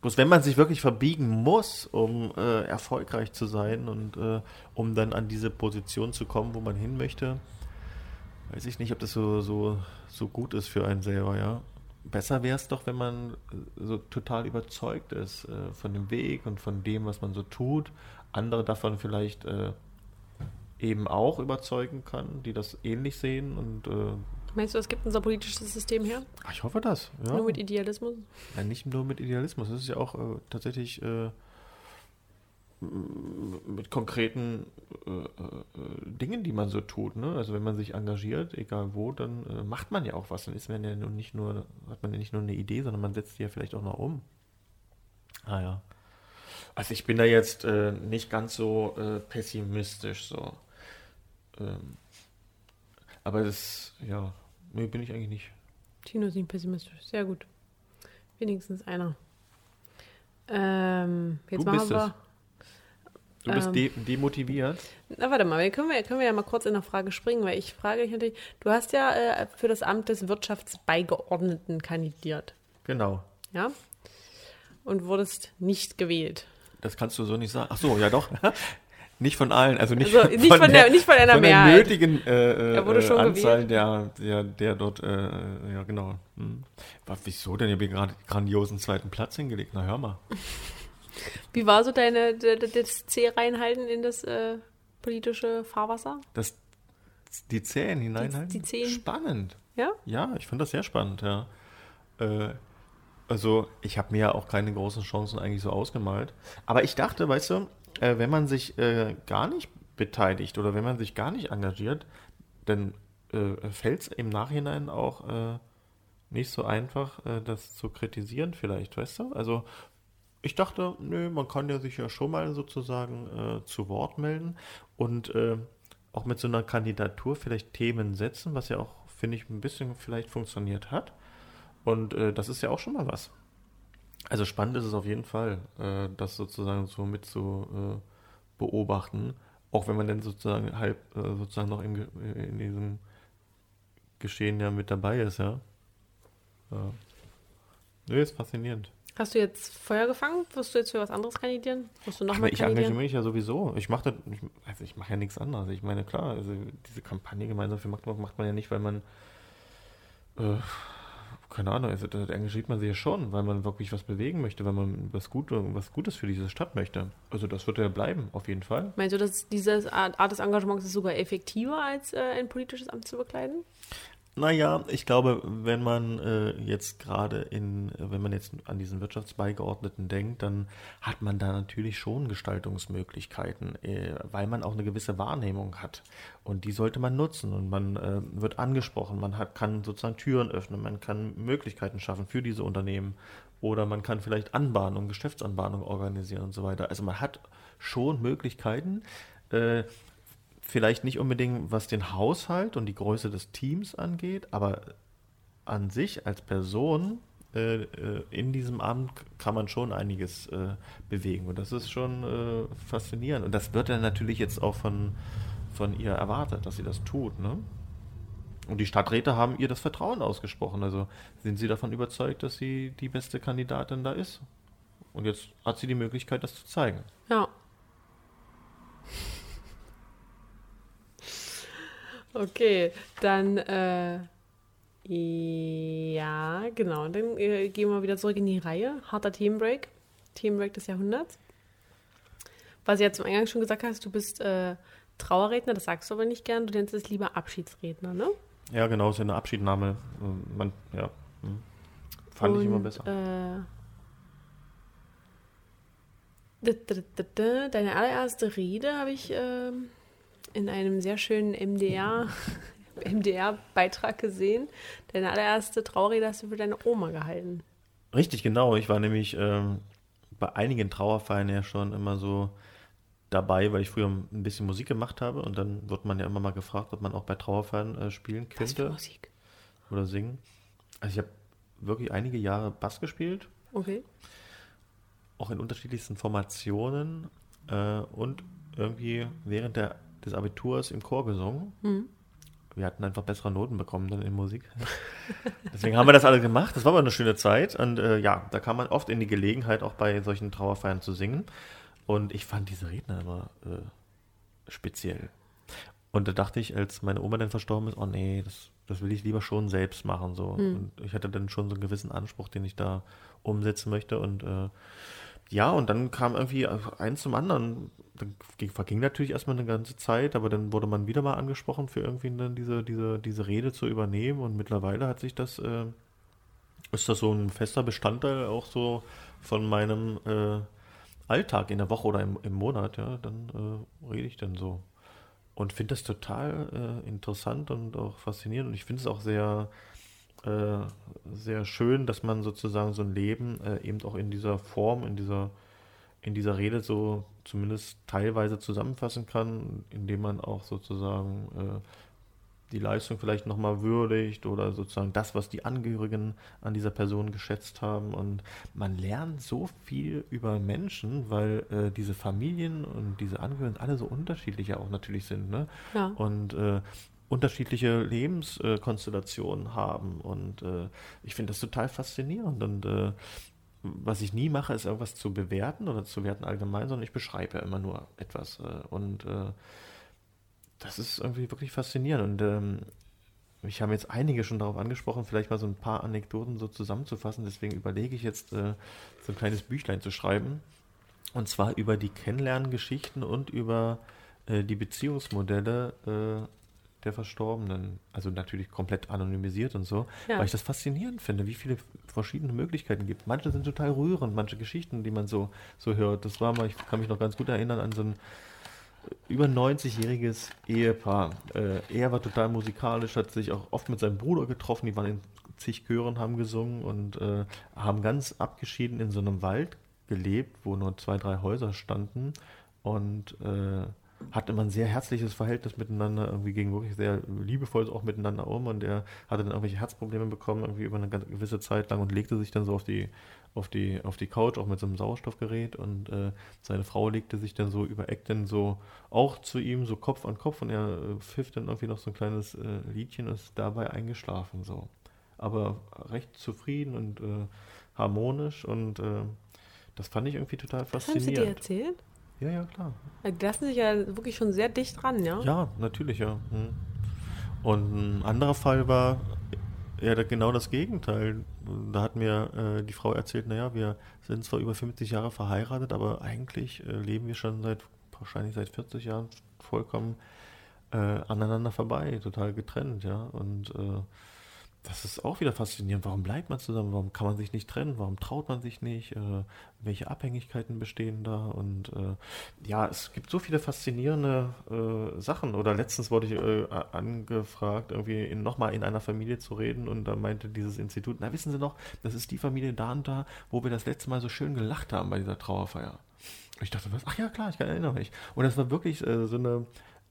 Bloß wenn man sich wirklich verbiegen muss, um äh, erfolgreich zu sein und äh, um dann an diese Position zu kommen, wo man hin möchte, weiß ich nicht, ob das so, so, so gut ist für einen selber, ja. Besser wäre es doch, wenn man äh, so total überzeugt ist äh, von dem Weg und von dem, was man so tut. Andere davon vielleicht äh, eben auch überzeugen kann, die das ähnlich sehen und äh, Meinst du, es gibt unser politisches System her? Ich hoffe das. Ja. Nur mit Idealismus? Ja, nicht nur mit Idealismus. Es ist ja auch äh, tatsächlich äh, mit konkreten äh, äh, Dingen, die man so tut. Ne? Also wenn man sich engagiert, egal wo, dann äh, macht man ja auch was. Dann ist man ja nicht nur, hat man ja nicht nur eine Idee, sondern man setzt die ja vielleicht auch noch um. Ah ja. Also ich bin da jetzt äh, nicht ganz so äh, pessimistisch so. Ähm, aber das, ja, nee, bin ich eigentlich nicht. Tino ist nicht pessimistisch. Sehr gut. Wenigstens einer. Ähm, jetzt du machen wir. Es. Du bist ähm, de demotiviert? Na, warte mal, können wir, können wir ja mal kurz in eine Frage springen, weil ich frage dich natürlich, du hast ja äh, für das Amt des Wirtschaftsbeigeordneten kandidiert. Genau. Ja? Und wurdest nicht gewählt. Das kannst du so nicht sagen. Ach so, ja doch. (laughs) Nicht von allen, also nicht, also nicht von, von, der, nicht von einer von Mehrheit. Der nötigen äh, er wurde schon Anzahl der, der, der dort, äh, ja genau. Hm. Wieso denn? Ich habe gerade grandiosen zweiten Platz hingelegt. Na hör mal. (laughs) Wie war so deine das C reinhalten in das äh, politische Fahrwasser? Das, die Zehen hineinhalten? Die, die Zehen. Spannend. Ja? Ja, ich fand das sehr spannend, ja. Äh, also ich habe mir ja auch keine großen Chancen eigentlich so ausgemalt. Aber ich dachte, weißt du, äh, wenn man sich äh, gar nicht beteiligt oder wenn man sich gar nicht engagiert, dann äh, fällt es im Nachhinein auch äh, nicht so einfach, das zu kritisieren vielleicht, weißt du? Also ich dachte, nö, man kann ja sich ja schon mal sozusagen äh, zu Wort melden und auch mit so einer Kandidatur vielleicht Themen setzen, was ja auch, finde ich, ein bisschen vielleicht funktioniert hat. Und äh, das ist ja auch schon mal was. Also spannend ist es auf jeden Fall, äh, das sozusagen so mit zu äh, beobachten, auch wenn man dann sozusagen halb äh, sozusagen noch in, in, diesem Geschehen ja mit dabei ist, ja. ja. Nö, ist faszinierend. Hast du jetzt Feuer gefangen? Wirst du jetzt für was anderes kandidieren? Musst du nochmal Ich engagiere mich ja sowieso. Ich mache also ich mache ja nichts anderes. Ich meine, klar, also diese Kampagne gemeinsam für Magdeburg macht man ja nicht, weil man äh, keine Ahnung, also da engagiert man sich ja schon, weil man wirklich was bewegen möchte, weil man was, Gut, was Gutes für diese Stadt möchte. Also das wird ja bleiben, auf jeden Fall. Meinst du, dass diese Art des Engagements ist sogar effektiver, als äh, ein politisches Amt zu bekleiden? Naja, ich glaube, wenn man äh, jetzt gerade in, wenn man jetzt an diesen Wirtschaftsbeigeordneten denkt, dann hat man da natürlich schon Gestaltungsmöglichkeiten, äh, weil man auch eine gewisse Wahrnehmung hat. Und die sollte man nutzen und man äh, wird angesprochen, man hat, kann sozusagen Türen öffnen, man kann Möglichkeiten schaffen für diese Unternehmen oder man kann vielleicht Anbahnung, Geschäftsanbahnung organisieren und so weiter. Also man hat schon Möglichkeiten. Vielleicht nicht unbedingt, was den Haushalt und die Größe des Teams angeht, aber an sich als Person äh, äh, in diesem Amt kann man schon einiges äh, bewegen. Und das ist schon äh, faszinierend. Und das wird dann natürlich jetzt auch von, von ihr erwartet, dass sie das tut. Ne? Und die Stadträte haben ihr das Vertrauen ausgesprochen. Also sind sie davon überzeugt, dass sie die beste Kandidatin da ist. Und jetzt hat sie die Möglichkeit, das zu zeigen. Ja. Okay, dann äh, ja, genau. Dann äh, gehen wir wieder zurück in die Reihe. Harter Themenbreak. Themenbreak des Jahrhunderts. Was du ja zum Eingang schon gesagt hast, du bist äh, Trauerredner, das sagst du aber nicht gern. Du nennst es lieber Abschiedsredner, ne? Ja, genau, ist ja eine Abschiednahme. Man, ja, hm. fand Und, ich immer besser. Äh, deine allererste Rede habe ich ähm, in einem sehr schönen MDR, (laughs) MDR-Beitrag gesehen. Deine allererste Traurede hast du für deine Oma gehalten. Richtig, genau. Ich war nämlich ähm, bei einigen Trauerfeiern ja schon immer so dabei, weil ich früher ein bisschen Musik gemacht habe und dann wird man ja immer mal gefragt, ob man auch bei Trauerfeiern äh, spielen könnte. Was für Musik? Oder singen. Also ich habe wirklich einige Jahre Bass gespielt. Okay. Auch in unterschiedlichsten Formationen äh, und irgendwie während der des Abiturs im Chor gesungen. Mhm. Wir hatten einfach bessere Noten bekommen dann in Musik. (laughs) Deswegen haben wir das alle gemacht. Das war aber eine schöne Zeit. Und äh, ja, da kam man oft in die Gelegenheit, auch bei solchen Trauerfeiern zu singen. Und ich fand diese Redner immer äh, speziell. Und da dachte ich, als meine Oma dann verstorben ist, oh nee, das, das will ich lieber schon selbst machen. So. Mhm. Und ich hatte dann schon so einen gewissen Anspruch, den ich da umsetzen möchte. Und äh, ja, und dann kam irgendwie eins zum anderen. Dann verging natürlich erstmal eine ganze Zeit, aber dann wurde man wieder mal angesprochen, für irgendwie dann diese, diese, diese Rede zu übernehmen. Und mittlerweile hat sich das, äh, ist das so ein fester Bestandteil auch so von meinem äh, Alltag in der Woche oder im, im Monat, ja, dann äh, rede ich dann so. Und finde das total äh, interessant und auch faszinierend. Und ich finde es auch sehr, äh, sehr schön, dass man sozusagen so ein Leben äh, eben auch in dieser Form, in dieser, in dieser Rede so zumindest teilweise zusammenfassen kann, indem man auch sozusagen äh, die Leistung vielleicht nochmal würdigt oder sozusagen das, was die Angehörigen an dieser Person geschätzt haben. Und man lernt so viel über Menschen, weil äh, diese Familien und diese Angehörigen alle so unterschiedlich ja auch natürlich sind. Ne? Ja. Und äh, unterschiedliche Lebenskonstellationen haben. Und äh, ich finde das total faszinierend. Und äh, was ich nie mache, ist irgendwas zu bewerten oder zu werten allgemein, sondern ich beschreibe immer nur etwas. Äh, und äh, das ist irgendwie wirklich faszinierend. Und ähm, ich habe jetzt einige schon darauf angesprochen, vielleicht mal so ein paar Anekdoten so zusammenzufassen. Deswegen überlege ich jetzt, äh, so ein kleines Büchlein zu schreiben. Und zwar über die Kennenlerngeschichten und über äh, die Beziehungsmodelle äh, der Verstorbenen. Also natürlich komplett anonymisiert und so. Ja. Weil ich das faszinierend finde, wie viele verschiedene Möglichkeiten gibt. Manche sind total rührend, manche Geschichten, die man so, so hört. Das war mal, ich kann mich noch ganz gut erinnern an so ein über 90-jähriges Ehepaar. Äh, er war total musikalisch, hat sich auch oft mit seinem Bruder getroffen, die waren in zig Chören, haben gesungen und äh, haben ganz abgeschieden in so einem Wald gelebt, wo nur zwei, drei Häuser standen und äh, hatte immer ein sehr herzliches Verhältnis miteinander, irgendwie ging wirklich sehr liebevoll auch miteinander um und er hatte dann irgendwelche Herzprobleme bekommen, irgendwie über eine gewisse Zeit lang und legte sich dann so auf die auf die, auf die Couch, auch mit so einem Sauerstoffgerät und äh, seine Frau legte sich dann so über Eck dann so auch zu ihm, so Kopf an Kopf und er äh, pfiff dann irgendwie noch so ein kleines äh, Liedchen und ist dabei eingeschlafen so. Aber recht zufrieden und äh, harmonisch und äh, das fand ich irgendwie total faszinierend. Hast du dir erzählt? Ja, ja, klar. Die lassen sich ja wirklich schon sehr dicht dran, ja? Ja, natürlich, ja. Hm. Und ein anderer Fall war, ja, genau das Gegenteil. Da hat mir äh, die Frau erzählt, naja, wir sind zwar über 50 Jahre verheiratet, aber eigentlich äh, leben wir schon seit wahrscheinlich seit 40 Jahren vollkommen äh, aneinander vorbei, total getrennt, ja. Und äh, das ist auch wieder faszinierend. Warum bleibt man zusammen? Warum kann man sich nicht trennen? Warum traut man sich nicht? Äh, welche Abhängigkeiten bestehen da? Und äh, ja, es gibt so viele faszinierende äh, Sachen. Oder letztens wurde ich äh, angefragt, irgendwie nochmal in einer Familie zu reden. Und da meinte dieses Institut, na wissen Sie noch, das ist die Familie da und da, wo wir das letzte Mal so schön gelacht haben bei dieser Trauerfeier. Und ich dachte, was? Ach ja, klar, ich kann erinnern mich. Und das war wirklich äh, so eine,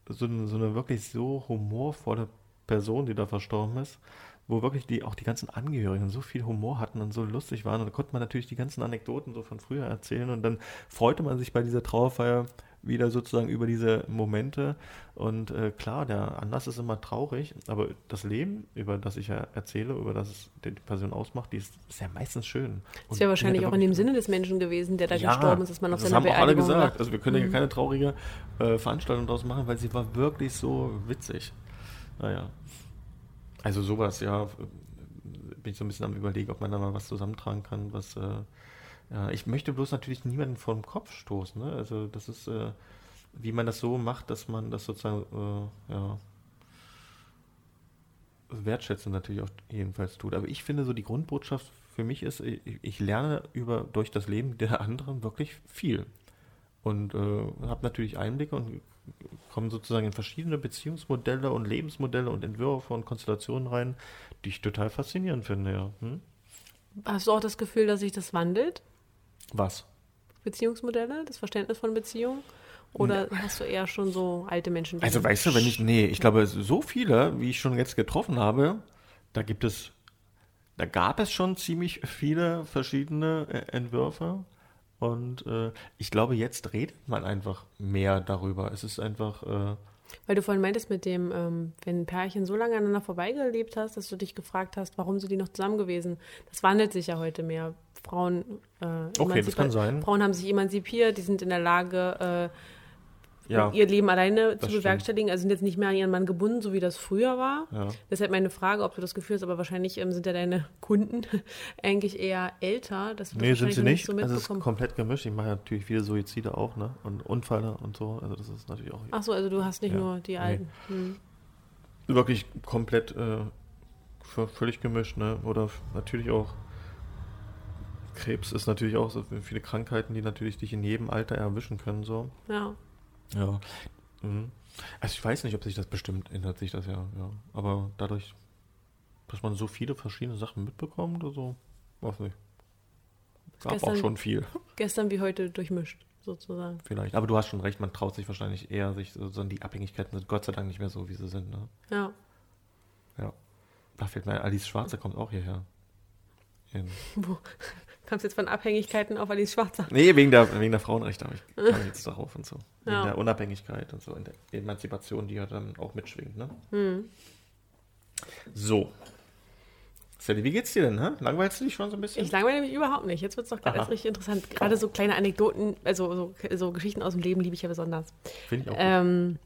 so eine, so eine wirklich so humorvolle Person, die da verstorben ist wo wirklich die, auch die ganzen Angehörigen so viel Humor hatten und so lustig waren. Und da konnte man natürlich die ganzen Anekdoten so von früher erzählen. Und dann freute man sich bei dieser Trauerfeier wieder sozusagen über diese Momente. Und äh, klar, der Anlass ist immer traurig, aber das Leben, über das ich ja erzähle, über das es die Person ausmacht, die ist, ist ja meistens schön. Das ist ja wahrscheinlich auch in dem Sinne des Menschen gewesen, der da ja, gestorben ist, dass man auf das seiner haben auch alle gesagt. Macht. Also wir können mhm. ja keine traurige äh, Veranstaltung daraus machen, weil sie war wirklich so witzig. Naja. Also sowas, ja, bin ich so ein bisschen am überlegen, ob man da mal was zusammentragen kann, was äh, ja, ich möchte bloß natürlich niemanden vor den Kopf stoßen. Ne? Also das ist, äh, wie man das so macht, dass man das sozusagen äh, ja, wertschätzen natürlich auch jedenfalls tut. Aber ich finde so die Grundbotschaft für mich ist, ich, ich lerne über durch das Leben der anderen wirklich viel und äh, habe natürlich Einblicke und kommen sozusagen in verschiedene Beziehungsmodelle und Lebensmodelle und Entwürfe und Konstellationen rein, die ich total faszinierend finde, ja. Hm? Hast du auch das Gefühl, dass sich das wandelt? Was? Beziehungsmodelle, das Verständnis von Beziehungen? Oder nee. hast du eher schon so alte Menschen? Also weißt du, wenn ich, nee, ich glaube, so viele, wie ich schon jetzt getroffen habe, da gibt es, da gab es schon ziemlich viele verschiedene äh, Entwürfe. Und äh, ich glaube, jetzt redet man einfach mehr darüber. Es ist einfach. Äh, weil du vorhin meintest mit dem, ähm, wenn ein Pärchen so lange aneinander vorbeigelebt hast, dass du dich gefragt hast, warum sind die noch zusammen gewesen? Das wandelt sich ja heute mehr. Frauen, äh, okay, das kann sein. Frauen haben sich emanzipiert, die sind in der Lage, äh, ja, ihr Leben alleine zu bewerkstelligen. Also sind jetzt nicht mehr an ihren Mann gebunden, so wie das früher war. Ja. Deshalb meine Frage, ob du das Gefühl hast, aber wahrscheinlich ähm, sind ja deine Kunden (laughs) eigentlich eher älter. Dass du nee, sind sie nicht. So also es ist komplett gemischt. Ich mache natürlich viele Suizide auch, ne? Und Unfälle und so. Also das ist natürlich auch. Ach so, also du hast nicht ja. nur die alten. Nee. Hm. Wirklich komplett äh, völlig gemischt, ne? Oder natürlich auch Krebs ist natürlich auch so viele Krankheiten, die natürlich dich in jedem Alter erwischen können, so. Ja. Ja. Mhm. Also ich weiß nicht, ob sich das bestimmt ändert sich das ja, ja. Aber dadurch, dass man so viele verschiedene Sachen mitbekommt oder so, weiß nicht. Gab gestern, auch schon viel. (laughs) Gestern wie heute durchmischt, sozusagen. Vielleicht. Aber du hast schon recht, man traut sich wahrscheinlich eher, sich so die Abhängigkeiten sind Gott sei Dank nicht mehr so, wie sie sind. Ne? Ja. Ja. Da fällt mir, Alice Schwarze kommt auch hierher. In, (laughs) Wo? Kamst jetzt von Abhängigkeiten auf Alice Schwarzer? Nee, wegen der, wegen der Frauenrechte habe ich (laughs) kam jetzt darauf und so. Wegen ja. der Unabhängigkeit und so, in der Emanzipation, die ja dann auch mitschwingt. Ne? Hm. So. Sally, wie geht's dir denn? Hä? Langweilst du dich schon so ein bisschen? Ich langweile mich überhaupt nicht. Jetzt wird es doch gerade richtig interessant. Gerade so kleine Anekdoten, also so, so, Geschichten aus dem Leben liebe ich ja besonders. Finde ich auch. Ähm,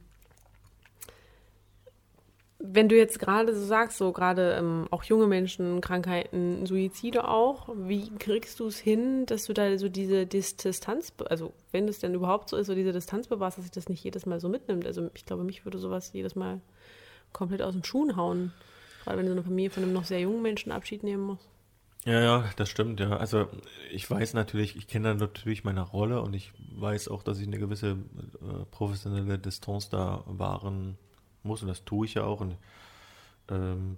wenn du jetzt gerade so sagst, so gerade ähm, auch junge Menschen, Krankheiten, Suizide auch, wie kriegst du es hin, dass du da so diese Distanz, also wenn es denn überhaupt so ist, so diese Distanz bewahrst, dass sich das nicht jedes Mal so mitnimmt? Also ich glaube, mich würde sowas jedes Mal komplett aus den Schuhen hauen. Gerade wenn so eine Familie von einem noch sehr jungen Menschen Abschied nehmen muss. Ja, ja, das stimmt, ja. Also ich weiß natürlich, ich kenne natürlich meine Rolle und ich weiß auch, dass ich eine gewisse äh, professionelle Distanz da wahren muss und das tue ich ja auch. Und, ähm,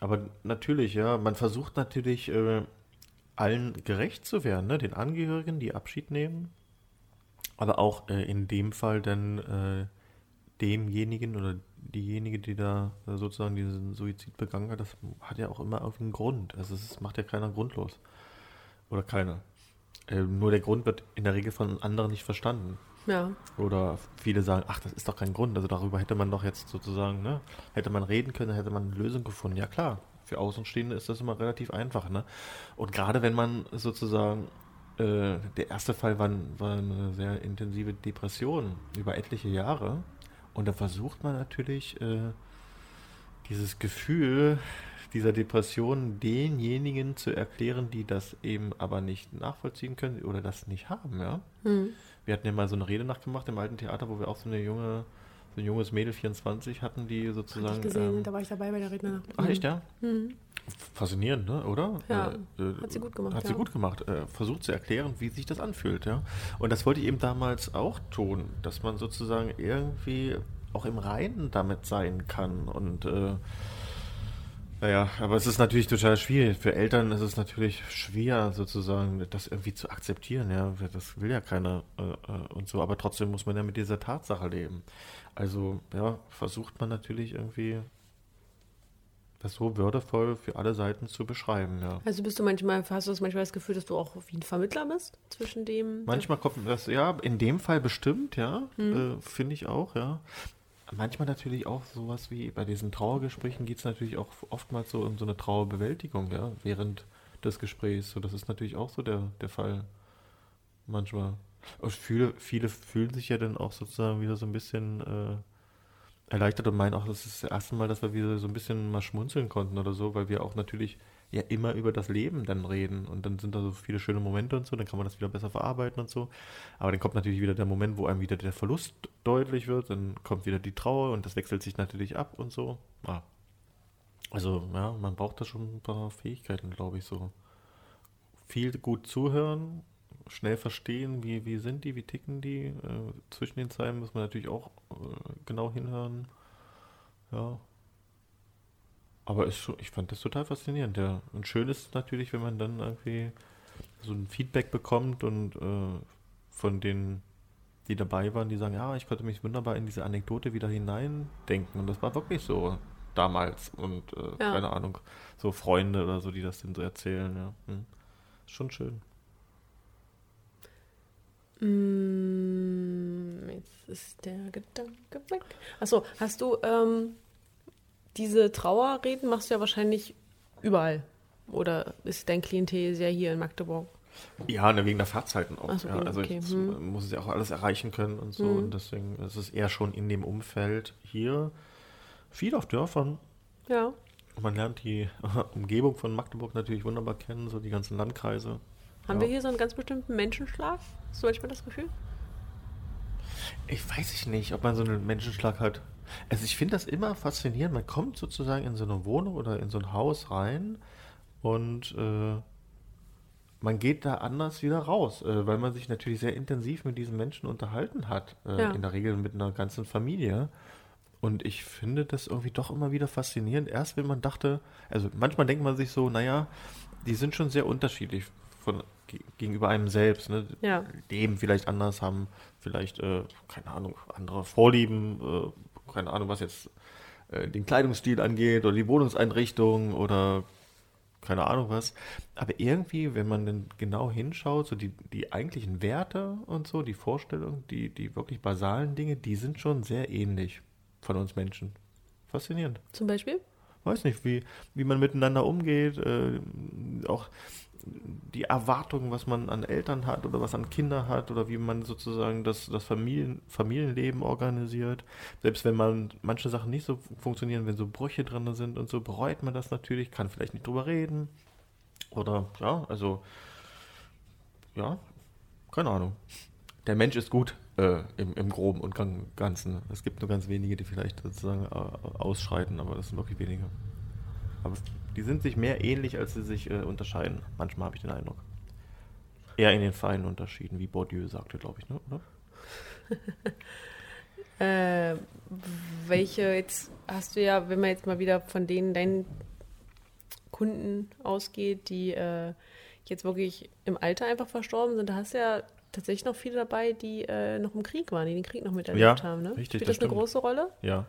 aber natürlich, ja, man versucht natürlich äh, allen gerecht zu werden, ne? den Angehörigen, die Abschied nehmen, aber auch äh, in dem Fall dann äh, demjenigen oder diejenige, die da sozusagen diesen Suizid begangen hat, das hat ja auch immer irgendeinen Grund. Also es macht ja keiner grundlos. Oder keiner. Äh, nur der Grund wird in der Regel von anderen nicht verstanden. Ja. Oder viele sagen, ach, das ist doch kein Grund. Also darüber hätte man doch jetzt sozusagen, ne, hätte man reden können, hätte man eine Lösung gefunden. Ja klar, für Außenstehende ist das immer relativ einfach, ne? Und gerade wenn man sozusagen, äh, der erste Fall war, war eine sehr intensive Depression über etliche Jahre. Und da versucht man natürlich äh, dieses Gefühl dieser Depression denjenigen zu erklären, die das eben aber nicht nachvollziehen können oder das nicht haben, ja. Mhm. Wir hatten ja mal so eine Rede nachgemacht im alten Theater, wo wir auch so eine junge, so ein junges Mädel 24 hatten, die sozusagen. Hab ich gesehen, ähm, da war ich dabei bei der Rednernacht. Ach echt, ja? Mhm. Faszinierend, ne? oder? Ja, äh, äh hat sie gut gemacht. Hat ja. sie gut gemacht. Äh, versucht zu erklären, wie sich das anfühlt, ja. Und das wollte ich eben damals auch tun, dass man sozusagen irgendwie auch im Reinen damit sein kann und äh, naja, aber es ist natürlich total schwierig. Für Eltern ist es natürlich schwer, sozusagen, das irgendwie zu akzeptieren. Ja, das will ja keiner äh, äh, und so. Aber trotzdem muss man ja mit dieser Tatsache leben. Also, ja, versucht man natürlich irgendwie das so würdevoll für alle Seiten zu beschreiben, ja. Also bist du manchmal, hast du das manchmal das Gefühl, dass du auch wie ein Vermittler bist zwischen dem. Manchmal kommt das, ja, in dem Fall bestimmt, ja, hm. äh, finde ich auch, ja manchmal natürlich auch sowas wie bei diesen Trauergesprächen geht es natürlich auch oftmals so um so eine Trauerbewältigung, ja, während des Gesprächs. So, das ist natürlich auch so der, der Fall manchmal. Und viele, viele fühlen sich ja dann auch sozusagen wieder so ein bisschen äh, erleichtert und meinen auch, das ist das erste Mal, dass wir wieder so ein bisschen mal schmunzeln konnten oder so, weil wir auch natürlich ja immer über das Leben dann reden und dann sind da so viele schöne Momente und so, dann kann man das wieder besser verarbeiten und so. Aber dann kommt natürlich wieder der Moment, wo einem wieder der Verlust deutlich wird, dann kommt wieder die Trauer und das wechselt sich natürlich ab und so. Ja. Also, ja, man braucht da schon ein paar Fähigkeiten, glaube ich, so. Viel gut zuhören, schnell verstehen, wie, wie sind die, wie ticken die. Äh, zwischen den Zeilen muss man natürlich auch äh, genau hinhören. Ja, aber ist schon, ich fand das total faszinierend. Ja. Und schön ist natürlich, wenn man dann irgendwie so ein Feedback bekommt und äh, von den, die dabei waren, die sagen, ja, ich konnte mich wunderbar in diese Anekdote wieder hineindenken. Und das war wirklich so damals. Und äh, ja. keine Ahnung, so Freunde oder so, die das denn so erzählen. Ja. Hm. Schon schön. Mm, jetzt ist der Gedanke weg. Achso, hast du ähm, diese Trauerreden machst du ja wahrscheinlich überall. Oder ist dein Klientel sehr hier in Magdeburg? Ja, ne, wegen der Fahrzeiten auch. So, ja. Also okay. ich hm. muss es ja auch alles erreichen können und so. Hm. Und deswegen ist es eher schon in dem Umfeld hier. Viel auf Dörfern. Ja. Man lernt die (laughs) Umgebung von Magdeburg natürlich wunderbar kennen, so die ganzen Landkreise. Haben ja. wir hier so einen ganz bestimmten Menschenschlag? Hast du manchmal das Gefühl? Ich weiß ich nicht, ob man so einen Menschenschlag hat. Also ich finde das immer faszinierend. Man kommt sozusagen in so eine Wohnung oder in so ein Haus rein und äh, man geht da anders wieder raus, äh, weil man sich natürlich sehr intensiv mit diesen Menschen unterhalten hat. Äh, ja. In der Regel mit einer ganzen Familie. Und ich finde das irgendwie doch immer wieder faszinierend. Erst wenn man dachte, also manchmal denkt man sich so, naja, die sind schon sehr unterschiedlich von gegenüber einem selbst. Ne? Ja. Leben vielleicht anders, haben vielleicht, äh, keine Ahnung, andere Vorlieben, äh, keine Ahnung, was jetzt äh, den Kleidungsstil angeht oder die Wohnungseinrichtung oder keine Ahnung was. Aber irgendwie, wenn man dann genau hinschaut, so die, die eigentlichen Werte und so, die Vorstellungen, die, die wirklich basalen Dinge, die sind schon sehr ähnlich von uns Menschen. Faszinierend. Zum Beispiel? weiß nicht, wie, wie man miteinander umgeht, äh, auch die Erwartungen, was man an Eltern hat oder was an Kinder hat oder wie man sozusagen das, das Familien, Familienleben organisiert. Selbst wenn man manche Sachen nicht so funktionieren, wenn so Brüche drin sind und so, bereut man das natürlich, kann vielleicht nicht drüber reden. Oder ja, also ja, keine Ahnung. Der Mensch ist gut äh, im, im Groben und Ganzen. Es gibt nur ganz wenige, die vielleicht sozusagen äh, ausschreiten, aber das sind wirklich wenige. Aber die sind sich mehr ähnlich, als sie sich äh, unterscheiden. Manchmal habe ich den Eindruck. Eher in den feinen Unterschieden, wie Bourdieu sagte, glaube ich, ne? oder? (laughs) äh, welche jetzt hast du ja, wenn man jetzt mal wieder von denen deinen Kunden ausgeht, die äh, jetzt wirklich im Alter einfach verstorben sind, da hast du ja tatsächlich noch viele dabei, die äh, noch im Krieg waren, die den Krieg noch miterlebt ja, haben. Ne? Richtig, Spielt das, das eine große Rolle? Ja.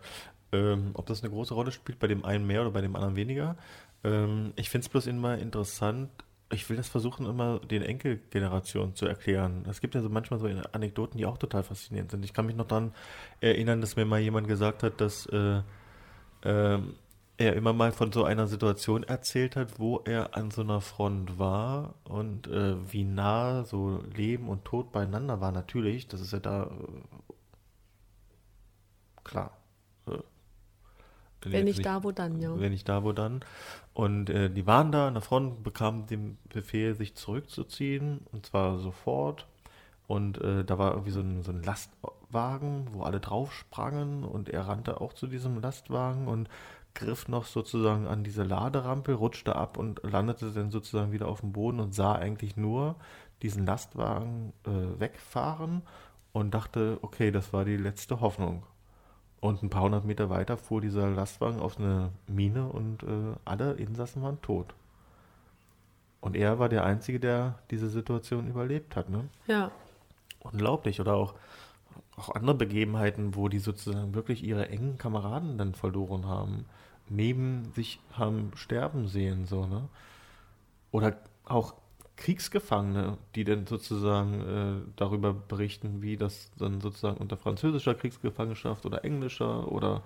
Ähm, ob das eine große Rolle spielt, bei dem einen mehr oder bei dem anderen weniger, ähm, ich finde es bloß immer interessant. Ich will das versuchen, immer den Enkelgenerationen zu erklären. Es gibt ja so manchmal so Anekdoten, die auch total faszinierend sind. Ich kann mich noch daran erinnern, dass mir mal jemand gesagt hat, dass äh, äh, er immer mal von so einer Situation erzählt hat, wo er an so einer Front war und äh, wie nah so Leben und Tod beieinander war. Natürlich, das ist ja da äh, klar. Äh, wenn nicht da, wo dann, ja. Wenn nicht da, wo dann. Und äh, die waren da an der Front, bekamen den Befehl, sich zurückzuziehen, und zwar sofort. Und äh, da war irgendwie so ein, so ein Lastwagen, wo alle drauf sprangen und er rannte auch zu diesem Lastwagen und griff noch sozusagen an diese Laderampe, rutschte ab und landete dann sozusagen wieder auf dem Boden und sah eigentlich nur diesen Lastwagen äh, wegfahren und dachte, okay, das war die letzte Hoffnung. Und ein paar hundert Meter weiter fuhr dieser Lastwagen auf eine Mine und äh, alle Insassen waren tot. Und er war der Einzige, der diese Situation überlebt hat. Ne? Ja. Unglaublich. Oder auch, auch andere Begebenheiten, wo die sozusagen wirklich ihre engen Kameraden dann verloren haben. Neben sich haben sterben sehen. So, ne? Oder auch Kriegsgefangene, die dann sozusagen äh, darüber berichten, wie das dann sozusagen unter französischer Kriegsgefangenschaft oder englischer oder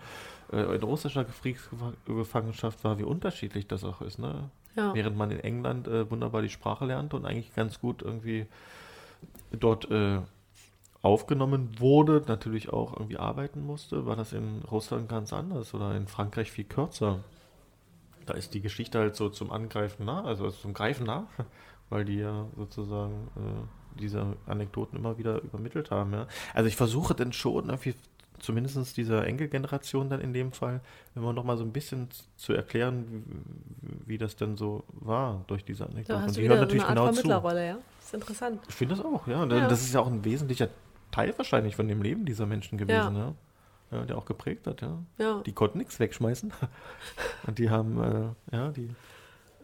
äh, in russischer Kriegsgefangenschaft war, wie unterschiedlich das auch ist. Ne? Ja. Während man in England äh, wunderbar die Sprache lernte und eigentlich ganz gut irgendwie dort äh, aufgenommen wurde, natürlich auch irgendwie arbeiten musste, war das in Russland ganz anders oder in Frankreich viel kürzer. Da ist die Geschichte halt so zum Angreifen nah, also zum Greifen nah weil die ja sozusagen äh, diese Anekdoten immer wieder übermittelt haben. Ja. Also ich versuche dann schon irgendwie zumindest dieser Enkelgeneration dann in dem Fall, immer noch mal so ein bisschen zu erklären, wie, wie das denn so war durch diese Anekdoten. Hast Und die hören natürlich eine Art genau zu. Ja? Das ist interessant. Ich finde das auch, ja. ja. Das ist ja auch ein wesentlicher Teil wahrscheinlich von dem Leben dieser Menschen gewesen, ja. ja. ja der auch geprägt hat, ja. ja. Die konnten nichts wegschmeißen. (laughs) Und die haben, äh, ja, die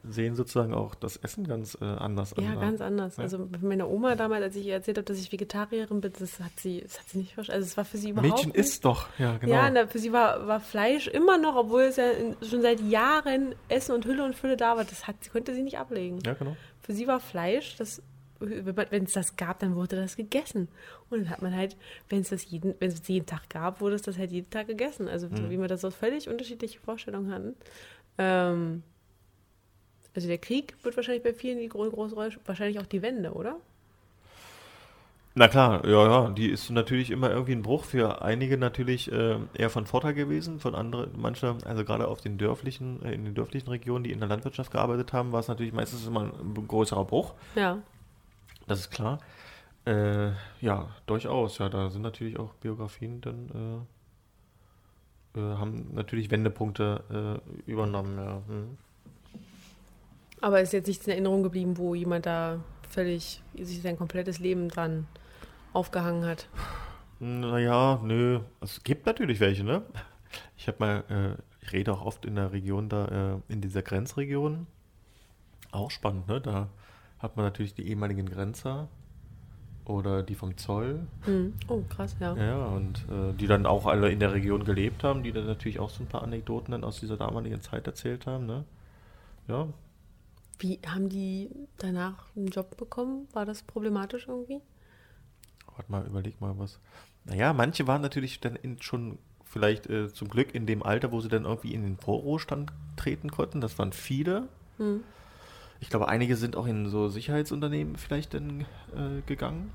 sehen sozusagen auch das Essen ganz äh, anders an. Ja, ganz anders. Ja. Also meine Oma damals, als ich ihr erzählt habe, dass ich Vegetarierin bin, das hat sie, das hat sie nicht verstanden. Also es war für sie überhaupt Mädchen nicht. isst doch, ja, genau. Ja, na, für sie war, war Fleisch immer noch, obwohl es ja in, schon seit Jahren Essen und Hülle und Fülle da war, das hat, konnte sie nicht ablegen. Ja, genau. Für sie war Fleisch, das wenn es das gab, dann wurde das gegessen. Und dann hat man halt, wenn es das jeden, wenn es jeden Tag gab, wurde es das halt jeden Tag gegessen. Also mhm. wie wir das so völlig unterschiedliche Vorstellungen hatten. Ähm, also der Krieg wird wahrscheinlich bei vielen die große Rolle, wahrscheinlich auch die Wende, oder? Na klar, ja, ja, die ist natürlich immer irgendwie ein Bruch für einige natürlich äh, eher von Vorteil gewesen, von anderen, manche, also gerade auf den dörflichen, äh, in den dörflichen Regionen, die in der Landwirtschaft gearbeitet haben, war es natürlich meistens immer ein größerer Bruch. Ja. Das ist klar. Äh, ja, durchaus, ja, da sind natürlich auch Biografien dann, äh, äh haben natürlich Wendepunkte äh, übernommen, ja. Hm. Aber ist jetzt nichts in Erinnerung geblieben, wo jemand da völlig sich sein komplettes Leben dran aufgehangen hat. Naja, nö. Es gibt natürlich welche, ne? Ich habe mal, äh, ich rede auch oft in der Region da, äh, in dieser Grenzregion. Auch spannend, ne? Da hat man natürlich die ehemaligen Grenzer oder die vom Zoll. Mhm. Oh, krass, ja. Ja, und äh, die dann auch alle in der Region gelebt haben, die dann natürlich auch so ein paar Anekdoten dann aus dieser damaligen Zeit erzählt haben, ne? Ja, wie haben die danach einen Job bekommen? War das problematisch irgendwie? Warte mal, überleg mal was. Naja, manche waren natürlich dann in, schon vielleicht äh, zum Glück in dem Alter, wo sie dann irgendwie in den Vorruhestand treten konnten. Das waren viele. Hm. Ich glaube, einige sind auch in so Sicherheitsunternehmen vielleicht dann äh, gegangen.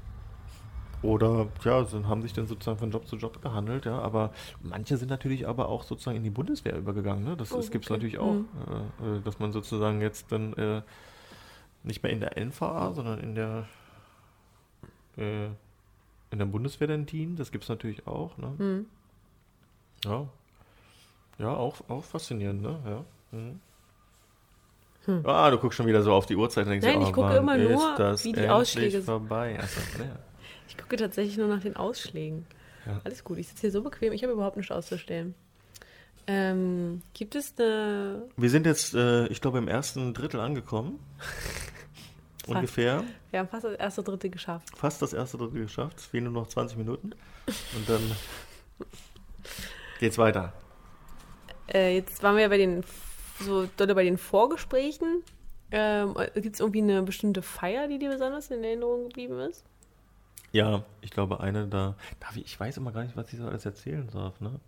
Oder ja, sind, haben sich dann sozusagen von Job zu Job gehandelt, ja. Aber manche sind natürlich aber auch sozusagen in die Bundeswehr übergegangen. Ne? Das, oh, das gibt es okay. natürlich auch, mhm. äh, dass man sozusagen jetzt dann äh, nicht mehr in der NVA, sondern in der äh, in der Bundeswehr dann dient. Das gibt es natürlich auch. Ne? Mhm. Ja. Ja, auch, auch faszinierend, ne? Ja. Mhm. Hm. Ah, du guckst schon wieder so auf die Uhrzeit und denkst, Nein, oh, ich gucke immer nur, wie die Ausschläge sind. vorbei. Also, ja. Ich gucke tatsächlich nur nach den Ausschlägen. Ja. Alles gut, ich sitze hier so bequem, ich habe überhaupt nichts auszustellen. Ähm, gibt es eine. Wir sind jetzt, äh, ich glaube, im ersten Drittel angekommen. (laughs) Ungefähr. Wir haben fast das erste Drittel geschafft. Fast das erste Drittel geschafft. Es fehlen nur noch 20 Minuten. Und dann (laughs) geht's weiter. Äh, jetzt waren wir ja bei den, so dort bei den Vorgesprächen. Ähm, Gibt es irgendwie eine bestimmte Feier, die dir besonders in Erinnerung geblieben ist? Ja, ich glaube, eine da. Darf ich, ich weiß immer gar nicht, was ich so alles erzählen darf, ne?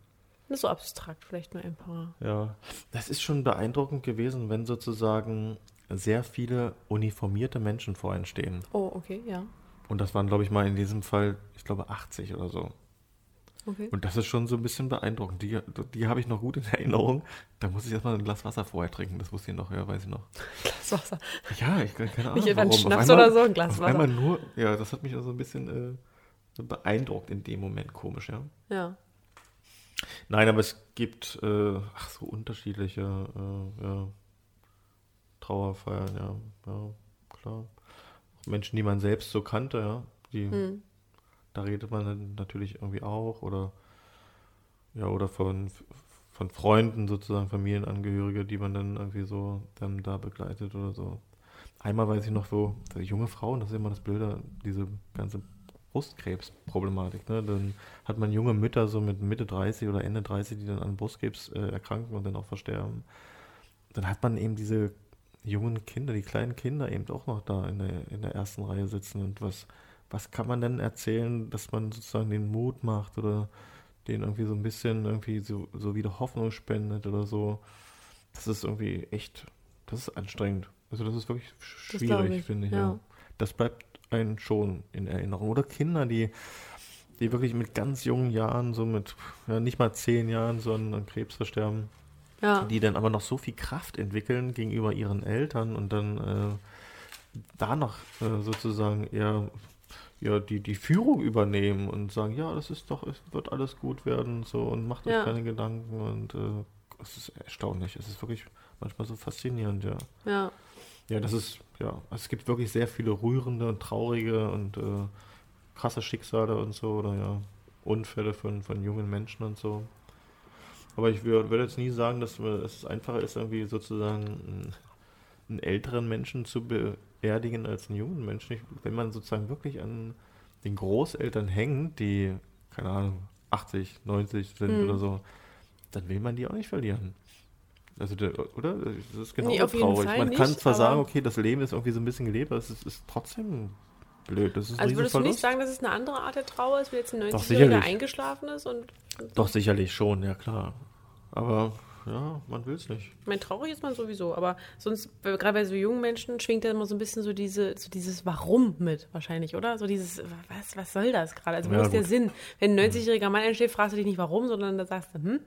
Das ist so abstrakt, vielleicht nur ein paar. Ja, das ist schon beeindruckend gewesen, wenn sozusagen sehr viele uniformierte Menschen vor ihnen stehen. Oh, okay, ja. Und das waren, glaube ich, mal in diesem Fall, ich glaube, 80 oder so. Okay. Und das ist schon so ein bisschen beeindruckend. Die, die habe ich noch gut in Erinnerung. Da muss ich erstmal ein Glas Wasser vorher trinken. Das wusste ich noch, ja, weiß ich noch. Glas Wasser? Ja, ich keine Ahnung. Nicht ein Schnaps einmal, oder so, ein Glas Wasser. Einmal nur, ja, das hat mich also ein bisschen äh, beeindruckt in dem Moment, komisch, ja. Ja. Nein, aber es gibt, äh, ach, so unterschiedliche, äh, ja, Trauerfeiern, ja, ja, klar. Menschen, die man selbst so kannte, ja, die, hm. Da redet man dann natürlich irgendwie auch oder, ja, oder von, von Freunden sozusagen, Familienangehörige, die man dann irgendwie so dann da begleitet oder so. Einmal weiß ich noch so, junge Frauen, das ist immer das Blöde, diese ganze Brustkrebsproblematik. Ne? Dann hat man junge Mütter so mit Mitte 30 oder Ende 30, die dann an Brustkrebs äh, erkranken und dann auch versterben. Dann hat man eben diese jungen Kinder, die kleinen Kinder eben auch noch da in der, in der ersten Reihe sitzen. Und was, was kann man denn erzählen, dass man sozusagen den Mut macht oder den irgendwie so ein bisschen irgendwie so, so wieder Hoffnung spendet oder so. Das ist irgendwie echt, das ist anstrengend. Also das ist wirklich schwierig, ich, finde ich. Ja. ja. Das bleibt einen schon in Erinnerung. Oder Kinder, die, die wirklich mit ganz jungen Jahren, so mit ja, nicht mal zehn Jahren, sondern an Krebs versterben ja. die dann aber noch so viel Kraft entwickeln gegenüber ihren Eltern und dann äh, da noch äh, sozusagen eher ja, die, die Führung übernehmen und sagen, ja, das ist doch, es wird alles gut werden so und macht euch ja. keine Gedanken und äh, es ist erstaunlich. Es ist wirklich manchmal so faszinierend, ja. Ja. Ja, das ist, ja, es gibt wirklich sehr viele rührende und traurige und äh, krasse Schicksale und so, oder ja, Unfälle von, von jungen Menschen und so. Aber ich würde jetzt nie sagen, dass es einfacher ist, irgendwie sozusagen einen älteren Menschen zu beerdigen als einen jungen Menschen. Ich, wenn man sozusagen wirklich an den Großeltern hängt, die, keine Ahnung, 80, 90 sind mhm. oder so, dann will man die auch nicht verlieren. Also, der, oder? Das ist genau nee, traurig. Man nicht, kann zwar sagen, okay, das Leben ist irgendwie so ein bisschen gelebt, aber es ist, ist trotzdem blöd. Also würdest du nicht sagen, dass es eine andere Art der Trauer ist, wie jetzt ein 90-Jähriger eingeschlafen ist? Und, und Doch, sicherlich schon, ja klar. Aber ja, man will es nicht. Ich meine, traurig ist man sowieso, aber sonst, gerade bei so jungen Menschen, schwingt da immer so ein bisschen so, diese, so dieses Warum mit, wahrscheinlich, oder? So dieses, was, was soll das gerade? Also, wo ja, ist gut. der Sinn? Wenn ein 90-jähriger Mann entsteht, fragst du dich nicht warum, sondern da sagst du, hm,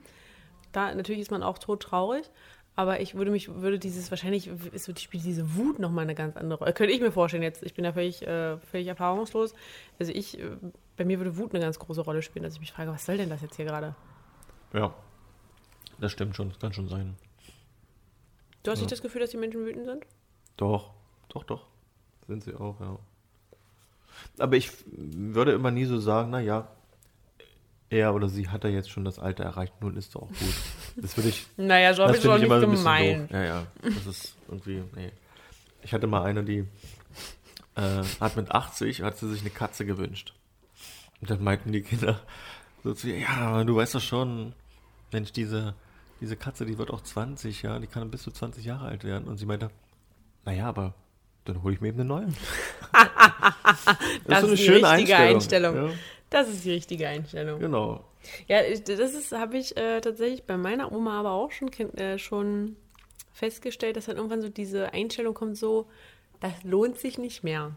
da natürlich ist man auch tot traurig. Aber ich würde mich, würde dieses, wahrscheinlich ist spielt diese Wut nochmal eine ganz andere Rolle. Könnte ich mir vorstellen jetzt, ich bin ja völlig, äh, völlig erfahrungslos. Also ich, äh, bei mir würde Wut eine ganz große Rolle spielen, dass ich mich frage, was soll denn das jetzt hier gerade? Ja, das stimmt schon, das kann schon sein. Du hast ja. nicht das Gefühl, dass die Menschen wütend sind? Doch, doch, doch. Sind sie auch, ja. Aber ich würde immer nie so sagen, naja, er oder sie hat ja jetzt schon das Alter erreicht, nun ist doch auch gut. Das würde ich. (laughs) naja, so habe ich schon nicht gemeint. Ja, ja. Das ist irgendwie, nee. Ich hatte mal eine, die äh, hat mit 80, hat sie sich eine Katze gewünscht. Und dann meinten die Kinder so zu ihr, ja, du weißt doch schon, Mensch, diese diese Katze, die wird auch 20, ja, die kann bis zu 20 Jahre alt werden. Und sie meinte, naja, aber dann hole ich mir eben eine neue. das, (laughs) das, ist, so eine schöne richtige Einstellung. Einstellung. Ja. Das ist die richtige Einstellung. Genau. Ja, das habe ich äh, tatsächlich bei meiner Oma aber auch schon, äh, schon festgestellt, dass dann irgendwann so diese Einstellung kommt, so, das lohnt sich nicht mehr.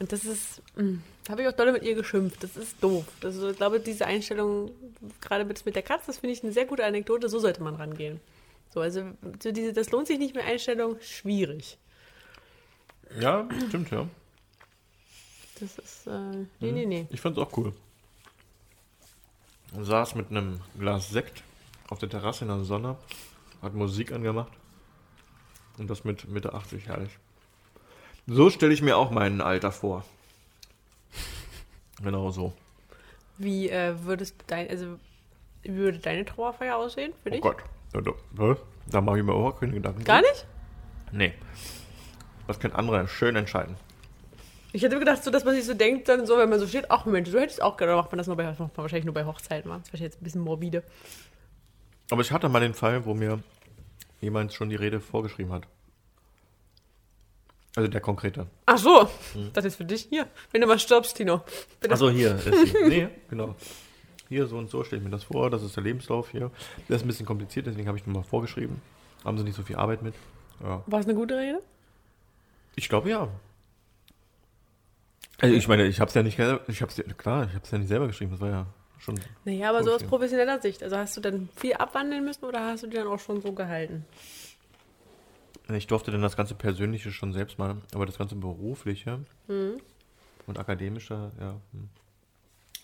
Und das ist, hm, da habe ich auch dolle mit ihr geschimpft. Das ist doof. Also, ich glaube, diese Einstellung, gerade mit, mit der Katze, das finde ich eine sehr gute Anekdote. So sollte man rangehen. So, also so diese, das lohnt sich nicht mehr Einstellung, schwierig. Ja, stimmt, ja. Das ist, äh, nee, nee, nee. Ich fand es auch cool. Und saß mit einem Glas Sekt auf der Terrasse in der Sonne, hat Musik angemacht. Und das mit Mitte 80, herrlich. So stelle ich mir auch mein Alter vor. (laughs) Genau so. Wie äh, würdest du dein, also wie würde deine Trauerfeier aussehen für dich? Oh Gott. Da, da, da mache ich mir auch keine Gedanken. Gar nicht? Nee. Das können andere schön entscheiden. Ich hätte gedacht, so, dass man sich so denkt, dann so, wenn man so steht, ach Mensch, so hätte ich es auch gerne. macht man das nur bei, macht man wahrscheinlich nur bei Hochzeiten. Das ist jetzt ein bisschen morbide. Aber ich hatte mal den Fall, wo mir jemand schon die Rede vorgeschrieben hat. Also der konkrete. Ach so, hm. das ist für dich hier. Wenn du mal stirbst, Tino. Also hier ist sie. (laughs) nee, genau. Hier so und so stelle ich mir das vor. Das ist der Lebenslauf hier. Das ist ein bisschen kompliziert, deswegen habe ich nochmal vorgeschrieben. Haben sie nicht so viel Arbeit mit. Ja. War es eine gute Rede? Ich glaube ja. Also ich meine, ich habe es ja nicht, ich habe ja, klar, ich habe es ja nicht selber geschrieben. Das war ja schon. Naja, aber so aus professioneller Sicht. Also hast du dann viel abwandeln müssen oder hast du die dann auch schon so gehalten? Ich durfte dann das ganze Persönliche schon selbst mal, aber das ganze Berufliche mhm. und Akademische, ja, hm,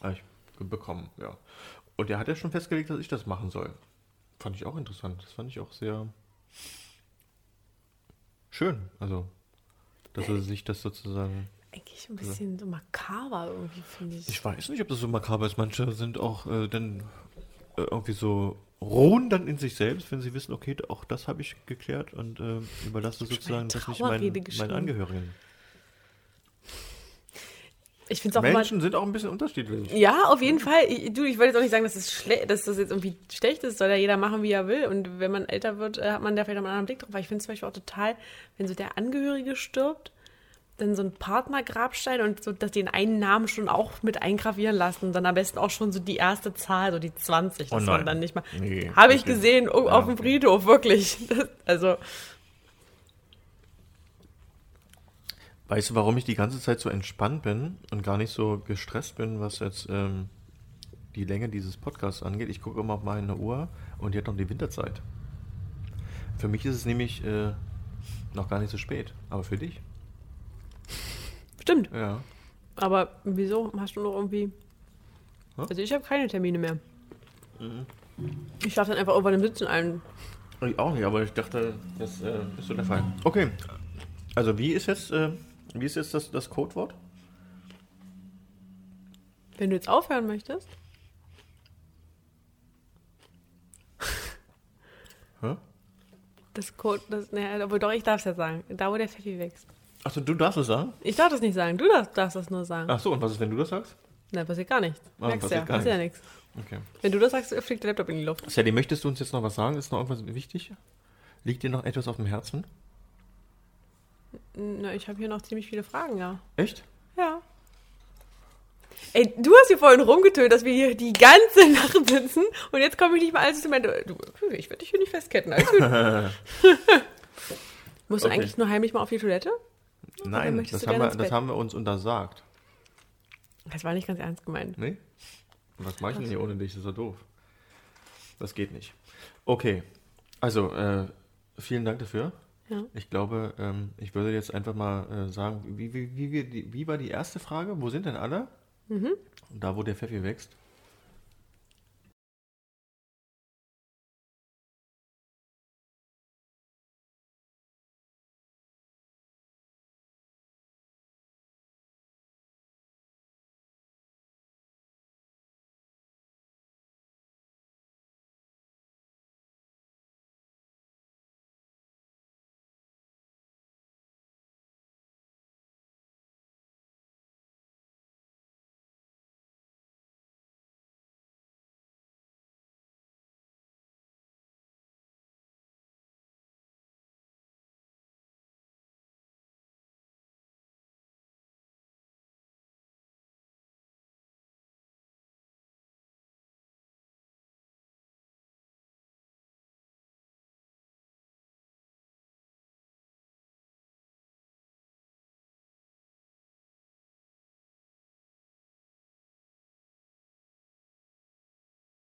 habe ich bekommen, ja. Und er hat ja schon festgelegt, dass ich das machen soll. Fand ich auch interessant. Das fand ich auch sehr schön. Also, dass er sich das sozusagen. Eigentlich ein bisschen also, so makaber irgendwie, finde ich. Ich weiß nicht, ob das so makaber ist. Manche sind auch äh, dann äh, irgendwie so ruhen dann in sich selbst, wenn sie wissen, okay, auch das habe ich geklärt und äh, überlasse sozusagen das nicht meinen, meinen Angehörigen. Ich find's auch Menschen mal, sind auch ein bisschen unterschiedlich. Ja, auf jeden Fall. Ich, du, ich wollte jetzt auch nicht sagen, dass, es dass das jetzt irgendwie schlecht ist. Soll ja jeder machen, wie er will. Und wenn man älter wird, äh, hat man da vielleicht auch einen anderen Blick drauf. Weil ich finde es zum Beispiel auch total, wenn so der Angehörige stirbt, dann so ein Partnergrabstein und so, dass die den einen Namen schon auch mit eingravieren lassen und dann am besten auch schon so die erste Zahl, so die 20, dass oh man dann nicht mal. Nee, (laughs) Habe ich gesehen oh, ja, auf dem Friedhof, wirklich. (laughs) Das, also. Weißt du, warum ich die ganze Zeit so entspannt bin und gar nicht so gestresst bin, was jetzt ähm, die Länge dieses Podcasts angeht? Ich gucke immer auf meine Uhr und die hat noch die Winterzeit. Für mich ist es nämlich äh, noch gar nicht so spät, aber für dich? Stimmt. Ja. Aber wieso hast du noch irgendwie. Hm? Also ich habe keine Termine mehr. Mhm. Ich darf dann einfach irgendwann im Sitzen ein. Ich auch nicht, aber ich dachte, das äh, ist so der Fall. Okay. Also wie ist jetzt, äh, wie ist jetzt das, das Codewort? Wenn du jetzt aufhören möchtest. Hä? Das Code, das, ne, aber doch, ich darf es ja sagen. Da, wo der Pfeffi wächst. Achso, du darfst es sagen? Ich darf das nicht sagen. Du darfst, darfst das nur sagen. Achso, und was ist, wenn du das sagst? Nein, passiert gar nichts. Ah, Merkst passiert ja, gar passiert ja nichts. Okay. Wenn du das sagst, fliegt der Laptop in die Luft. Sally, möchtest du uns jetzt noch was sagen? Ist noch irgendwas wichtig? Liegt dir noch etwas auf dem Herzen? Na, ich habe hier noch ziemlich viele Fragen, ja. Echt? Ja. Ey, du hast hier vorhin rumgetönt, dass wir hier die ganze (laughs) Nacht sitzen und jetzt komme ich nicht mal alles zu meinen. Du, ich werde dich hier nicht festketten. Alles gut. (laughs) (laughs) Musst okay. du eigentlich nur heimlich mal auf die Toilette? Nein, das haben, wir, das haben wir uns untersagt. Das war nicht ganz ernst gemeint. Nee? Was mache ich denn hier ohne dich? Das ist ja doof. Das geht nicht. Okay, also äh, vielen Dank dafür. Ja. Ich glaube, ähm, ich würde jetzt einfach mal äh, sagen, wie, wie, wie, wie, wie war die erste Frage? Wo sind denn alle? Mhm. Da, wo der Pfeffi wächst.